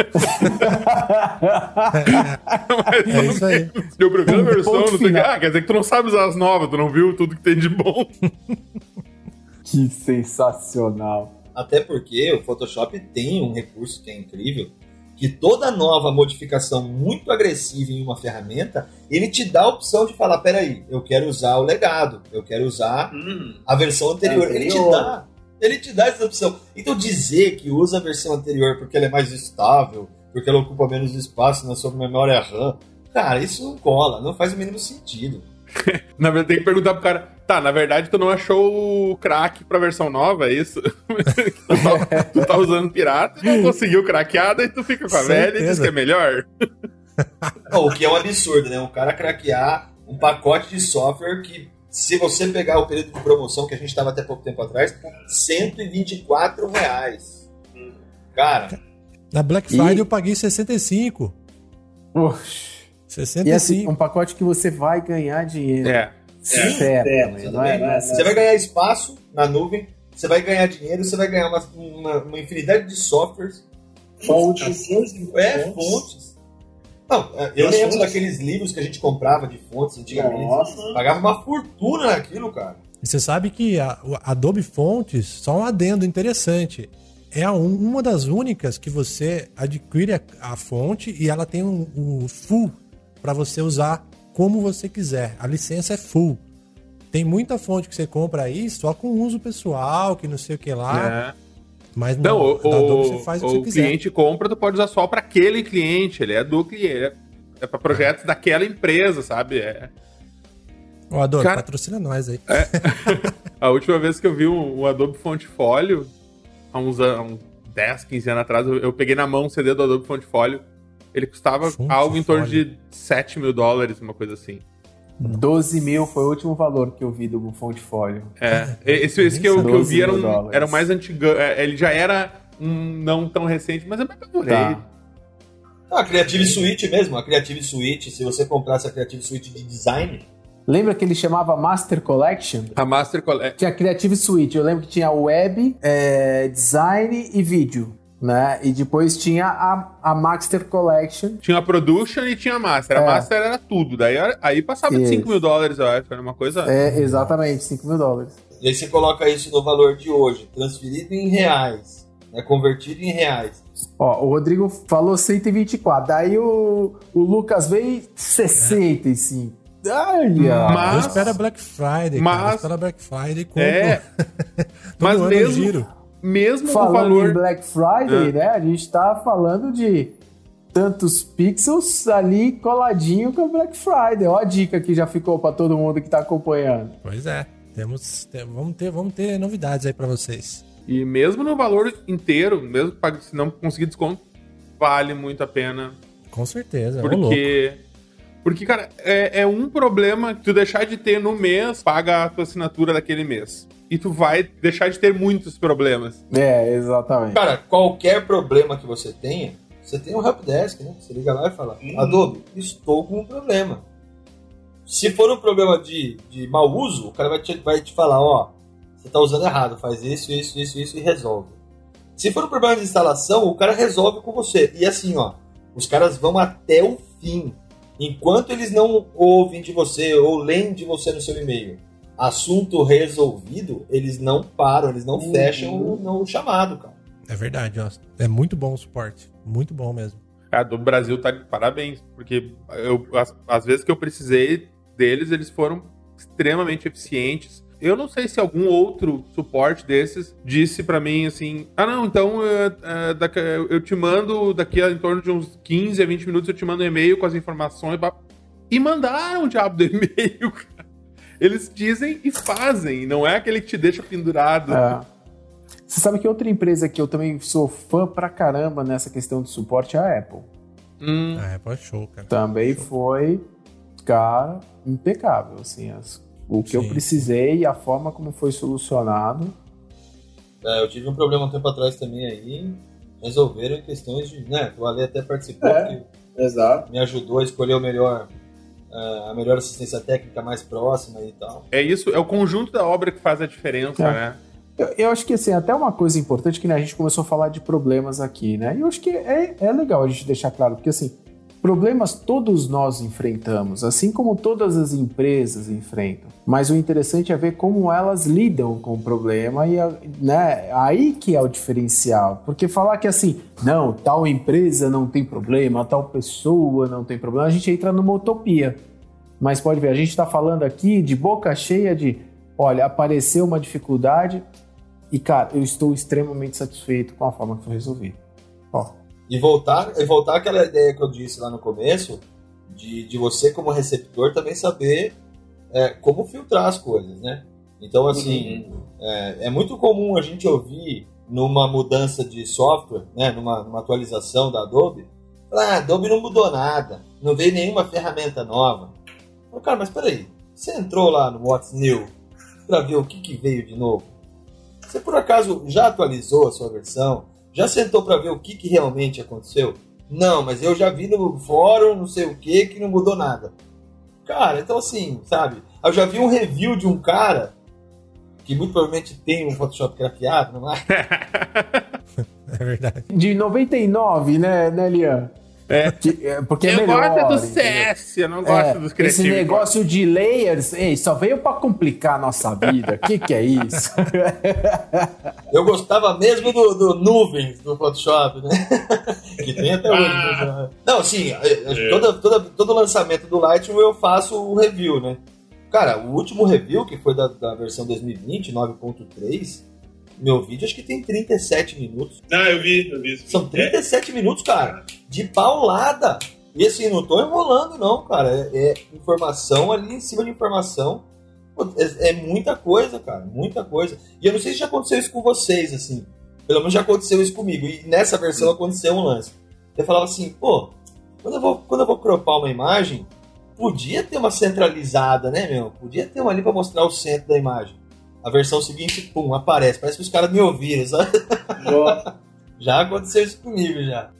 [SPEAKER 1] é isso aí.
[SPEAKER 3] Deu primeira versão, não sei Ah, quer dizer que tu não sabes as novas, tu não viu tudo que tem de bom.
[SPEAKER 5] que sensacional.
[SPEAKER 4] Até porque o Photoshop tem um recurso que é incrível, que toda nova modificação muito agressiva em uma ferramenta, ele te dá a opção de falar, peraí, eu quero usar o legado, eu quero usar hum, a versão anterior. anterior. Ele te dá. Ele te dá essa opção. Então dizer que usa a versão anterior porque ela é mais estável, porque ela ocupa menos espaço na sua memória RAM, cara, isso não cola, não faz o mínimo sentido. <laughs>
[SPEAKER 3] na verdade, tem que perguntar pro cara, tá, na verdade tu não achou o crack pra versão nova, é isso? <laughs> tu, tá, tu, tá, usando pirata, não conseguiu craqueada e tu fica com a Certeza. velha e diz que é melhor. <laughs>
[SPEAKER 4] o que é um absurdo, né? Um cara craquear um pacote de software que se você pegar o período de promoção que a gente estava até pouco tempo atrás, 124 reais. Cara.
[SPEAKER 1] Na Black Friday e... eu paguei 65.
[SPEAKER 5] Oxi. 65. E assim, um pacote que você vai ganhar dinheiro.
[SPEAKER 3] É.
[SPEAKER 4] Sim, é, é, não é, não é, você vai ganhar espaço na nuvem, você vai ganhar dinheiro, você vai ganhar uma, uma, uma infinidade de softwares. Fontes. É, fontes. Não, é, eu lembro fontes. daqueles livros que a gente comprava de fontes antigamente. Nossa. Pagava uma fortuna naquilo, cara.
[SPEAKER 1] E você sabe que a, a Adobe Fontes, só um adendo interessante, é a, uma das únicas que você adquire a, a fonte e ela tem um, um full para você usar como você quiser. A licença é full. Tem muita fonte que você compra aí só com uso pessoal, que não sei o que lá. É. Mas
[SPEAKER 3] não, não o, Adobe você faz o, o que você cliente compra, tu pode usar só para aquele cliente. Ele é do cliente. É para projetos é. daquela empresa, sabe? É.
[SPEAKER 1] O Adobe, Cara, patrocina nós aí. É. <laughs>
[SPEAKER 3] a última vez que eu vi um, um Adobe Fontfolio, há uns, há uns 10, 15 anos atrás, eu, eu peguei na mão o CD do Adobe Fontfolio ele custava Fonte algo em torno de 7 mil dólares, uma coisa assim.
[SPEAKER 5] 12 mil foi o último valor que eu vi do Fonte Folio.
[SPEAKER 3] É, esse, esse que, eu, que eu vi era um, era mais antigo. É, ele já era um não tão recente, mas eu me adorei. Tá.
[SPEAKER 4] Ah, a Creative Suite mesmo, a Creative Suite, se você comprasse a Creative Suite de design.
[SPEAKER 5] Lembra que ele chamava Master Collection?
[SPEAKER 3] A Master Collection.
[SPEAKER 5] Tinha Creative Suite, eu lembro que tinha web, é, design e vídeo né? E depois tinha a, a Master Collection.
[SPEAKER 3] Tinha a Production e tinha a Master. É. A Master era tudo. Daí aí passava isso. de 5 mil dólares, eu acho. Era uma coisa.
[SPEAKER 5] É, exatamente, 5 mil dólares.
[SPEAKER 4] E aí você coloca isso no valor de hoje, transferido em reais, né? convertido em reais.
[SPEAKER 5] Ó, o Rodrigo falou 124. Daí o, o Lucas veio 65. Olha!
[SPEAKER 1] Mas, espera Black Friday, mas, cara. Espera Black Friday
[SPEAKER 3] compra. É, <laughs> mas mesmo, giro mesmo
[SPEAKER 5] falando o valor... em Black Friday, é. né? A gente tá falando de tantos pixels ali coladinho com o Black Friday. Ó a dica que já ficou para todo mundo que tá acompanhando.
[SPEAKER 1] Pois é. Temos, vamos ter, vamos ter novidades aí para vocês.
[SPEAKER 3] E mesmo no valor inteiro, mesmo se não conseguir desconto, vale muito a pena.
[SPEAKER 1] Com certeza.
[SPEAKER 3] Porque porque, cara, é, é, um problema que tu deixar de ter no mês, paga a tua assinatura daquele mês e tu vai deixar de ter muitos problemas.
[SPEAKER 5] É, exatamente.
[SPEAKER 4] Cara, qualquer problema que você tenha, você tem um helpdesk, né? Você liga lá e fala, hum. Adobe, estou com um problema. Se for um problema de, de mau uso, o cara vai te, vai te falar, ó, você está usando errado, faz isso, isso, isso, isso e resolve. Se for um problema de instalação, o cara resolve com você. E assim, ó, os caras vão até o fim. Enquanto eles não ouvem de você ou leem de você no seu e-mail assunto resolvido, eles não param, eles não uhum. fecham o, o, chamado, cara.
[SPEAKER 1] É verdade, ó. É muito bom o suporte. Muito bom mesmo.
[SPEAKER 3] A do Brasil tá de parabéns, porque eu, as, as vezes que eu precisei deles, eles foram extremamente eficientes. Eu não sei se algum outro suporte desses disse para mim assim: ah, não, então eu, eu te mando daqui a em torno de uns 15 a 20 minutos, eu te mando um e-mail com as informações. E mandaram o diabo do <laughs> e-mail, cara. Eles dizem e fazem, não é aquele que te deixa pendurado. É.
[SPEAKER 5] Você sabe que outra empresa que eu também sou fã pra caramba nessa questão de suporte é a Apple.
[SPEAKER 1] Hum. A Apple é show, cara.
[SPEAKER 5] Também
[SPEAKER 1] show.
[SPEAKER 5] foi, cara, impecável, assim, as, o que Sim. eu precisei e a forma como foi solucionado.
[SPEAKER 4] É, eu tive um problema um tempo atrás também aí, resolveram em questões de, né, o Ale até participou,
[SPEAKER 5] é, exato.
[SPEAKER 4] me ajudou a escolher o melhor a melhor assistência técnica mais próxima e tal.
[SPEAKER 3] É isso, é o conjunto da obra que faz a diferença, é. né?
[SPEAKER 5] Eu, eu, acho que assim, até uma coisa importante que né, a gente começou a falar de problemas aqui, né? E eu acho que é, é legal a gente deixar claro, porque assim, Problemas todos nós enfrentamos, assim como todas as empresas enfrentam. Mas o interessante é ver como elas lidam com o problema e né, aí que é o diferencial. Porque falar que assim, não, tal empresa não tem problema, tal pessoa não tem problema, a gente entra numa utopia. Mas pode ver, a gente está falando aqui de boca cheia de, olha, apareceu uma dificuldade e cara, eu estou extremamente satisfeito com a forma que foi resolvida. Ó,
[SPEAKER 4] e voltar, e voltar àquela ideia que eu disse lá no começo, de, de você como receptor também saber é, como filtrar as coisas, né? Então, assim, uhum. é, é, muito comum a gente ouvir numa mudança de software, né, numa, numa atualização da Adobe, ah, a Adobe não mudou nada, não veio nenhuma ferramenta nova. Então, cara, mas peraí, Você entrou lá no What's New para ver o que, que veio de novo? Você por acaso já atualizou a sua versão? Já sentou para ver o que, que realmente aconteceu? Não, mas eu já vi no fórum, não sei o que, que não mudou nada. Cara, então assim, sabe? Eu já vi um review de um cara que muito provavelmente tem um Photoshop craqueado, não é? <laughs>
[SPEAKER 1] é verdade.
[SPEAKER 5] De 99, né, né Lian?
[SPEAKER 3] É. é. porque é eu melhor, gosto do CS, eu não gosto é, dos criativos.
[SPEAKER 5] Esse negócio de layers, ei, só veio para complicar a nossa vida. O que, que é isso? <laughs>
[SPEAKER 4] eu gostava mesmo do, do nuvens do Photoshop, né? <laughs> que tem até hoje. Ah. Né? Não, sim, é. toda, toda, todo lançamento do Lightroom eu faço o review, né? Cara, o último review, que foi da, da versão 2020, 9.3, meu vídeo acho que tem 37 minutos.
[SPEAKER 3] Ah, eu vi, eu vi.
[SPEAKER 4] São 37 é. minutos, cara, de paulada. E assim, não tô enrolando, não, cara. É, é informação ali em cima de informação. É, é, muita coisa, cara, muita coisa. E eu não sei se já aconteceu isso com vocês, assim. Pelo menos já aconteceu isso comigo. E nessa versão aconteceu um lance. Eu falava assim, pô, quando eu vou, quando eu vou cropar uma imagem, podia ter uma centralizada, né, meu? Podia ter uma ali para mostrar o centro da imagem. A versão seguinte, pum, aparece. Parece que os caras me ouviram, sabe? <laughs> já aconteceu isso comigo, já.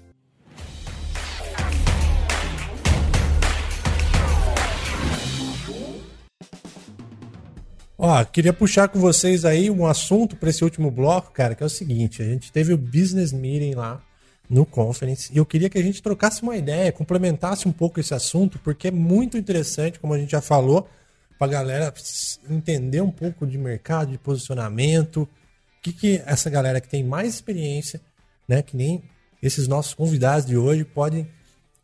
[SPEAKER 1] Ó, queria puxar com vocês aí um assunto para esse último bloco, cara, que é o seguinte: a gente teve o business meeting lá no Conference. E eu queria que a gente trocasse uma ideia, complementasse um pouco esse assunto, porque é muito interessante, como a gente já falou, para a galera entender um pouco de mercado, de posicionamento, o que, que essa galera que tem mais experiência, né, que nem esses nossos convidados de hoje, podem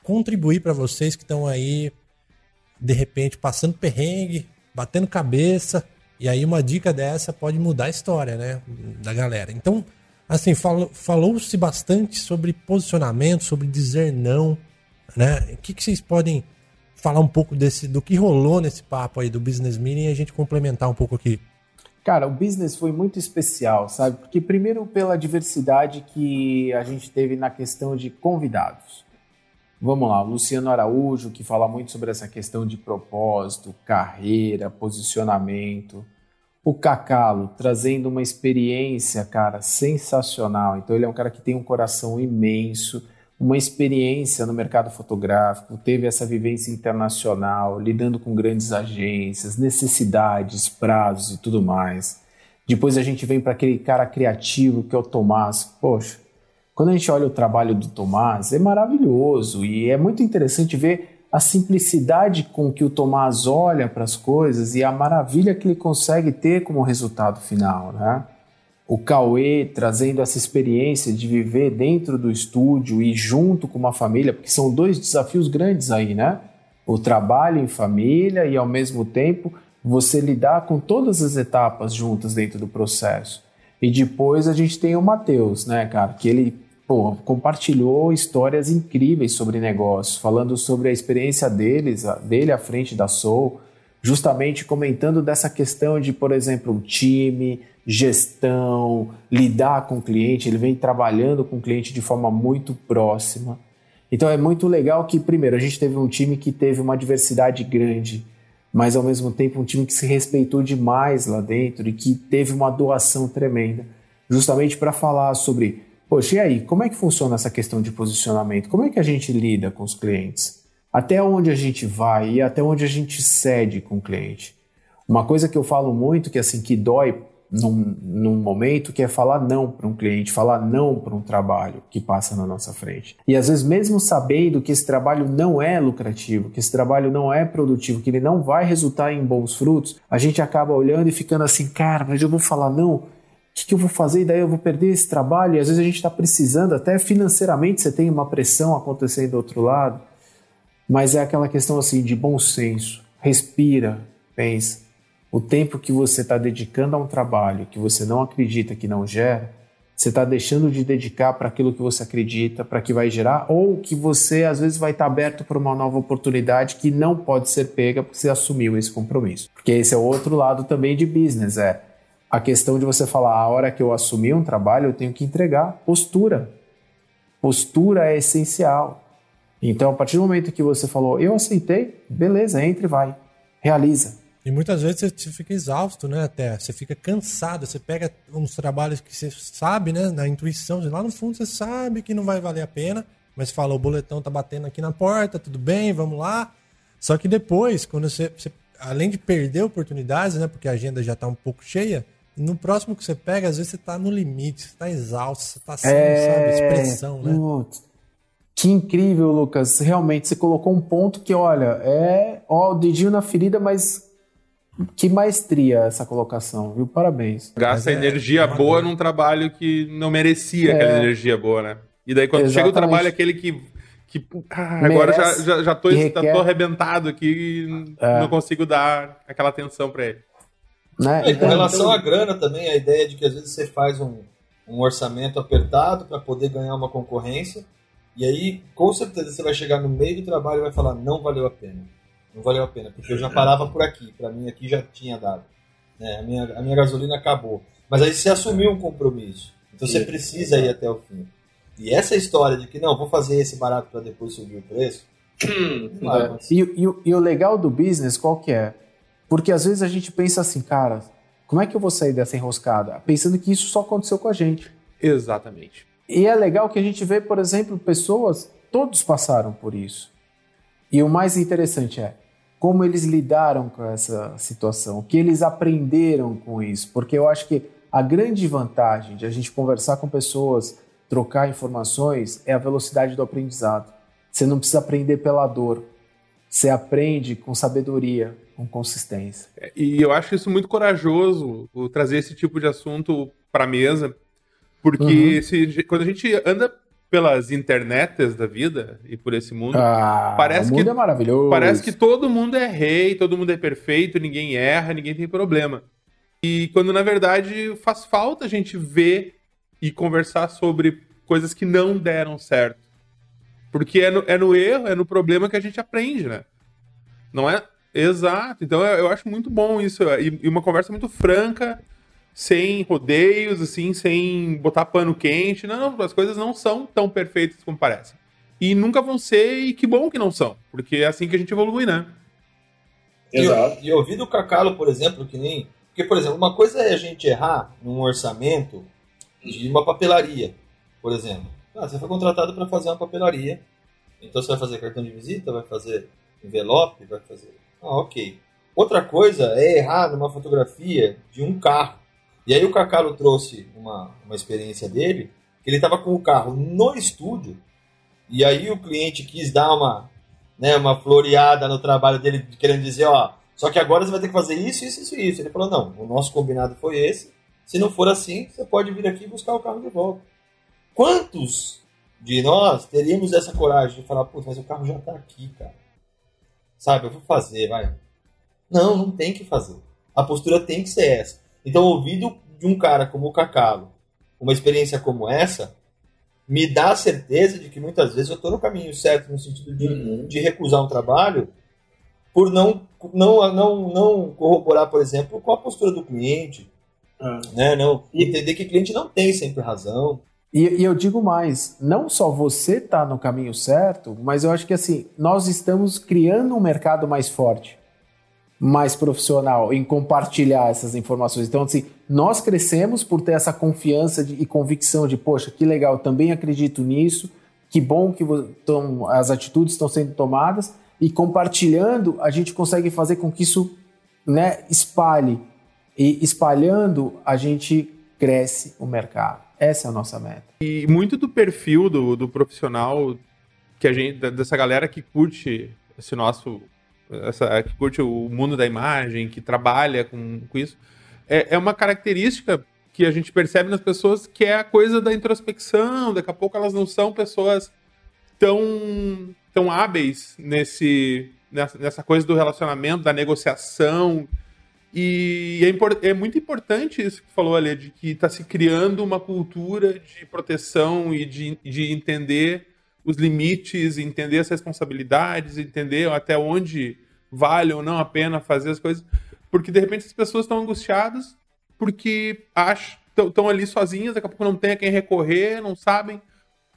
[SPEAKER 1] contribuir para vocês que estão aí, de repente, passando perrengue, batendo cabeça, e aí uma dica dessa pode mudar a história, né, da galera. Então, assim, falou-se bastante sobre posicionamento, sobre dizer não, né? O que, que vocês podem falar um pouco desse, do que rolou nesse papo aí do Business Meeting e a gente complementar um pouco aqui?
[SPEAKER 5] Cara, o business foi muito especial, sabe? Porque primeiro pela diversidade que a gente teve na questão de convidados. Vamos lá, o Luciano Araújo, que fala muito sobre essa questão de propósito, carreira, posicionamento o Cacalo trazendo uma experiência, cara, sensacional. Então ele é um cara que tem um coração imenso, uma experiência no mercado fotográfico, teve essa vivência internacional, lidando com grandes agências, necessidades, prazos e tudo mais. Depois a gente vem para aquele cara criativo que é o Tomás. Poxa, quando a gente olha o trabalho do Tomás, é maravilhoso e é muito interessante ver a simplicidade com que o Tomás olha para as coisas e a maravilha que ele consegue ter como resultado final, né? O Cauê trazendo essa experiência de viver dentro do estúdio e junto com uma família, porque são dois desafios grandes aí, né? O trabalho em família e ao mesmo tempo você lidar com todas as etapas juntas dentro do processo. E depois a gente tem o Matheus, né, cara, que ele pô, compartilhou histórias incríveis sobre negócios, falando sobre a experiência deles, dele à frente da Soul, justamente comentando dessa questão de, por exemplo, time, gestão, lidar com o cliente, ele vem trabalhando com o cliente de forma muito próxima. Então é muito legal que, primeiro, a gente teve um time que teve uma diversidade grande, mas ao mesmo tempo um time que se respeitou demais lá dentro e que teve uma doação tremenda, justamente para falar sobre Poxa, e aí, como é que funciona essa questão de posicionamento? Como é que a gente lida com os clientes? Até onde a gente vai e até onde a gente cede com o cliente? Uma coisa que eu falo muito, que assim, que dói num, num momento, que é falar não para um cliente, falar não para um trabalho que passa na nossa frente. E às vezes, mesmo sabendo que esse trabalho não é lucrativo, que esse trabalho não é produtivo, que ele não vai resultar em bons frutos, a gente acaba olhando e ficando assim, cara, mas eu vou falar não que, que eu vou fazer? E daí eu vou perder esse trabalho. E às vezes a gente está precisando, até financeiramente, você tem uma pressão acontecendo do outro lado. Mas é aquela questão assim de bom senso. Respira, pensa. O tempo que você está dedicando a um trabalho que você não acredita que não gera, você está deixando de dedicar para aquilo que você acredita, para que vai gerar, ou que você às vezes vai estar tá aberto para uma nova oportunidade que não pode ser pega porque você assumiu esse compromisso. Porque esse é o outro lado também de business, é a questão de você falar, a hora que eu assumir um trabalho, eu tenho que entregar postura. Postura é essencial. Então, a partir do momento que você falou, eu aceitei, beleza, entre e vai. Realiza.
[SPEAKER 1] E muitas vezes você fica exausto, né? Até você fica cansado. Você pega uns trabalhos que você sabe, né? Na intuição, lá no fundo você sabe que não vai valer a pena, mas fala: o boletão tá batendo aqui na porta, tudo bem, vamos lá. Só que depois, quando você, você além de perder oportunidades, né? Porque a agenda já tá um pouco cheia, no próximo que você pega, às vezes você tá no limite, você tá exausto, você tá sem, é... sabe, expressão, né? Putz.
[SPEAKER 5] Que incrível, Lucas. Realmente, você colocou um ponto que, olha, é ó, o dedinho na ferida, mas que maestria essa colocação, viu? Parabéns.
[SPEAKER 3] Gasta é, energia é boa num trabalho que não merecia é, aquela energia boa, né? E daí quando exatamente. chega o trabalho aquele que. que ah, agora já, já, já, tô, requer... já tô arrebentado aqui e é. não consigo dar aquela atenção para ele.
[SPEAKER 4] Né? É, com relação à grana também, a ideia de que às vezes você faz um, um orçamento apertado para poder ganhar uma concorrência, e aí com certeza você vai chegar no meio do trabalho e vai falar: não valeu a pena. Não valeu a pena, porque eu já parava por aqui, para mim aqui já tinha dado. Né? A, minha, a minha gasolina acabou. Mas aí você assumiu um compromisso, então você precisa ir até o fim. E essa história de que não, vou fazer esse barato para depois subir o preço.
[SPEAKER 5] Hum, é. e, e, e, o legal do business qual que é? Porque às vezes a gente pensa assim, cara, como é que eu vou sair dessa enroscada? Pensando que isso só aconteceu com a gente.
[SPEAKER 3] Exatamente.
[SPEAKER 5] E é legal que a gente vê, por exemplo, pessoas, todos passaram por isso. E o mais interessante é como eles lidaram com essa situação, o que eles aprenderam com isso. Porque eu acho que a grande vantagem de a gente conversar com pessoas, trocar informações, é a velocidade do aprendizado. Você não precisa aprender pela dor, você aprende com sabedoria, com consistência.
[SPEAKER 3] É, e eu acho isso muito corajoso, trazer esse tipo de assunto para a mesa, porque uhum. se, quando a gente anda pelas internets da vida e por esse mundo,
[SPEAKER 5] ah,
[SPEAKER 3] parece
[SPEAKER 5] mundo
[SPEAKER 3] que
[SPEAKER 5] é maravilhoso.
[SPEAKER 3] Parece que todo mundo é rei, todo mundo é perfeito, ninguém erra, ninguém tem problema. E quando na verdade faz falta a gente ver e conversar sobre coisas que não deram certo. Porque é no, é no erro, é no problema que a gente aprende, né? Não é? Exato. Então eu, eu acho muito bom isso. E, e, uma conversa muito franca, sem rodeios, assim, sem botar pano quente. Não, as coisas não são tão perfeitas como parecem. E nunca vão ser, e que bom que não são. Porque é assim que a gente evolui, né?
[SPEAKER 4] Exato. E, e ouvir do Cacalo, por exemplo, que nem. Porque, por exemplo, uma coisa é a gente errar num orçamento de uma papelaria, por exemplo. Ah, você foi contratado para fazer uma papelaria. Então você vai fazer cartão de visita, vai fazer envelope, vai fazer. Ah, ok. Outra coisa é errar numa fotografia de um carro. E aí o Cacalo trouxe uma, uma experiência dele, que ele estava com o carro no estúdio, e aí o cliente quis dar uma, né, uma floreada no trabalho dele, querendo dizer, ó, só que agora você vai ter que fazer isso, isso, isso, isso. Ele falou, não, o nosso combinado foi esse. Se não for assim, você pode vir aqui buscar o carro de volta. Quantos de nós teríamos essa coragem de falar, putz, mas o carro já está aqui, cara. Sabe, eu vou fazer, vai. Não, não tem que fazer. A postura tem que ser essa. Então, ouvido de um cara como o Cacalo, uma experiência como essa, me dá a certeza de que muitas vezes eu estou no caminho certo, no sentido de, uhum. de recusar um trabalho por não, não, não, não corroborar, por exemplo, com a postura do cliente. Uhum. Né? Não, entender que o cliente não tem sempre razão.
[SPEAKER 5] E, e, eu digo mais, não só você está no caminho certo, mas eu acho que assim, nós estamos criando um mercado mais forte, mais profissional em compartilhar essas informações. Então, assim, nós crescemos por ter essa confiança de, e convicção de, poxa, que legal, também acredito nisso, que bom que tão, as atitudes estão sendo tomadas, e compartilhando, a gente consegue fazer com que isso né, espalhe. E espalhando, a gente cresce o mercado. Essa é a nossa meta.
[SPEAKER 3] E muito do perfil do, do profissional que a gente, dessa galera que curte esse nosso, essa, que curte o mundo da imagem, que trabalha com, com isso, é, é uma característica que a gente percebe nas pessoas que é a coisa da introspecção. Daqui a pouco elas não são pessoas tão, tão hábeis nesse, nessa, nessa coisa do relacionamento, da negociação, e é, é, muito importante isso que falou ali, de que está se criando uma cultura de proteção e de, de entender os limites, entender as responsabilidades, entender até onde vale ou não a pena fazer as coisas. Porque de repente as pessoas estão angustiadas porque estão ali sozinhas, daqui a pouco não tem a quem recorrer, não sabem,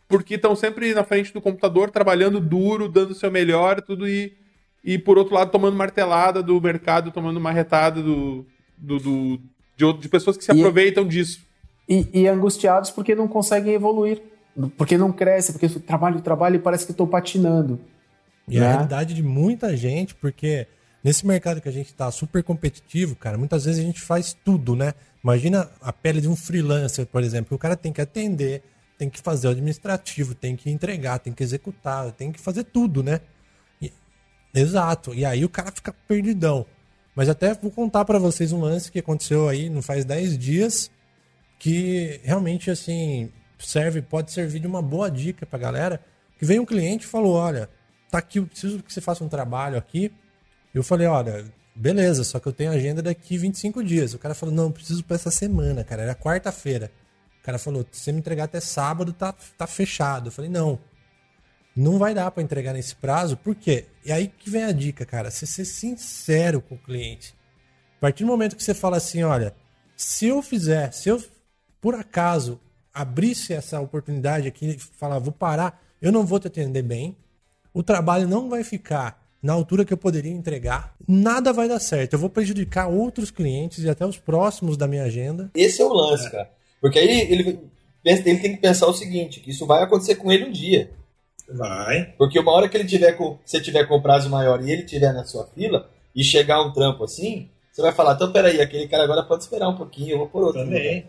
[SPEAKER 3] porque estão sempre na frente do computador, trabalhando duro, dando o seu melhor, tudo e e por outro lado tomando martelada do mercado, tomando marretada do, do, do de, de, pessoas que se e, aproveitam disso.
[SPEAKER 5] E, e, angustiados porque não conseguem evoluir, porque não cresce, porque trabalho, trabalho e parece que estou patinando.
[SPEAKER 1] E né? a realidade de muita gente, porque nesse mercado que a gente está super competitivo, cara, muitas vezes a gente faz tudo, né? Imagina a pele de um freelancer, por exemplo, o cara tem que atender, tem que fazer o administrativo, tem que entregar, tem que executar, tem que fazer tudo, né? E, exato. E aí o cara fica perdidão. Mas até vou contar para vocês um lance que aconteceu aí não faz 10 dias, que realmente assim serve, pode servir de uma boa dica pra galera. Que veio um cliente e falou: "Olha, tá aqui, eu preciso que você faça um trabalho aqui". Eu falei: "Olha, beleza, só que eu tenho agenda daqui 25 dias". O cara falou: "Não, preciso para essa semana, cara, era quarta-feira". O cara falou: "Se você me entregar até sábado, tá tá fechado". Eu falei: "Não, não vai dar para entregar nesse prazo, por quê? E aí que vem a dica, cara, você ser sincero com o cliente. A partir do momento que você fala assim, olha, se eu fizer, se eu por acaso abrisse essa oportunidade aqui e falar, vou parar, eu não vou te atender bem, o trabalho não vai ficar na altura que eu poderia entregar, nada vai dar certo. Eu vou prejudicar outros clientes e até os próximos da minha agenda.
[SPEAKER 4] Esse é o lance, cara. Porque aí ele, ele tem que pensar o seguinte, que isso vai acontecer com ele um dia.
[SPEAKER 7] Vai.
[SPEAKER 4] Porque uma hora que ele tiver com, você tiver com prazo maior e ele tiver na sua fila e chegar um trampo assim, você vai falar, então peraí, aquele cara agora pode esperar um pouquinho, eu vou por outro.
[SPEAKER 7] Também.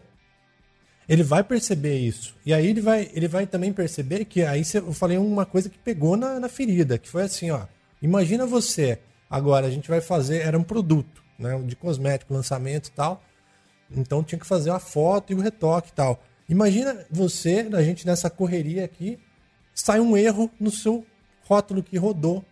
[SPEAKER 1] Ele vai perceber isso. E aí ele vai, ele vai também perceber que aí eu falei uma coisa que pegou na, na ferida, que foi assim, ó. Imagina você, agora a gente vai fazer, era um produto, né, de cosmético, lançamento e tal. Então tinha que fazer a foto e o retoque e tal. Imagina você, a gente nessa correria aqui, sai um erro no seu rótulo que rodou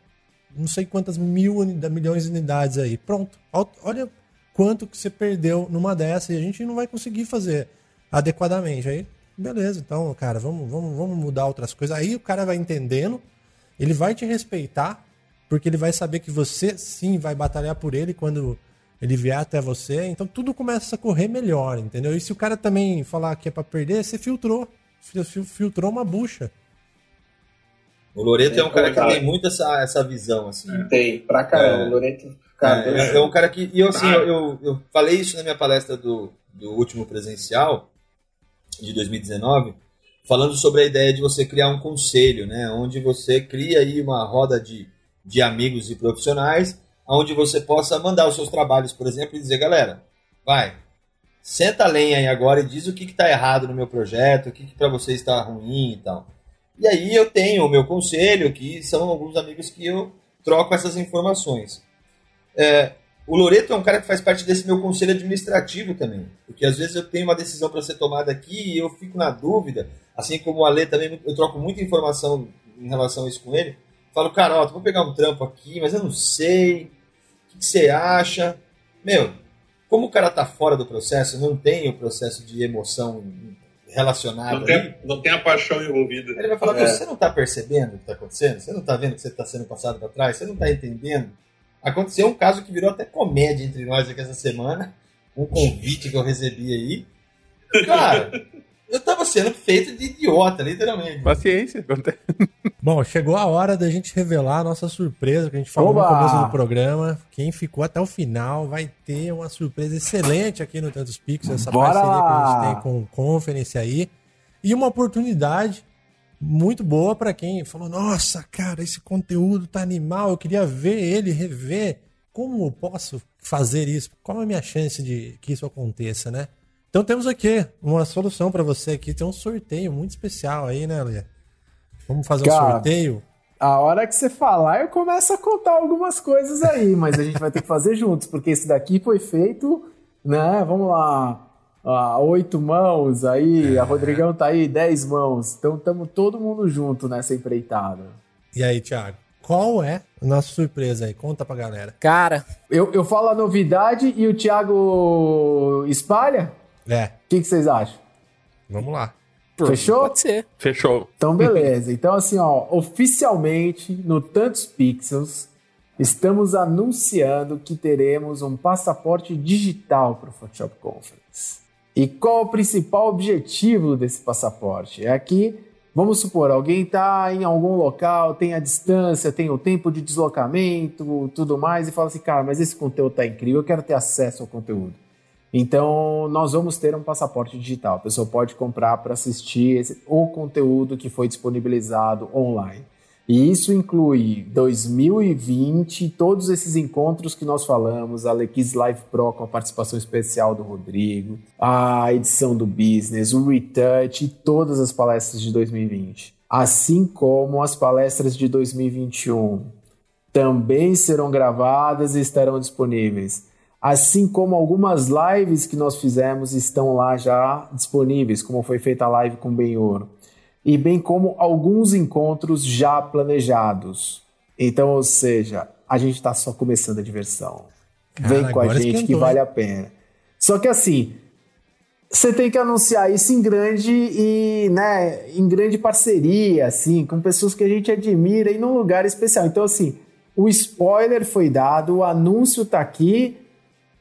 [SPEAKER 1] não sei quantas mil milhões de unidades aí. Pronto. Olha quanto que você perdeu numa dessa e a gente não vai conseguir fazer adequadamente. Aí, beleza, então, cara, vamos, vamos, vamos mudar outras coisas. Aí o cara vai entendendo, ele vai te respeitar, porque ele vai saber que você sim vai batalhar por ele quando ele vier até você. Então tudo começa a correr melhor, entendeu? E se o cara também falar que é para perder, você filtrou. Filtrou uma bucha.
[SPEAKER 4] O Loreto é, um cara que tem muito essa, essa visão, assim.
[SPEAKER 7] É. Tem, pra caramba. É, o Loreto.
[SPEAKER 4] Cara, é, é, um cara que. E eu, assim, eu, eu, eu, falei isso na minha palestra do, do último presencial, de 2019, falando sobre a ideia de você criar um conselho, né? Onde você cria aí uma roda de, de amigos e profissionais, onde você possa mandar os seus trabalhos, por exemplo, e dizer, galera, vai, senta a lenha aí agora e diz o que está errado no meu projeto, o que, que para você está ruim e tal. E aí eu tenho o meu conselho, que são alguns amigos que eu troco essas informações. É, o Loreto é um cara que faz parte desse meu conselho administrativo também. Porque às vezes eu tenho uma decisão para ser tomada aqui e eu fico na dúvida. Assim como o Ale também, eu troco muita informação em relação a isso com ele. Falo, cara, ó, vou pegar um trampo aqui, mas eu não sei. O que, você acha? Meu, como o cara tá fora do processo, não tem o processo de emoção relacionado.
[SPEAKER 7] Não tem, não tem a paixão envolvida.
[SPEAKER 4] Ele vai falar: é. você não está percebendo o que está acontecendo? Você não está vendo que você está sendo passado para trás? Você não está entendendo? Aconteceu um caso que virou até comédia entre nós aqui essa semana. Um convite que eu recebi aí. Cara, eu tava sendo feito de idiota, literalmente.
[SPEAKER 3] Paciência.
[SPEAKER 1] Bom, chegou a hora da gente revelar a nossa surpresa que a gente falou Oba! no começo do programa. Quem ficou até o final vai ter uma surpresa excelente aqui no Tantos Pixels, essa Bora parceria que a gente tem com o Conference aí. E uma oportunidade muito boa para quem falou: Nossa, cara, esse conteúdo tá animal, eu queria ver ele, rever. Como posso fazer isso? Qual é a minha chance de que isso aconteça, né? Então temos aqui uma solução para você aqui. Tem um sorteio muito especial aí, né, Lê? Vamos fazer Cara, um sorteio?
[SPEAKER 5] A hora que você falar, eu começo a contar algumas coisas aí, mas a gente vai ter que fazer juntos, porque esse daqui foi feito, né? Vamos lá, ah, oito mãos aí, é. a Rodrigão tá aí, dez mãos. Então estamos todo mundo junto nessa empreitada.
[SPEAKER 1] E aí, Thiago? Qual é a nossa surpresa aí? Conta pra galera.
[SPEAKER 5] Cara, eu, eu falo a novidade e o Thiago espalha?
[SPEAKER 1] É.
[SPEAKER 5] O que, que vocês acham?
[SPEAKER 1] Vamos lá.
[SPEAKER 5] Fechou?
[SPEAKER 2] Pode ser.
[SPEAKER 3] Fechou.
[SPEAKER 5] Então, beleza. Então, assim, ó, oficialmente, no Tantos Pixels, estamos anunciando que teremos um passaporte digital para o Photoshop Conference. E qual o principal objetivo desse passaporte? É que Vamos supor, alguém está em algum local, tem a distância, tem o tempo de deslocamento, tudo mais, e fala assim, cara, mas esse conteúdo está incrível, eu quero ter acesso ao conteúdo. Então, nós vamos ter um passaporte digital. A pessoa pode comprar para assistir esse, o conteúdo que foi disponibilizado online. E isso inclui 2020, todos esses encontros que nós falamos, a Lequis Live Pro com a participação especial do Rodrigo, a edição do Business, o Retouch e todas as palestras de 2020. Assim como as palestras de 2021 também serão gravadas e estarão disponíveis. Assim como algumas lives que nós fizemos estão lá já disponíveis, como foi feita a live com o Benhor e bem como alguns encontros já planejados. Então, ou seja, a gente está só começando a diversão. Cara, Vem com a gente esquentou, que vale a pena. Só que assim, você tem que anunciar isso em grande e, né, em grande parceria, assim, com pessoas que a gente admira e num lugar especial. Então, assim, o spoiler foi dado, o anúncio está aqui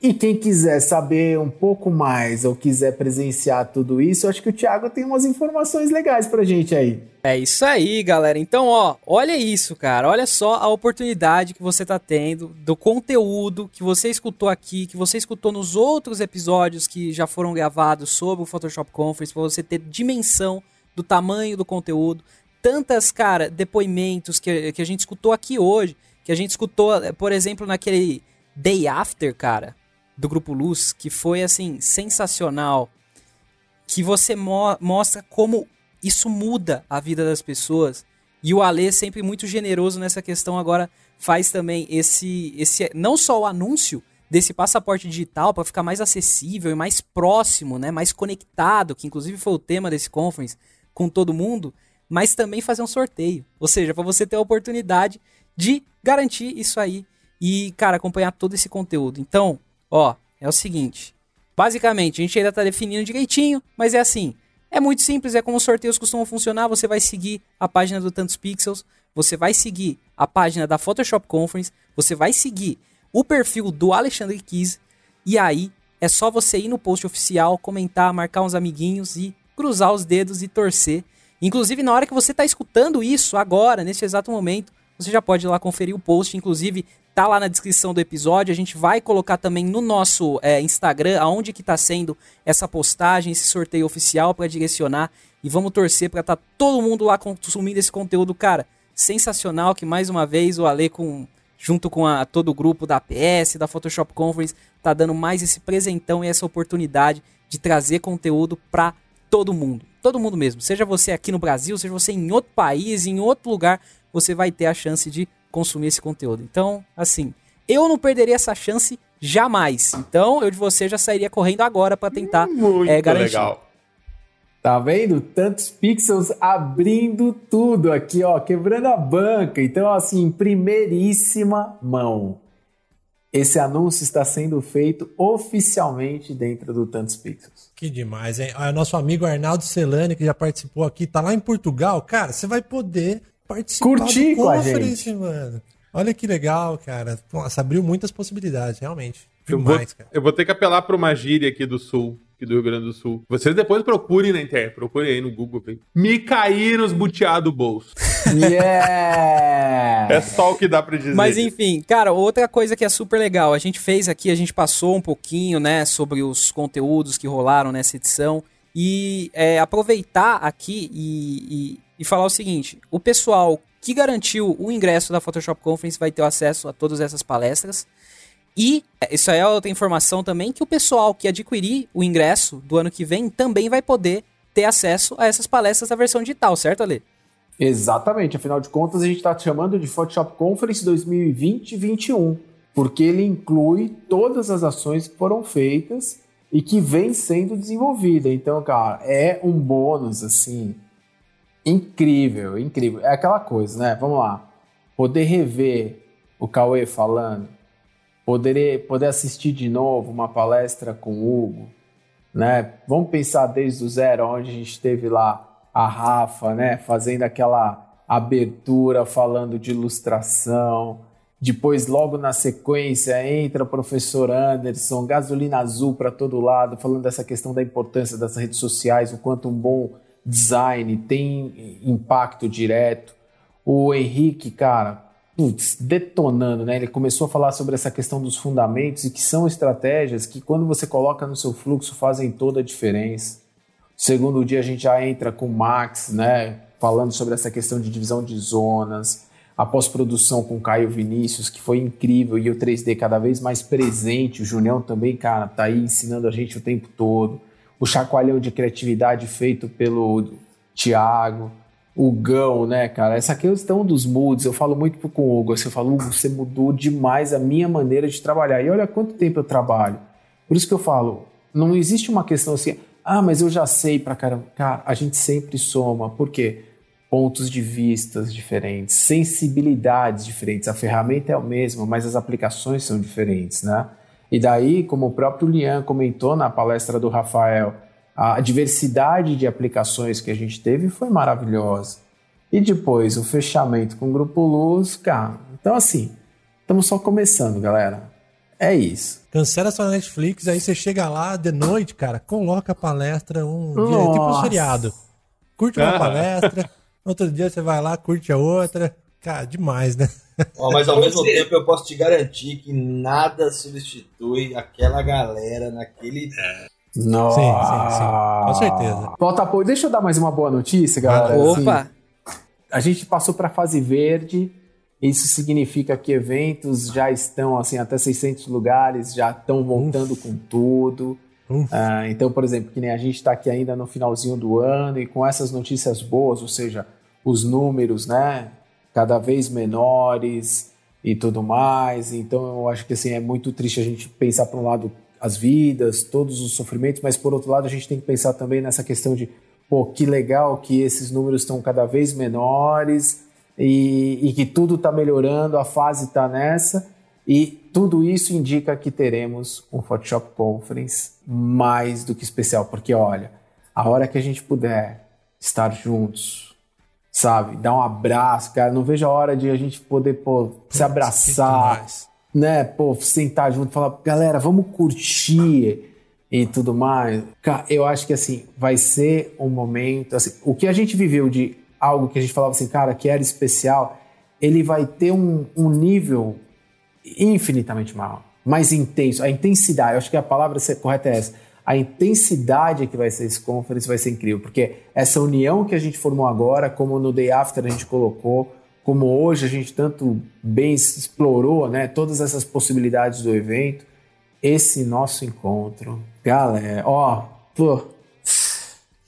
[SPEAKER 5] e quem quiser saber um pouco mais ou quiser presenciar tudo isso, acho que o Thiago tem umas informações legais pra gente aí.
[SPEAKER 2] É isso aí, galera. Então, ó, olha isso, cara. Olha só a oportunidade que você tá tendo do conteúdo que você escutou aqui, que você escutou nos outros episódios que já foram gravados sobre o Photoshop Conference, para você ter dimensão do tamanho do conteúdo. Tantas, cara, depoimentos que, que a gente escutou aqui hoje, que a gente escutou, por exemplo, naquele Day After, cara do Grupo Luz, que foi assim sensacional, que você mo mostra como isso muda a vida das pessoas. E o Ale sempre muito generoso nessa questão agora faz também esse esse não só o anúncio desse passaporte digital para ficar mais acessível e mais próximo, né, mais conectado, que inclusive foi o tema desse conference com todo mundo, mas também fazer um sorteio. Ou seja, para você ter a oportunidade de garantir isso aí e, cara, acompanhar todo esse conteúdo. Então, Ó, é o seguinte. Basicamente, a gente ainda está definindo direitinho, mas é assim. É muito simples, é como os sorteios costumam funcionar. Você vai seguir a página do Tantos Pixels, você vai seguir a página da Photoshop Conference, você vai seguir o perfil do Alexandre Kiss, e aí é só você ir no post oficial, comentar, marcar uns amiguinhos e cruzar os dedos e torcer. Inclusive, na hora que você está escutando isso, agora, nesse exato momento, você já pode ir lá conferir o post. Inclusive, tá lá na descrição do episódio. A gente vai colocar também no nosso é, Instagram aonde que tá sendo essa postagem, esse sorteio oficial para direcionar e vamos torcer para tá todo mundo lá consumindo esse conteúdo, cara. Sensacional que mais uma vez o Ale com junto com a, todo o grupo da APS, da Photoshop Conference, tá dando mais esse presentão e essa oportunidade de trazer conteúdo para todo mundo. Todo mundo mesmo. Seja você aqui no Brasil, seja você em outro país, em outro lugar, você vai ter a chance de consumir esse conteúdo. Então, assim, eu não perderia essa chance jamais. Então, eu de você já sairia correndo agora para tentar Muito é, garantir. Legal.
[SPEAKER 5] Tá vendo? Tantos pixels abrindo tudo aqui, ó, quebrando a banca. Então, assim, primeiríssima mão. Esse anúncio está sendo feito oficialmente dentro do Tantos Pixels.
[SPEAKER 1] Que demais, hein? O nosso amigo Arnaldo Celani, que já participou aqui, tá lá em Portugal. Cara, você vai poder participar
[SPEAKER 5] Curtir do com a gente.
[SPEAKER 1] mano. Olha que legal, cara. Nossa, abriu muitas possibilidades, realmente.
[SPEAKER 3] Eu vou, eu vou, ter que apelar para uma gíria aqui do Sul, aqui do Rio Grande do Sul. Vocês depois procurem na internet, procurem aí no Google. Me caíram os buteados do bolso.
[SPEAKER 5] Yeah!
[SPEAKER 3] é só o que dá para dizer.
[SPEAKER 2] Mas enfim, cara, outra coisa que é super legal, a gente fez aqui, a gente passou um pouquinho, né, sobre os conteúdos que rolaram nessa edição e é, aproveitar aqui e, e e falar o seguinte: o pessoal que garantiu o ingresso da Photoshop Conference vai ter acesso a todas essas palestras. E é, isso aí é outra informação também que o pessoal que adquirir o ingresso do ano que vem também vai poder ter acesso a essas palestras na versão digital, certo, Ale?
[SPEAKER 5] Exatamente, afinal de contas a gente está chamando de Photoshop Conference 2020-21, porque ele inclui todas as ações que foram feitas e que vem sendo desenvolvida. Então, cara, é um bônus assim incrível, incrível. É aquela coisa, né? Vamos lá. Poder rever o Cauê falando, poder, poder assistir de novo uma palestra com o Hugo, né? Vamos pensar desde o zero, onde a gente teve lá a Rafa, né? Fazendo aquela abertura, falando de ilustração. Depois, logo na sequência, entra o professor Anderson, gasolina azul para todo lado, falando dessa questão da importância das redes sociais, o quanto um bom design, tem impacto direto. O Henrique, cara, putz, detonando, né? Ele começou a falar sobre essa questão dos fundamentos e que são estratégias que, quando você coloca no seu fluxo, fazem toda a diferença. Segundo dia, a gente já entra com o Max, né? Falando sobre essa questão de divisão de zonas. A pós-produção com Caio Vinícius, que foi incrível, e o 3D cada vez mais presente. O Junião também, cara, tá aí ensinando a gente o tempo todo. O chacoalhão de criatividade feito pelo Thiago o Gão, né, cara? Essa questão dos moods, eu falo muito com o Hugo, assim, eu falo, Hugo, você mudou demais a minha maneira de trabalhar. E olha quanto tempo eu trabalho. Por isso que eu falo, não existe uma questão assim, ah, mas eu já sei pra caramba. Cara, a gente sempre soma. Por quê? Pontos de vistas diferentes, sensibilidades diferentes. A ferramenta é a mesma, mas as aplicações são diferentes, né? E daí, como o próprio Lian comentou na palestra do Rafael, a diversidade de aplicações que a gente teve foi maravilhosa. E depois o fechamento com o Grupo Luz, cara. Então, assim, estamos só começando, galera. É isso.
[SPEAKER 1] Cancela sua Netflix, aí você chega lá de noite, cara, coloca a palestra um dia, é tipo um feriado. Curte uma palestra, <laughs> outro dia você vai lá, curte a outra. Cara, demais, né? <laughs>
[SPEAKER 4] Ó, mas ao mesmo tempo eu posso te garantir que nada substitui aquela galera naquele. É
[SPEAKER 5] nossa. Sim, sim, sim. Com certeza. Volta apoio. Deixa eu dar mais uma boa notícia, galera.
[SPEAKER 2] Ah, opa! Assim,
[SPEAKER 5] a gente passou para a fase verde. Isso significa que eventos já estão assim até 600 lugares, já estão voltando Uf. com tudo. Uh, então, por exemplo, que nem a gente está aqui ainda no finalzinho do ano e com essas notícias boas, ou seja, os números, né, cada vez menores e tudo mais. Então, eu acho que assim é muito triste a gente pensar por um lado as vidas, todos os sofrimentos, mas por outro lado a gente tem que pensar também nessa questão de, pô, que legal que esses números estão cada vez menores e, e que tudo está melhorando, a fase está nessa e tudo isso indica que teremos um Photoshop Conference mais do que especial, porque olha, a hora que a gente puder estar juntos, sabe, dar um abraço, cara, não vejo a hora de a gente poder pô, se abraçar né, pô, sentar junto e falar, galera, vamos curtir e tudo mais. Cara, eu acho que assim, vai ser um momento, assim, o que a gente viveu de algo que a gente falava assim, cara, que era especial, ele vai ter um, um nível infinitamente maior, mais intenso. A intensidade, eu acho que a palavra correta é essa. A intensidade que vai ser esse conference vai ser incrível, porque essa união que a gente formou agora, como no Day After a gente colocou, como hoje a gente tanto bem explorou, né, todas essas possibilidades do evento, esse nosso encontro, galera, ó, pô,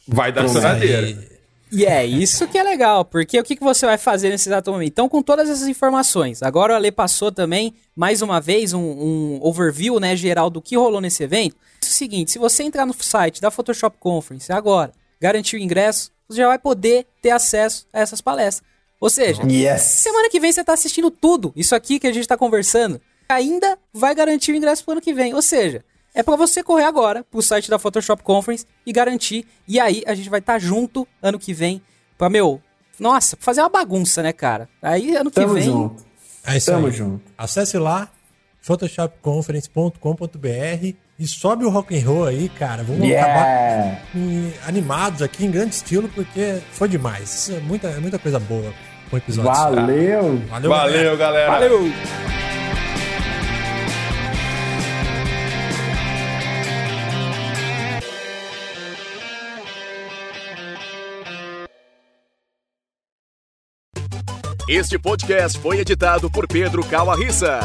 [SPEAKER 3] vai dar choradeira.
[SPEAKER 2] E é isso que é legal, porque o que, que você vai fazer nesse exato momento? Então, com todas essas informações, agora o Ale passou também, mais uma vez, um, um overview né, geral do que rolou nesse evento. O seguinte, se você entrar no site da Photoshop Conference agora, garantir o ingresso, você já vai poder ter acesso a essas palestras. Ou seja,
[SPEAKER 5] yes.
[SPEAKER 2] semana que vem você tá assistindo tudo, isso aqui que a gente tá conversando, ainda vai garantir o ingresso pro ano que vem. Ou seja, é para você correr agora pro site da Photoshop Conference e garantir. E aí a gente vai estar tá junto ano que vem pra, meu, nossa, fazer uma bagunça, né, cara? Aí ano que
[SPEAKER 5] Tamo
[SPEAKER 2] vem.
[SPEAKER 5] Junto.
[SPEAKER 1] É isso Tamo aí. junto. Acesse lá, photoshopconference.com.br e sobe o rock and roll aí, cara. Vamos yeah. acabar animados aqui em grande estilo porque foi demais. É muita, é muita coisa boa com o episódio.
[SPEAKER 5] Valeu!
[SPEAKER 3] Valeu, Valeu galera!
[SPEAKER 2] Valeu!
[SPEAKER 8] Este podcast foi editado por Pedro Calarissa.